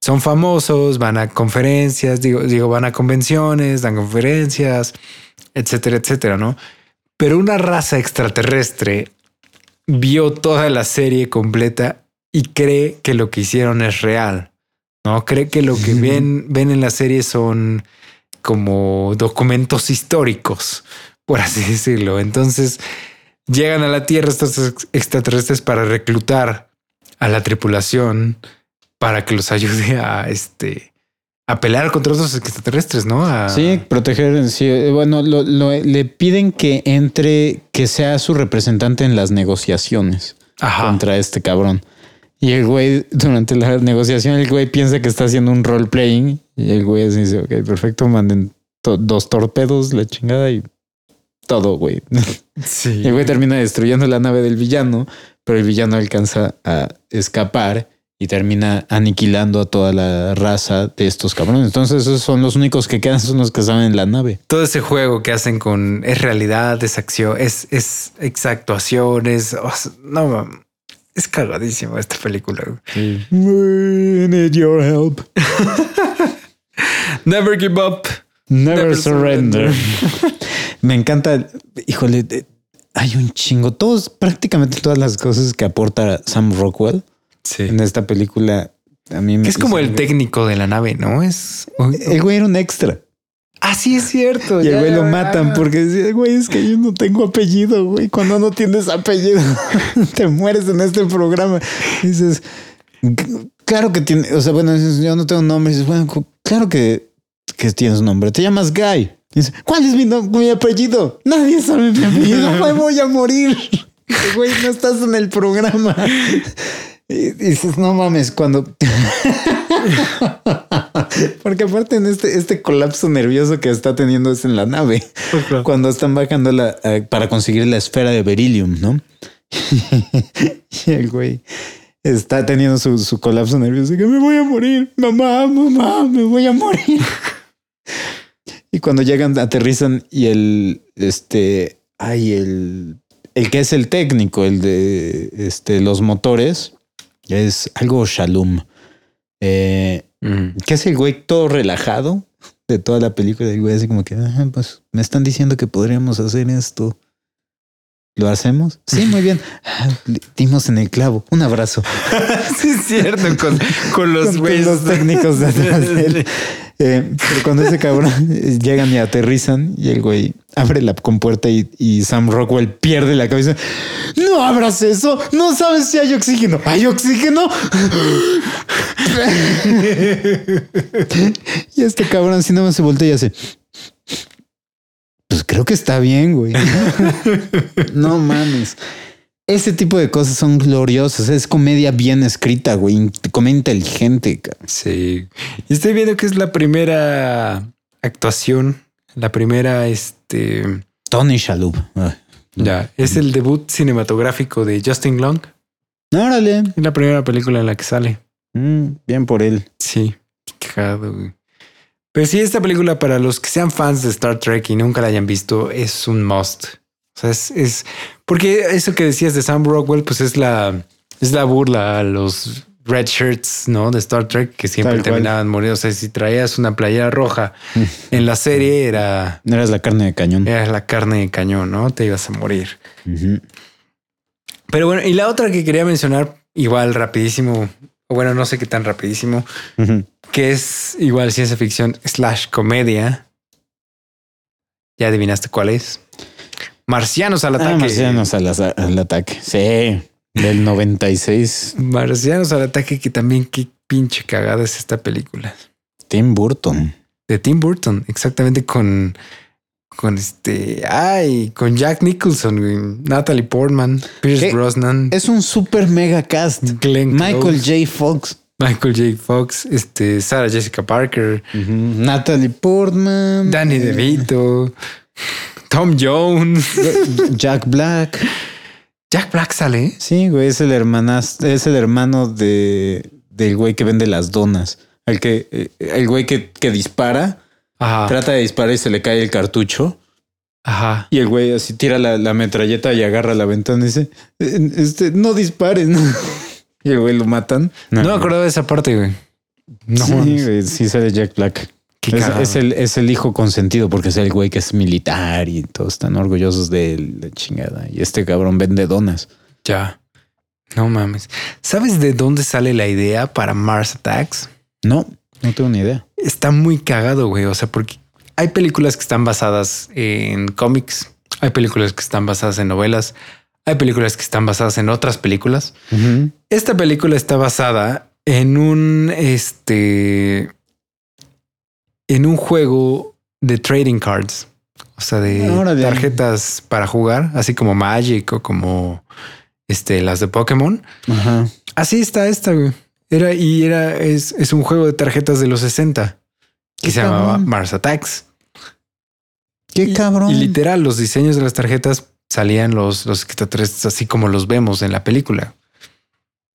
son famosos, van a conferencias, digo, digo, van a convenciones, dan conferencias, etcétera, etcétera, ¿no? Pero una raza extraterrestre vio toda la serie completa y cree que lo que hicieron es real. No cree que lo que ven, ven en la serie son como documentos históricos, por así decirlo. Entonces llegan a la Tierra estos ex- extraterrestres para reclutar a la tripulación para que los ayude a este a pelear contra otros extraterrestres, ¿no? A- Sí, proteger. Sí, eh, bueno, lo- lo- le piden que entre, que sea su representante en las negociaciones Ajá. contra este cabrón. Y el güey, durante la negociación, el güey piensa que está haciendo un role playing. Y el güey así dice: Ok, perfecto, manden to- dos torpedos, la chingada y todo, güey. Sí. Y el güey termina destruyendo la nave del villano, pero el villano alcanza a escapar y termina aniquilando a toda la raza de estos cabrones. Entonces, esos son los únicos que quedan, son los que estaban en la nave. todo ese juego que hacen con es realidad, es acción, es, es exactuación, es o sea, no es cagadísimo esta película. We need your help. Never give up. Never, Never surrender. surrender. Me encanta. Híjole, hay un chingo. Todos, prácticamente todas las cosas que aporta Sam Rockwell Sí. en esta película. A mí me Es como el técnico de la nave, ¿no? Es. El güey era un extra. Ah, sí, es cierto. Y el güey lo matan porque dice, güey, es que yo no tengo apellido, güey. Cuando no tienes apellido, te mueres en este programa. Y dices, claro que tiene, o sea, bueno, dices, yo no tengo nombre. Y dices, bueno, claro que, que tienes nombre. Te llamas Guy. Y dice, ¿cuál es mi, mi apellido? Nadie sabe mi apellido. Me voy a morir. Güey, no estás en el programa. Y dices, no mames, cuando. Porque aparte en este, este colapso nervioso que está teniendo es en la nave cuando están bajando la, eh, para conseguir la esfera de beryllium, ¿no? y el güey está teniendo su, su colapso nervioso que me voy a morir, mamá, mamá, me voy a morir. y cuando llegan, aterrizan y el, este, ay, el, el que es el técnico, el de, este, los motores, es algo Shalom. Eh, Mm. que es el güey todo relajado de toda la película. El güey así como que, "Ah, pues me están diciendo que podríamos hacer esto. ¿Lo hacemos? Sí, muy bien. Ah, Dimos en el clavo. Un abrazo. sí, es cierto, con, con los Con güeyes. los técnicos de atrás de él. Eh, pero cuando ese cabrón llegan y aterrizan y el güey abre la compuerta y, y Sam Rockwell pierde la cabeza. No abras eso. No sabes si hay oxígeno. ¿Hay oxígeno? y este cabrón así nada más se voltea y hace. Pues creo que está bien, güey. no mames. Ese tipo de cosas son gloriosas. Es comedia bien escrita, güey. Comedia inteligente. Sí. Y estoy viendo que es la primera actuación, la primera, este, Tony Shalhoub. Ah. ya, es el debut cinematográfico de Justin Long. Órale. Es la primera película en la que sale. Mm, bien por él. Sí, qué cagado, güey. Pero sí, esta película para los que sean fans de Star Trek y nunca la hayan visto es un must. O sea, es, es porque eso que decías de Sam Rockwell, pues es la, es la burla a los red shirts, ¿no? De Star Trek que siempre Tal terminaban muriendo. O sea, si traías una playera roja en la serie era, No eras la carne de cañón. era la carne de cañón, ¿no? Te ibas a morir. Pero bueno, y la otra que quería mencionar, igual rapidísimo, bueno, no sé qué tan rapidísimo, que es igual ciencia ficción slash comedia. ¿Ya adivinaste cuál es? Marcianos al ataque. Ah, marcianos al, ataque. Sí. Del 96. Marcianos al ataque, que también qué pinche cagada es esta película. Tim Burton. De Tim Burton, exactamente con, con este, ay, con Jack Nicholson, Natalie Portman, Pierce. Brosnan, Es un super mega cast. Glenn Michael Close, J. Fox. Michael J. Fox, este, Sarah Jessica Parker, Natalie Portman. Danny DeVito, Tom Jones, Jack Black. Jack Black sale. Sí, güey, es el hermanas, es el hermano de del güey que vende las donas. El que, eh, el güey que, que dispara, Ajá. trata de disparar y se le cae el cartucho. Ajá. Y el güey así tira la, la metralleta y agarra la ventana y dice: "Eh, Este, no disparen. y el güey lo matan. No me acuerdo de esa parte, güey. No, sí, güey, sí sale Jack Black. Es, el, es el hijo consentido porque es el güey que es militar y todos están orgullosos de él, la chingada. Y este cabrón vende donas. Ya. No mames. ¿Sabes de dónde sale la idea para Mars Attacks? No, no tengo ni idea. Está muy cagado, güey. O sea, porque hay películas que están basadas en cómics, hay películas que están basadas en novelas, hay películas que están basadas en otras películas. Esta película está basada en un este en un juego de trading cards, o sea, de tarjetas para jugar, así como Magic o como este las de Pokémon. Ajá. Así está esta, güey. Era y era es, es un juego de tarjetas de los 60 que se llamaba. Mars Attacks. Qué Y- cabrón. Y literal, los diseños de las tarjetas salían los, los extraterrestres así como los vemos en la película.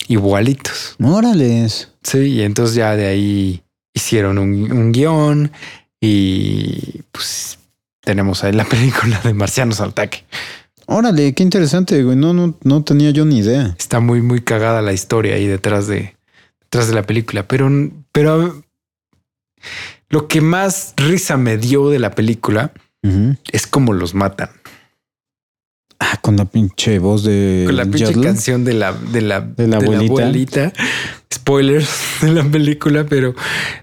Igualitos. Órales. Sí, y entonces ya de ahí hicieron un, un guion y pues tenemos ahí la película de Marcianos al ataque. Órale, qué interesante, güey. No, no, no tenía yo ni idea. Está muy, muy cagada la historia ahí detrás de, detrás de la película, pero, pero lo que más risa me dio de la película es cómo los matan. Ah, con la pinche voz de. Con la pinche canción de la, de la, De la abuelita. abuelita. Spoilers de la película, pero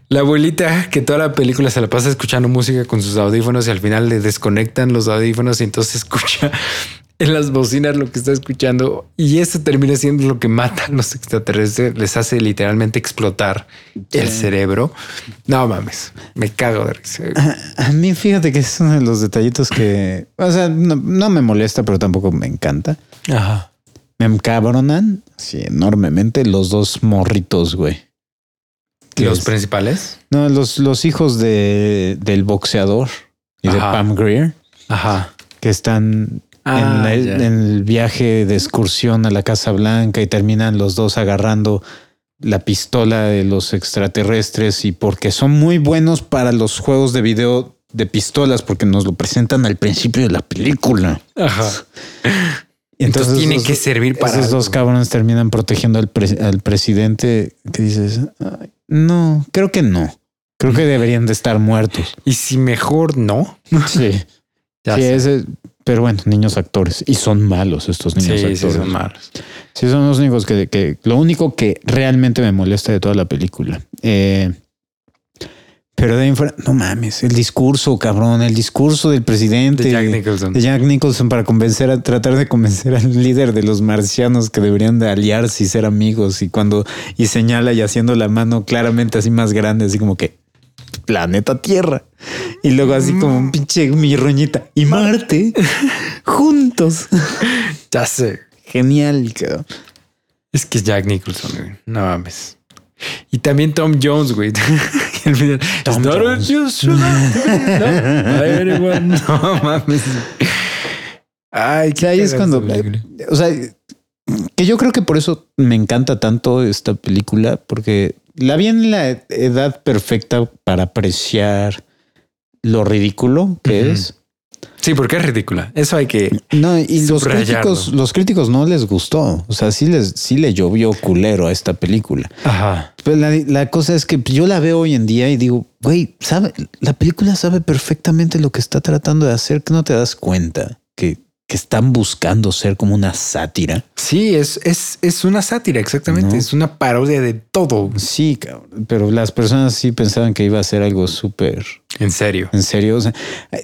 la abuelita que toda la película se la pasa escuchando música con sus audífonos y al final le desconectan los audífonos y entonces escucha en las bocinas lo que está escuchando y eso termina siendo lo que mata a los extraterrestres, les hace literalmente explotar el cerebro. No mames, me cago de risa. A mí, fíjate que es uno de los detallitos que. O sea, no, no me molesta, pero tampoco me encanta. Ajá. Me encabronan sí, enormemente los dos morritos, güey. Los es- principales. No, los, los hijos de, del boxeador y de. Pam Greer, Ajá. que están Ah, en, el, ya. en el viaje de excursión a la Casa Blanca y terminan los dos agarrando la pistola de los extraterrestres y porque son muy buenos para los juegos de video de pistolas porque nos lo presentan al principio de la película. Ajá. Y Entonces, tiene que servir para esos dos cabrones terminan protegiendo al, pre- al presidente que dices, "Ay, no, creo que no. Creo que deberían de estar muertos. Y si mejor no. Sí. Ya sí, sé. ese, pero bueno, niños actores. Y son malos estos niños Sí, actores. sí, son malos. Sí, son los únicos que, que- lo único que realmente me molesta de toda la película. Eh, pero de fuera, no mames, el discurso, cabrón, el discurso del presidente. De Jack Nicholson. de Jack Nicholson para convencer a tratar de convencer al líder de los marcianos que deberían de aliarse y ser amigos y cuando y señala y haciendo la mano claramente así más grande así como que planeta Tierra y luego así como un pinche mirroñita y Marte juntos Ya sé. genial cabrón. Es que es Jack Nicholson, güey. No mames. Y también Tom Jones, güey. Final, Tom "It's not Jones. no, anyone". No mames. Ay, Sí, ahí es cuando, película. o sea, que yo creo que por eso me encanta tanto esta película, porque la vi en la edad perfecta para apreciar lo ridículo que es. Sí, porque es ridícula. Eso hay que. No, y los Subrayarlo. críticos, los críticos no les gustó. O sea, sí les, sí le llovió culero a esta película. Ajá. Pero la, la cosa es que yo la veo hoy en día y digo, güey, sabe, la película sabe perfectamente lo que está tratando de hacer, que no te das cuenta que, que están buscando ser como una sátira. Sí, es, es, es una sátira, exactamente. No. Es una parodia de todo. Sí, cabrón, pero las personas sí pensaban que iba a ser algo súper En serio. en serio. O sea, hay,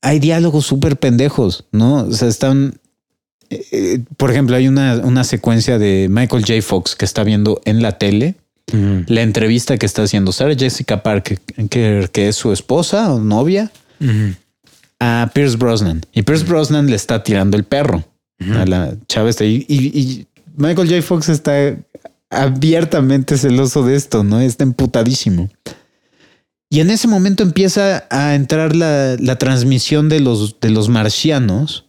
hay diálogos súper pendejos, ¿no? O sea, están. eh, eh, por ejemplo, hay una, una secuencia de Michael J. Fox que está viendo en la tele la entrevista que está haciendo Sarah Jessica Parker, que, que es su esposa o novia. A Pierce Brosnan. Y Pierce Brosnan le está tirando el perro a la chava esta. Y, y- y Michael J. Fox está abiertamente celoso de esto, ¿no? Está emputadísimo. Y en ese momento empieza a entrar la, la transmisión de los, de los marcianos.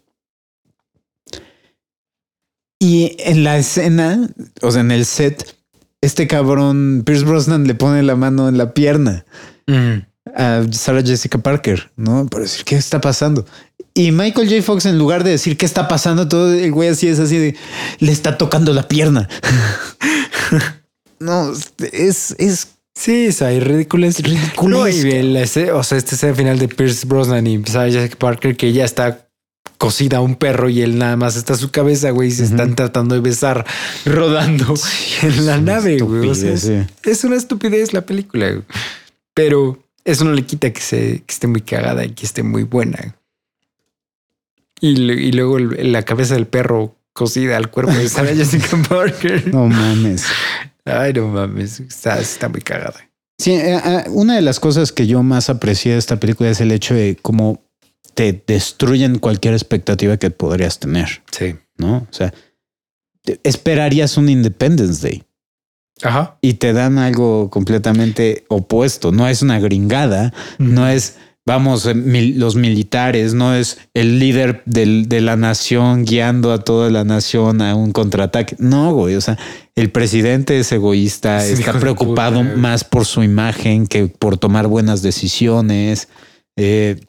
Y en la escena, o sea, en el set, este cabrón, Pierce Brosnan, le pone la mano en la pierna Ujú. A Sarah Jessica Parker, ¿no? Para decir qué está pasando. Y Michael J. Fox, en lugar de decir qué está pasando, todo el güey así es así de le está tocando la pierna. no, es, es Sí, es ahí ridículo. Es Ridiculez, No, y el ese- o sea, este es el final de Pierce Brosnan y Sarah Jessica Parker que ya está cosida a un perro y él nada más está su cabeza, güey, y se están tratando de besar rodando en la nave, güey. O sea, estupidez, es, es una estupidez la película, güey. pero eso no le quita que, se, que esté muy cagada y que esté muy buena. Y, luego el- la cabeza del perro cosida al cuerpo de Sarah Jessica Parker. no mames. Ay, no mames, está, está muy cagada. Sí, eh, eh, una de las cosas que yo más aprecié de esta película es el hecho de cómo te destruyen cualquier expectativa que podrías tener, Sí. ¿no? O sea, esperarías un Independence Day. Ajá. y te dan algo completamente opuesto. No es una gringada, no es vamos, eh, mil- los militares, no es el líder del- de la nación guiando a toda la nación a un contraataque. No, güey. O sea, el presidente es egoísta, Sí, está preocupado puta, más por su imagen que por tomar buenas decisiones. Eh,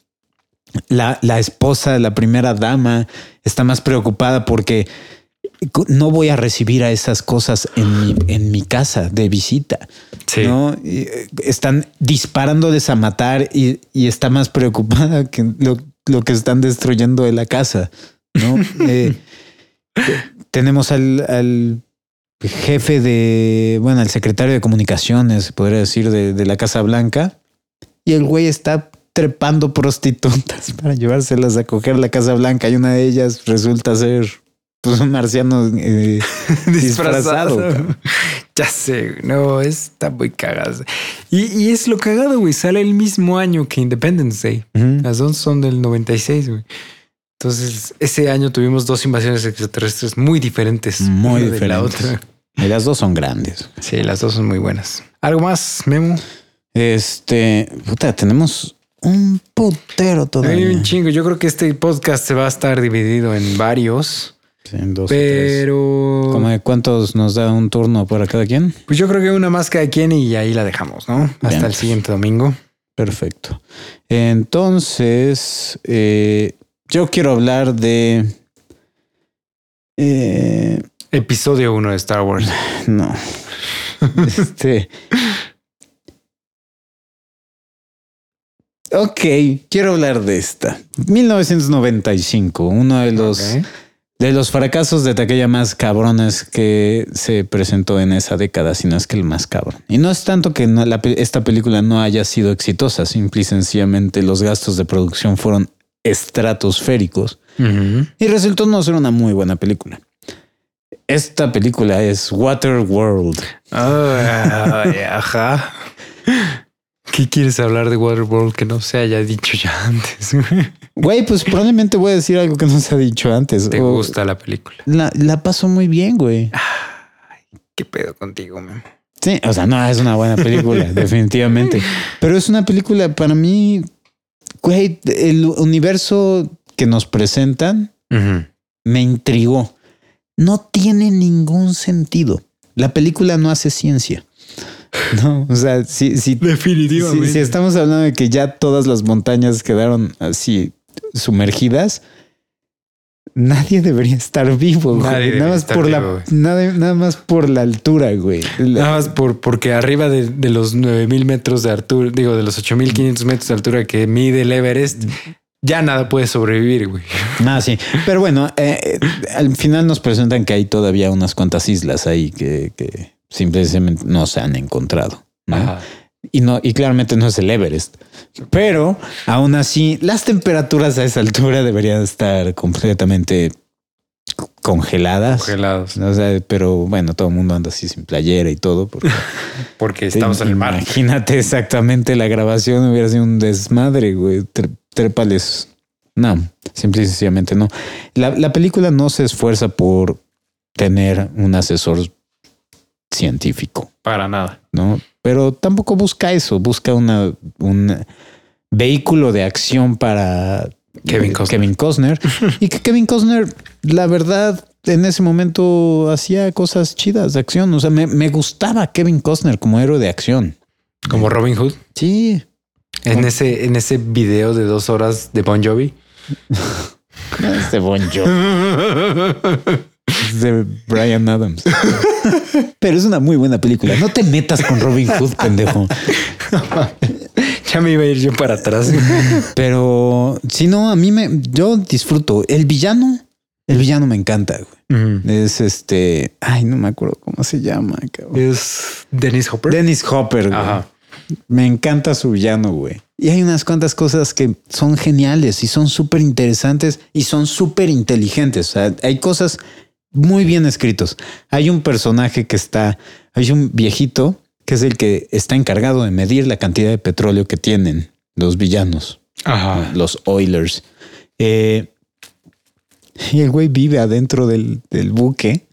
la, la esposa, la primera dama, está más preocupada porque no voy a recibir a esas cosas en mi, en mi casa de visita. Sí. ¿no? Y, eh, están disparándoles a matar y, y está más preocupada que lo, lo que están destruyendo de la casa. ¿no? Eh, te- tenemos al, al jefe de, bueno, al secretario de comunicaciones, podría decir, de, de la Casa Blanca, y el güey está trepando prostitutas para llevárselas a coger la Casa Blanca y una de ellas resulta ser pues, un marciano eh, disfrazado. Ya sé, no, está muy cagado. Y, y es lo cagado, güey. Sale el mismo año que Independence Day. Las dos son del 96, güey. Entonces, ese año tuvimos dos invasiones extraterrestres muy diferentes. Muy una de la diferentes. otra. Y las dos son grandes. Sí, las dos son muy buenas. ¿Algo más, Memo? Este, puta, tenemos un putero Hay todavía. un chingo. Yo creo que este podcast se va a estar dividido en varios, Sí, en dos pero ¿Cómo de cuántos nos da un turno para cada quien? pues yo creo que una más cada quien y ahí la dejamos, ¿no? Hasta Bien. el siguiente domingo. Perfecto. Entonces, eh, yo quiero hablar de... eh, Episodio 1 de Star Wars. no. Este... Ok, quiero hablar de esta. 1995, uno de los. De los fracasos de taquilla más cabrones que se presentó en esa década, si no es que el más cabrón. Y no es tanto que no- la pe- esta película no haya sido exitosa, simple y sencillamente los gastos de producción fueron estratosféricos y resultó no ser una muy buena película. Esta película es Waterworld. Ay, ajá. ¿Qué quieres hablar de Waterworld que no se haya dicho ya antes? Güey, pues probablemente voy a decir algo que no se ha dicho antes. ¿Te O- gusta la película? La, la paso muy bien, güey. ¿Qué pedo contigo, man? Sí, o sea, no es una buena película, definitivamente. Pero es una película para mí, güey, el universo que nos presentan me intrigó. No tiene ningún sentido. La película no hace ciencia. No, o sea, si, si, si, si estamos hablando de que ya todas las montañas quedaron así sumergidas, nadie debería estar vivo. güey. Nadie nada más por la, vivo, nada, nada más por la altura, güey. La- Nada más por, porque arriba de, de los 9000 metros de altura, digo, de los 8500 metros de altura que mide el Everest, ya nada puede sobrevivir, güey. Ah, sí. Pero bueno, eh, eh, al final nos presentan que hay todavía unas cuantas islas ahí que, que simplemente no se han encontrado. Y no, y claramente no es el Everest. Pero aún así, las temperaturas a esa altura deberían estar completamente congeladas. O sea, pero bueno, todo el mundo anda así sin playera y todo. Porque Porque estamos en el mar. Imagínate exactamente la grabación hubiera sido un desmadre, güey. Trépales. No, simple y sencillamente no. La, la película no se esfuerza por tener un asesor científico, Para nada. ¿no? Pero tampoco busca eso, busca una, un vehículo de acción para Kevin eh, Costner. Kevin Costner. y que Kevin Costner, la verdad, en ese momento hacía cosas chidas de acción. O sea, me, me gustaba Kevin Costner como héroe de acción. Como Robin Hood. Sí. En ese, en ese video de dos horas de Bon Jovi. Es de Bon Jovi. Es de Brian Adams. Pero es una muy buena película. No te metas con Robin Hood, pendejo. Ya me iba a ir yo para atrás. Pero si no, a mí me, yo disfruto. El villano, el villano me encanta. güey. Es este, ay, no me acuerdo cómo se llama. cabrón. Es Dennis Hopper. Dennis Hopper. güey. Ajá. Me encanta su villano, güey. Y hay unas cuantas cosas que son geniales y son súper interesantes y son súper inteligentes. O sea, hay cosas muy bien escritos. Hay un personaje que está, hay un viejito que es el que está encargado de medir la cantidad de petróleo que tienen los villanos, Ajá. los Oilers. Eh, y el güey vive adentro del, del buque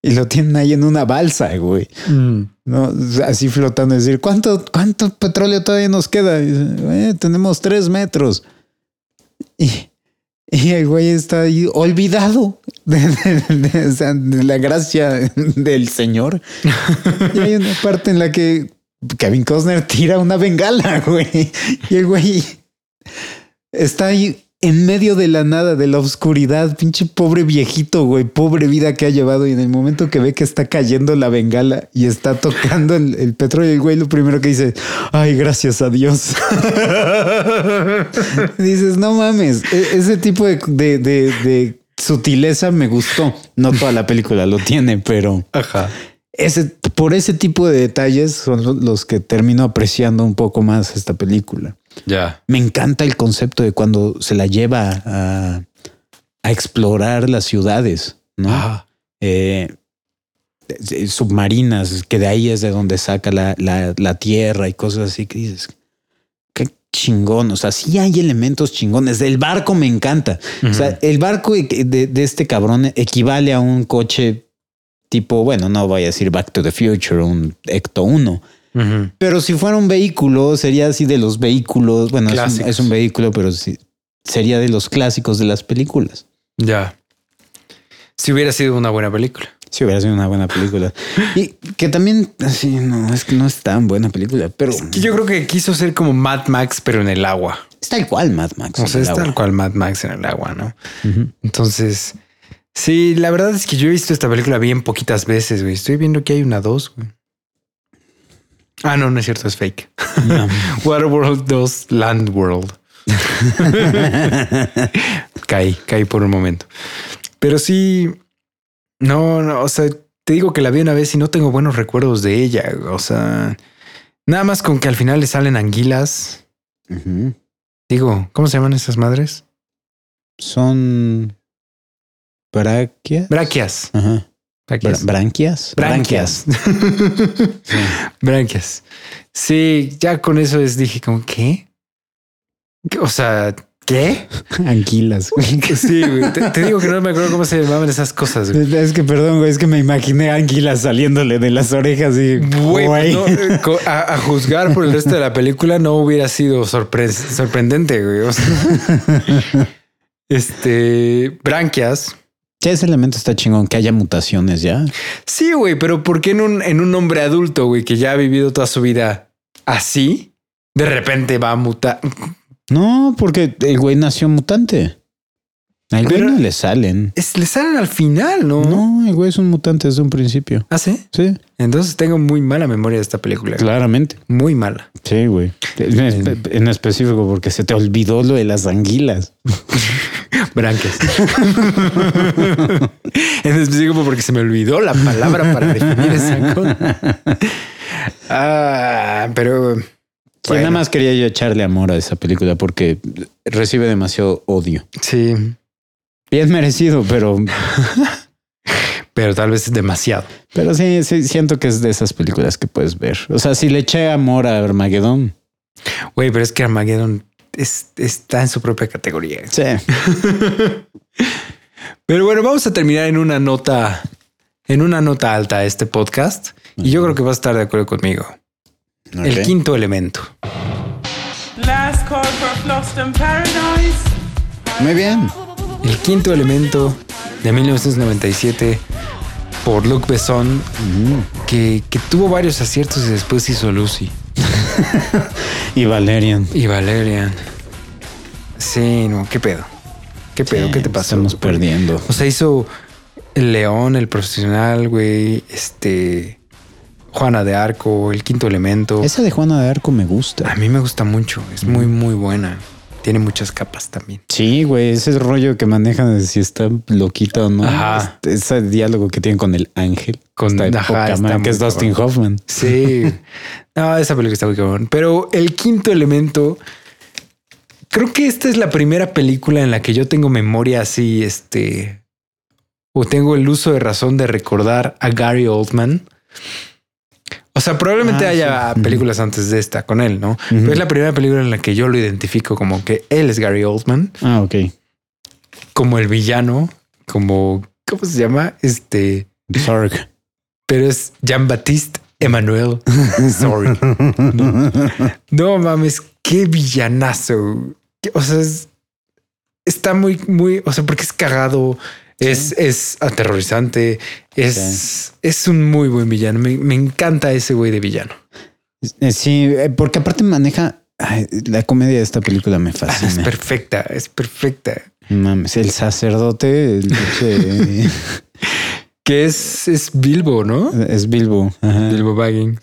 y lo tienen ahí en una balsa, güey. Mm. No, así flotando, es decir, ¿cuánto, cuánto petróleo todavía nos queda? "Eh, tenemos tres metros. Y, y el güey está ahí olvidado de, de- de- o sea, de la gracia del Señor. Y hay una parte en la que Kevin Costner tira una bengala, güey. Y el güey está ahí en medio de la nada, de la oscuridad, pinche pobre viejito, güey, pobre vida que ha llevado. Y en el momento que ve que está cayendo la bengala y está tocando el, petróleo, el güey lo primero que dice, ay, gracias a Dios. Dices, no mames, e- ese tipo de sutileza me gustó. No toda la película lo tiene, pero Ajá. Ese, por ese tipo de detalles son los que termino apreciando un poco más esta película. Ya. Me encanta el concepto de cuando se la lleva a, a explorar las ciudades, ¿no? Eh, eh, submarinas, que de ahí es de donde saca la, la- la tierra y cosas así que dices, qué chingón. O sea, sí hay elementos chingones. Del barco me encanta. O sea, el barco de, de este cabrón equivale a un coche tipo, bueno, no voy a decir Back to the Future, un Ecto 1. Ujú. Pero si fuera un vehículo, sería así de los vehículos. Bueno, es un, Clásicos. es un vehículo, pero sí, sería de los clásicos de las películas. Ya. Si hubiera sido una buena película. Si hubiera sido una buena película. Y que también, así, no, es que no es tan buena película, pero Que yo creo que quiso ser como Mad Max, pero en el agua. es tal cual Mad Max. O sea, el es tal cual Mad Max en el agua, ¿no? Entonces, sí, la verdad es que yo he visto esta película bien poquitas veces, güey. Estoy viendo que hay una dos, güey. Ah, no, no es cierto, es fake. No. Waterworld 2 Land World. caí, caí por un momento. Pero sí, no, no, o sea, te digo que la vi una vez y no tengo buenos recuerdos de ella. O sea, nada más con que al final le salen anguilas. Digo, ¿cómo se llaman esas madres? Son braquias. Braquias. Ajá. Bra- Braquias. branquias. Branquias. Branquias. Sí, ya con eso es, dije como, ¿qué? O sea, ¿qué? Anquilas. güey. Sí, güey. Te, te digo que no me acuerdo cómo se llamaban esas cosas. güey. Es que perdón, güey, es que me imaginé anguilas saliéndole de las orejas y Güey, güey. no, eh, a, a juzgar por el resto de la película no hubiera sido sorpre- sorprendente, güey. O sea, este, branquias. Ya ese elemento está chingón, que haya mutaciones ya. Sí, güey, pero ¿por qué en un, en un hombre adulto, güey, que ya ha vivido toda su vida así, de repente va a mutar? No, porque el güey nació mutante. Al güey no le salen. Es, le salen al final, ¿no? No, el güey es un mutante desde un principio. ¿Ah, sí? Sí, Entonces tengo muy mala memoria de esta película. claramente. Muy mala. Sí, güey. En, espe- en específico porque se te olvidó lo de las anguilas. Branquias. en específico porque se me olvidó la palabra para definir esa cosa. Ah, pero Sí, Bueno. nada más quería yo echarle amor a esa película porque recibe demasiado odio. sí, Bien merecido, pero, pero tal vez es demasiado. pero sí, sí, siento que es de esas películas que puedes ver. O sea, si le eché amor a Armageddon, Güey, pero es que Armageddon es- está en su propia categoría. sí. Pero bueno, vamos a terminar en una nota, en una nota alta este podcast. Y yo creo que vas a estar de acuerdo conmigo. El quinto elemento. Last call for Paradise. Muy bien. El quinto elemento de 1997 por Luc Besson, que, que tuvo varios aciertos y después hizo Lucy Y Valerian. y Valerian. Sí, no, qué pedo. ¿Qué pedo? Sí, ¿Qué te pasó? Estamos perdiendo. O sea, hizo El León, El Profesional, güey, este, Juana de Arco, El Quinto Elemento. Esa de Juana de Arco me gusta. A mí me gusta mucho, es muy, muy buena. Tiene muchas capas también. Sí, güey, ese rollo que manejan de si está loquita o no. Ajá. Este- ese diálogo que tienen con el ángel. Con- Está ajá, está que es Dustin. Hoffman. Sí. No, esa película está muy cabrón. Pero el quinto elemento, creo que esta es la primera película en la que yo tengo memoria así, este, o tengo el uso de razón de recordar a Gary Oldman. O sea, probablemente Ah, haya sí. películas antes de esta con él, ¿no? Pero es la primera película en la que yo lo identifico como que él es Gary Oldman, Ah, ok. como el villano, como, ¿cómo se llama? Este, Zorg. pero es Jean-Baptiste Emmanuel. Sorry. No, no mames, qué villanazo. O sea, es- está muy, muy, o sea, porque es cagado, es, es aterrorizante, es, es un muy buen villano. Me, me encanta ese güey de villano. Eh, Sí, eh, porque aparte maneja ay, la comedia de esta película me Ah, Es fascina. perfecta, es perfecta. Mames, el sacerdote el Que es, es Bilbo, ¿no? es Bilbo, ajá, Bilbo Baggins.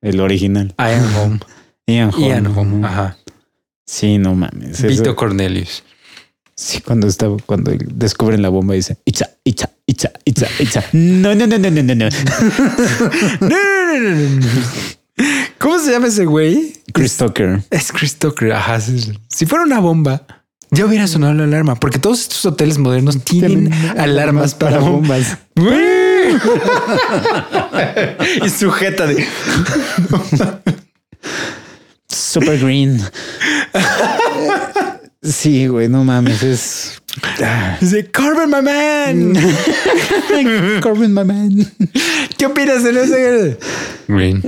el original. Ian Home. Ian. Ian Home. ajá. Sí, no mames. Vito Cornelius. Sí, cuando está, cuando descubren la bomba dice Itza, Itza, Itza, Itza, Itza. No, no, no, no, no, no, no. No, no, no, no, no, no. ¿Cómo se llama ese güey? Chris Tucker. Es Chris Tucker. Ajá. Si fuera una bomba, ya hubiera sonado la alarma, porque todos estos hoteles modernos tienen alarmas para bombas. Güey. y sujeta de Super Green. Sí, güey, no mames, es dice Corbin, my man. Corbin, my man. ¿Qué opinas de ese? Green.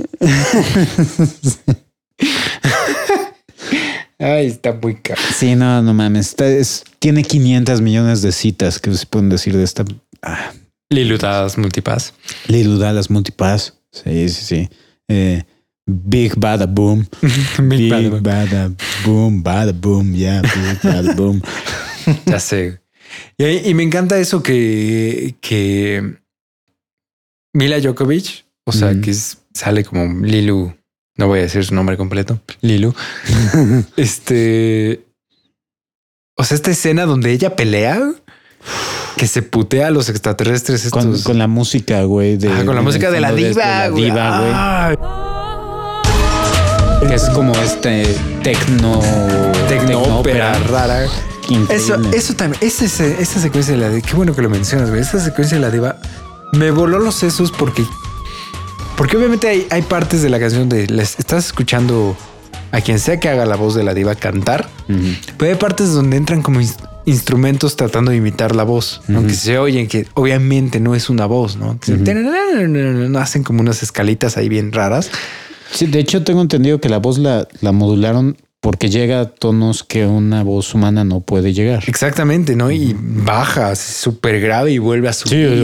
Ay, está muy caro. Sí, no, no mames. Está- es- tiene 500 millones de citas que se pueden decir de esta. Ah, Lilutadas multipass. Lil Dallas Multipass. Sí, sí, sí. Eh, Big Bada Boom. Big Big Bad. Bada Boom, Bada Boom, yeah, Big Bada Boom. Ya sé. Y, y me encanta eso que, que Mila Djokovic, o sea, Mm. que es- sale como Lilu no voy a decir su nombre completo, Lilu. este. O sea, esta escena donde ella pelea, que se putea a los extraterrestres. Estos... Con, con la música, güey. de- Ah, con la música el de la diva, diva, güey. Que es como este tecno... Tecnópera rara. Increíble. Eso, eso también, esa, secuencia de la diva, qué bueno que lo mencionas, güey. Esa secuencia de la diva me voló los sesos porque, porque obviamente hay, hay partes de la canción de les estás escuchando a quien sea que haga la voz de la diva cantar, Ujú. pero hay partes donde entran como ins- instrumentos tratando de imitar la voz, ¿no? Que se oyen que obviamente no es una voz, no, que se- hacen como unas escalitas ahí bien raras. Sí, de hecho tengo entendido que la voz la, la modularon porque llega a tonos que una voz humana no puede llegar. Exactamente, ¿no? Y baja súper grave y vuelve a subir.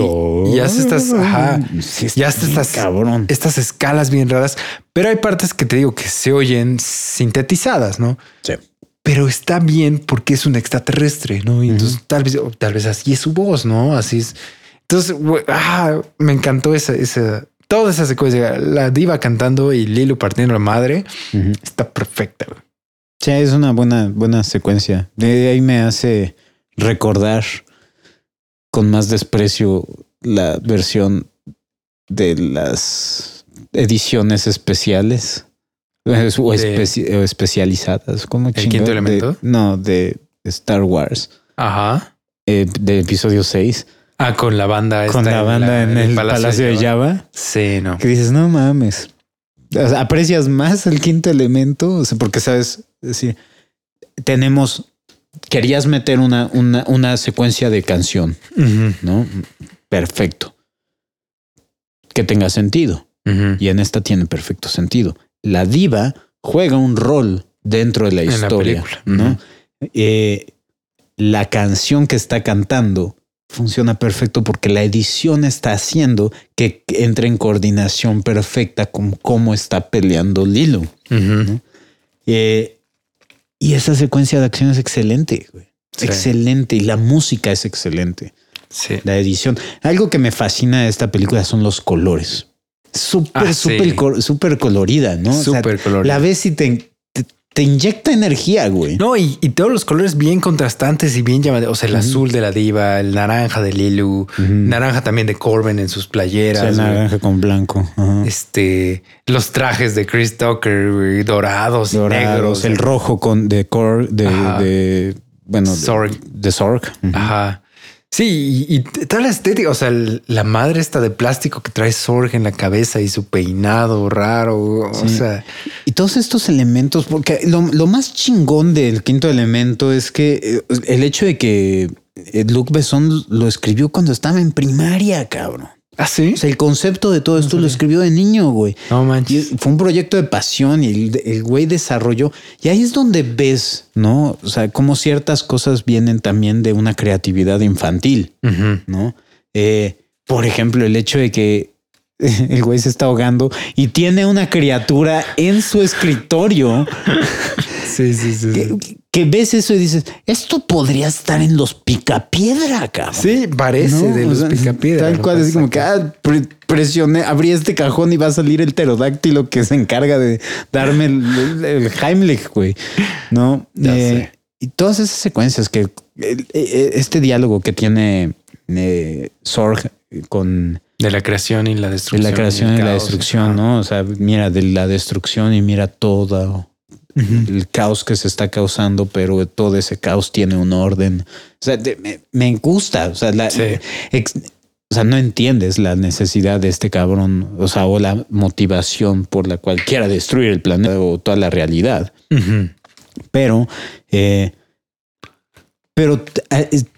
y hace estas, ajá, Sí, y hace estas, cabrón. estas escalas bien raras. Pero hay partes que te digo que se oyen sintetizadas, ¿no? Sí. Pero está bien porque es un extraterrestre, ¿no? Y entonces tal vez, tal vez así es su voz, ¿no? Así es. Entonces, ah, me encantó esa, esa, toda esa secuencia. La diva cantando y Lilo partiendo la madre está perfecta. Sí, es una buena, buena secuencia. De ahí me hace recordar con más desprecio la versión de las ediciones especiales o, De- especi- o especializadas. ¿Cómo quinto chingado? De- elemento? no, de Star Wars, Ajá. eh, de episodio 6, Ah, con la banda. con la banda en el Palacio, de Java. Sí, no. que dices, no mames. O sea, aprecias más el quinto elemento, o sea, porque sabes, es decir, tenemos, querías meter una, una, una secuencia de canción, ¿no? Perfecto. Que tenga sentido. Y en esta tiene perfecto sentido. La diva juega un rol dentro de la historia. ¿no? Eh, la canción que está cantando funciona perfecto porque la edición está haciendo que entre en coordinación perfecta con cómo está peleando Lilo. Eh, y esa secuencia de acción es excelente, güey. Sí. Excelente. Y la música es excelente. Sí. La edición. Algo que me fascina de esta película son los colores. Súper, Ah, súper, súper colorida, ¿no? O sea, Súper colorida. La ves y te, te, inyecta energía, güey. No, y, y todos los colores bien contrastantes y bien llamativos. O sea, el azul de la diva, el naranja de Lilu, naranja también de Corbin en sus O playeras. sea, güey. naranja con blanco. Este, los trajes de Chris Tucker, güey, dorados, y negros. el rojo con de core de, bueno de- de. Ujú. Ajá. Sí, y, y toda la estética, o sea, el- la madre está de plástico que trae Sorg en la cabeza y su peinado raro. O sea, Y todos estos elementos, porque lo, lo más chingón del quinto elemento es que eh, el hecho de que Luc Besson lo escribió cuando estaba en primaria, cabrón. ¿Ah, sí? O sea, el concepto de todo esto lo escribió de niño, güey. No Y manches. fue un proyecto de pasión y el, el güey desarrolló. Y ahí es donde ves, ¿no? O sea, cómo ciertas cosas vienen también de una creatividad infantil. ¿no? Eh, por ejemplo, el hecho de que el güey se está ahogando y tiene una criatura en su escritorio Sí, sí, sí. sí. que, que ves eso y dices, esto podría estar en los picapiedra, cabrón. Sí, parece ¿no? de O los sea, picapiedra. Tal ¿no? cual, así como que ah, pre- presioné, abrí este cajón y va a salir el pterodáctilo que se encarga de darme el, el- el Heimlich, güey. No, Ya Eh, sé. y todas esas secuencias que eh, eh, este diálogo que tiene eh, Sorg con De la creación y la de destrucción. la creación y la destrucción. ¿no? O sea, mira de la destrucción y mira el caos que se está causando, pero todo ese caos tiene un orden. O sea, de- me, me gusta. O sea, la, Sí. ex- o sea, no entiendes la necesidad de este cabrón, o sea, o la motivación por la cual quiera destruir el planeta o toda la realidad. Pero, eh, pero te,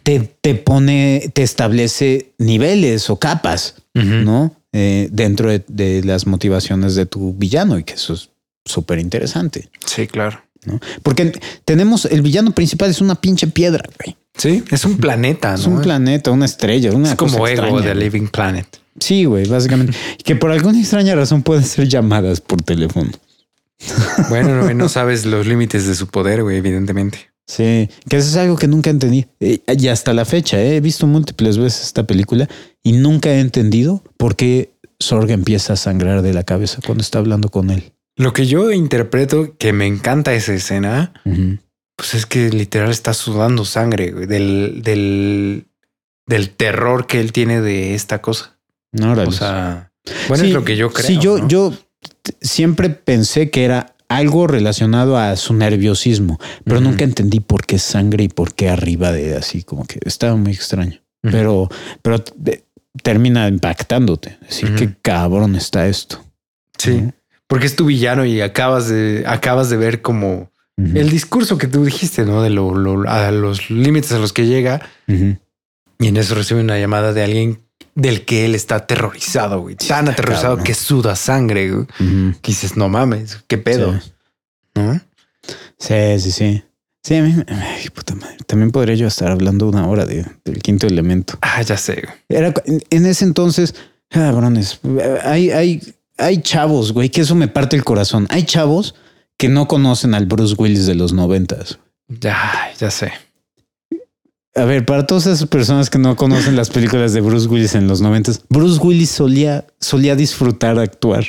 te- te pone, te establece niveles o capas. ¿no? Eh, dentro de, de las motivaciones de tu villano y que eso es súper interesante, Sí, claro. ¿no? Porque tenemos, el villano principal es una pinche piedra, güey. Sí, es un planeta, Es ¿no? un planeta, una estrella, una Es como ego de. Living Planet. Sí, güey, básicamente. Que por alguna extraña razón pueden ser llamadas por teléfono. Bueno, no, no sabes los límites de su poder, güey, evidentemente. Sí, que eso es algo que nunca entendí. Eh, y hasta la fecha, eh, he visto múltiples veces esta película y nunca he entendido por qué Sorg empieza a sangrar de la cabeza cuando está hablando con él. Lo que yo interpreto que me encanta esa escena, pues es que literal está sudando sangre güey, del, del, del terror que él tiene de esta cosa. No, O sea, bueno, Sí, es lo que yo creo. Sí, yo, ¿no? yo siempre pensé que era algo relacionado a su nerviosismo, pero nunca entendí por qué sangre y por qué arriba de así, como que estaba muy extraño. Pero, pero te- termina impactándote. Decir Ujú. qué cabrón está esto. Sí. Porque es tu villano y acabas de, acabas de ver como el discurso que tú dijiste, ¿no? De lo, lo- a los límites a los que llega y en eso recibe una llamada de alguien del que él está aterrorizado, güey. Tan está aterrorizado cabrón. que suda sangre, güey. Que dices, no mames, qué pedo, Sí. ¿no? Sí, sí, sí. Sí, a mí, ay, puta madre. También podría yo estar hablando una hora de, del quinto elemento. Ah, ya sé. Era en, en ese entonces, cabrones, hay, hay, hay chavos, güey, que eso me parte el corazón. Hay chavos que no conocen al Bruce Willis de los noventas. Ya, ya sé. A ver, para todas esas personas que no conocen las películas de Bruce Willis en los noventas, Bruce Willis solía, solía disfrutar actuar.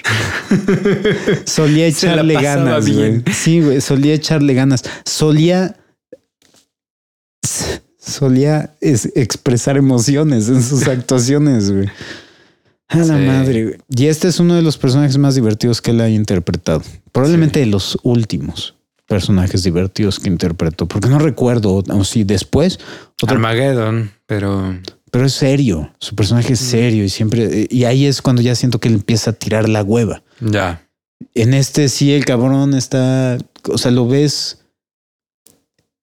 solía echarle ganas, bien. güey. Sí, güey, solía echarle ganas. Solía solía es- expresar emociones en sus actuaciones, güey. A la Sí. madre. Y este es uno de los personajes más divertidos que él ha interpretado. Probablemente de los últimos personajes divertidos que interpretó, porque no recuerdo, o si después, otro- Armageddon, pero pero es serio. Su personaje es serio y siempre, y ahí es cuando ya siento que él empieza a tirar la hueva. ya. En este sí, el cabrón está, o sea, lo ves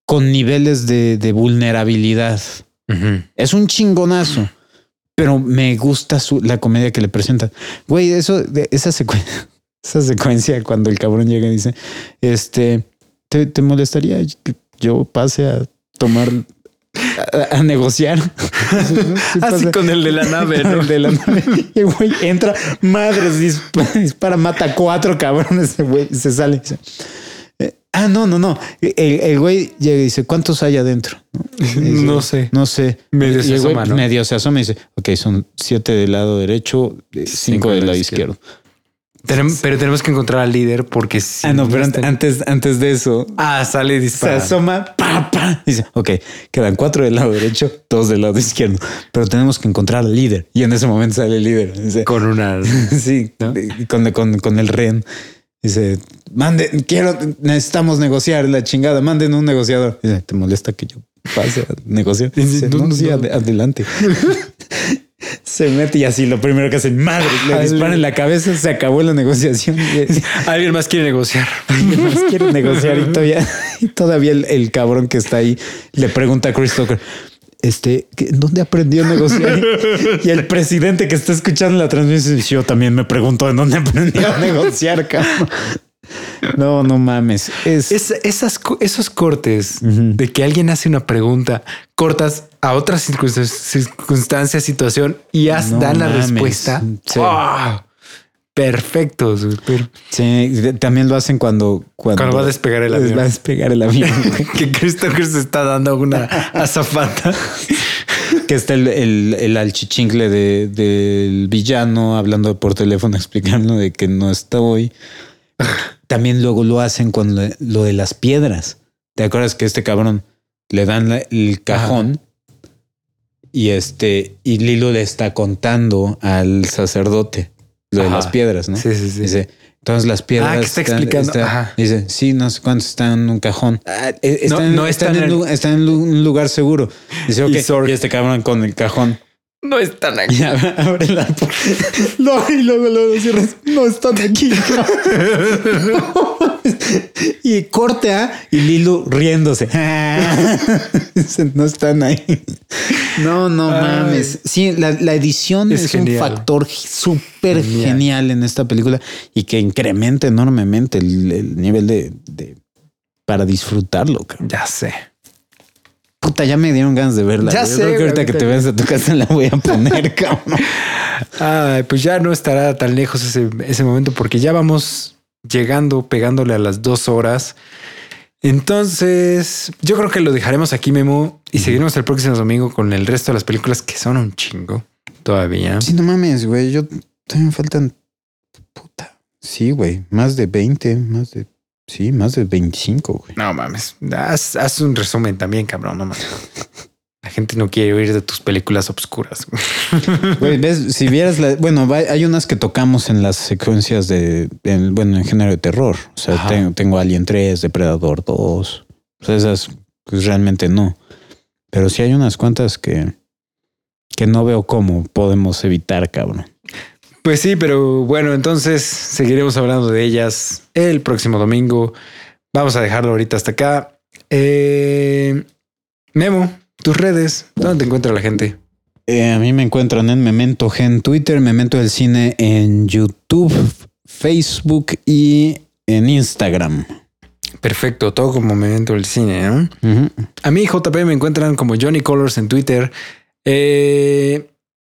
con niveles de, de vulnerabilidad. Es un chingonazo, pero me gusta su, la comedia que le presenta. Güey, eso, de, esa secuencia, esa secuencia cuando el cabrón llega y dice, este, ¿te, te molestaría que yo pase a tomar, a, a negociar? Sí, Así pasa. con el de la nave, ¿no? El de la nave. Y güey entra, madres, dispara, dispara, mata cuatro cabrones. Güey se sale. Ah, no, no, no. El, el güey llega y dice, ¿cuántos hay adentro? Dice, No sé. No sé. Medio se asoma, ¿no? Medio se asoma y dice, ok, son siete del lado derecho, eh, cinco, del lado izquierdo. Pero tenemos que encontrar al líder porque si ah, no, pero antes, antes de eso, Ah, sale y se asoma, pa, pa. Dice, ok, quedan cuatro del lado derecho, dos del lado izquierdo, pero tenemos que encontrar al líder. Y en ese momento sale el líder. Dice, Con una. sí, con, con, con el rehén. Dice, mande, quiero, necesitamos negociar la chingada, manden un negociador. Dice, ¿te molesta que yo pase a negociar? Dice, No, no, no, sí, no. ade- adelante. se mete y así lo primero que hace, madre, le disparan en la cabeza, se acabó la negociación. Alguien más quiere negociar. Alguien más quiere negociar y todavía, y todavía el, el cabrón que está ahí le pregunta a Chris Tucker, este, ¿qué- ¿dónde aprendió a negociar? Y el presidente que está escuchando la transmisión yo también me pregunto en dónde aprendió a negociar, cabrón. No, no mames. Es, Es- esas, esos cortes de que alguien hace una pregunta cortas a otras circunstancias, circunstancia, situación y haz, No dan la respuesta. Sí. Perfectos. pero- sí, también lo hacen cuando, cuando, Cuando va a despegar el avión. Va a despegar el avión. que Christopher se está dando una azafata. que está el, el, el alchichincle de, del villano hablando por teléfono, explicando de que no está hoy. También luego lo hacen con lo, lo de las piedras. ¿Te acuerdas que este cabrón le dan la- el cajón y este y Lilo le está contando al sacerdote lo de Ajá. las piedras, ¿no? Sí, sí, sí. Dice, entonces las piedras. Ah, que está explicando. Ajá. dice, sí, no sé cuántos están en un cajón. Ah, eh, No, están, no están están en, están en un lugar seguro. Dice, ok. Y Y este cabrón con el cajón. No están aquí. Abre la puerta. No, y luego luego cierras. No están aquí. y corte a y Lilu riéndose. No están ahí. No, no Ay. mames. Sí, la, la edición Es es, un factor súper Genial. genial. en esta película y que incrementa enormemente el, el nivel de, de- para disfrutarlo. cabrón. Ya sé. Puta, ya me dieron ganas de verla. Ya. Yo sé, creo que ahorita que te veas a tu casa la voy a poner, cabrón. Ay, pues ya no estará tan lejos ese, ese momento porque ya vamos llegando, pegándole a las dos horas. Entonces, yo creo que lo dejaremos aquí, Memo, y seguiremos el próximo domingo con el resto de las películas que son un chingo todavía. Sí, no mames, güey. Yo también faltan. Puta. Sí, güey, más de 20, más de... Sí, más de 25, güey. No mames. Haz, haz un resumen también, cabrón. No mames. La gente no quiere oír de tus películas obscuras. Güey, ves, si vieras la, bueno, hay unas que tocamos en las secuencias de, en- bueno, en género de terror. O sea, tengo, tengo Alien 3, Depredador 2. O sea, esas, pues realmente no. Pero sí hay unas cuantas que, que no veo cómo podemos evitar, cabrón. Pues sí, pero bueno, entonces seguiremos hablando de ellas el próximo domingo. Vamos a dejarlo ahorita hasta acá. Eh, Memo, tus redes, ¿dónde te encuentra la gente? Eh, a mí me encuentran en Memento G en Twitter, Memento del Cine en YouTube, Facebook y en Instagram. Perfecto, todo como momento del cine, ¿no? A mí, JP, me encuentran como Johnny Colors en Twitter eh,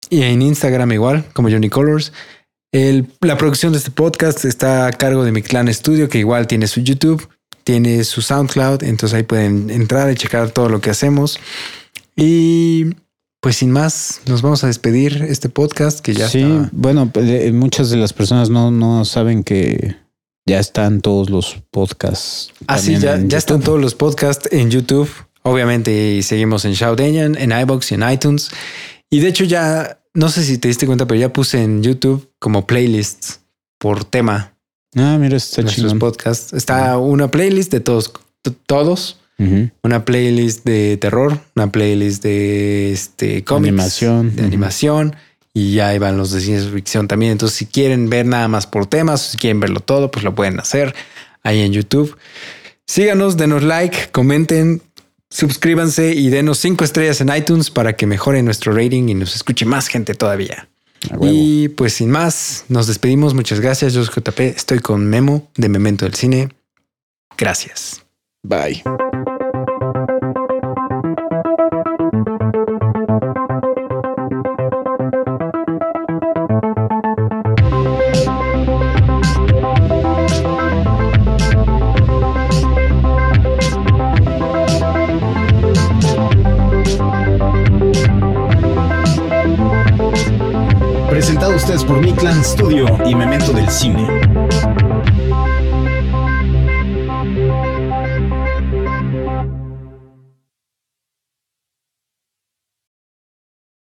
y en Instagram igual, como Johnny Colors. El- la producción de este podcast está a cargo de mi clan Studio, que igual tiene su YouTube, tiene su SoundCloud, entonces ahí pueden entrar y checar todo lo que hacemos. Y pues sin más, nos vamos a despedir este podcast que ya sí, está. bueno, pues, muchas de las personas no, no saben que ya están todos los podcasts. Ah, sí, ya, ya están todos los podcasts en YouTube. Obviamente seguimos en Shout Engine, en iBox y en iTunes. Y de hecho ya, no sé si te diste cuenta, pero ya puse en YouTube como playlists por tema Ah, mira, está nuestros chingón. podcasts. Está una playlist de todos, t- Una playlist de terror, una playlist de este cómics, Animación. de animación y ya van los de ciencia ficción también. Entonces, si quieren ver nada más por temas, si quieren verlo todo, pues lo pueden hacer ahí en YouTube. Síganos, denos like, comenten, suscríbanse y denos cinco estrellas en iTunes para que mejore nuestro rating y nos escuche más gente todavía. Y pues sin más, nos despedimos. Muchas gracias. Yo soy JP. Estoy con Memo de Memento del Cine. Gracias. Bye. Y Memento del Cine.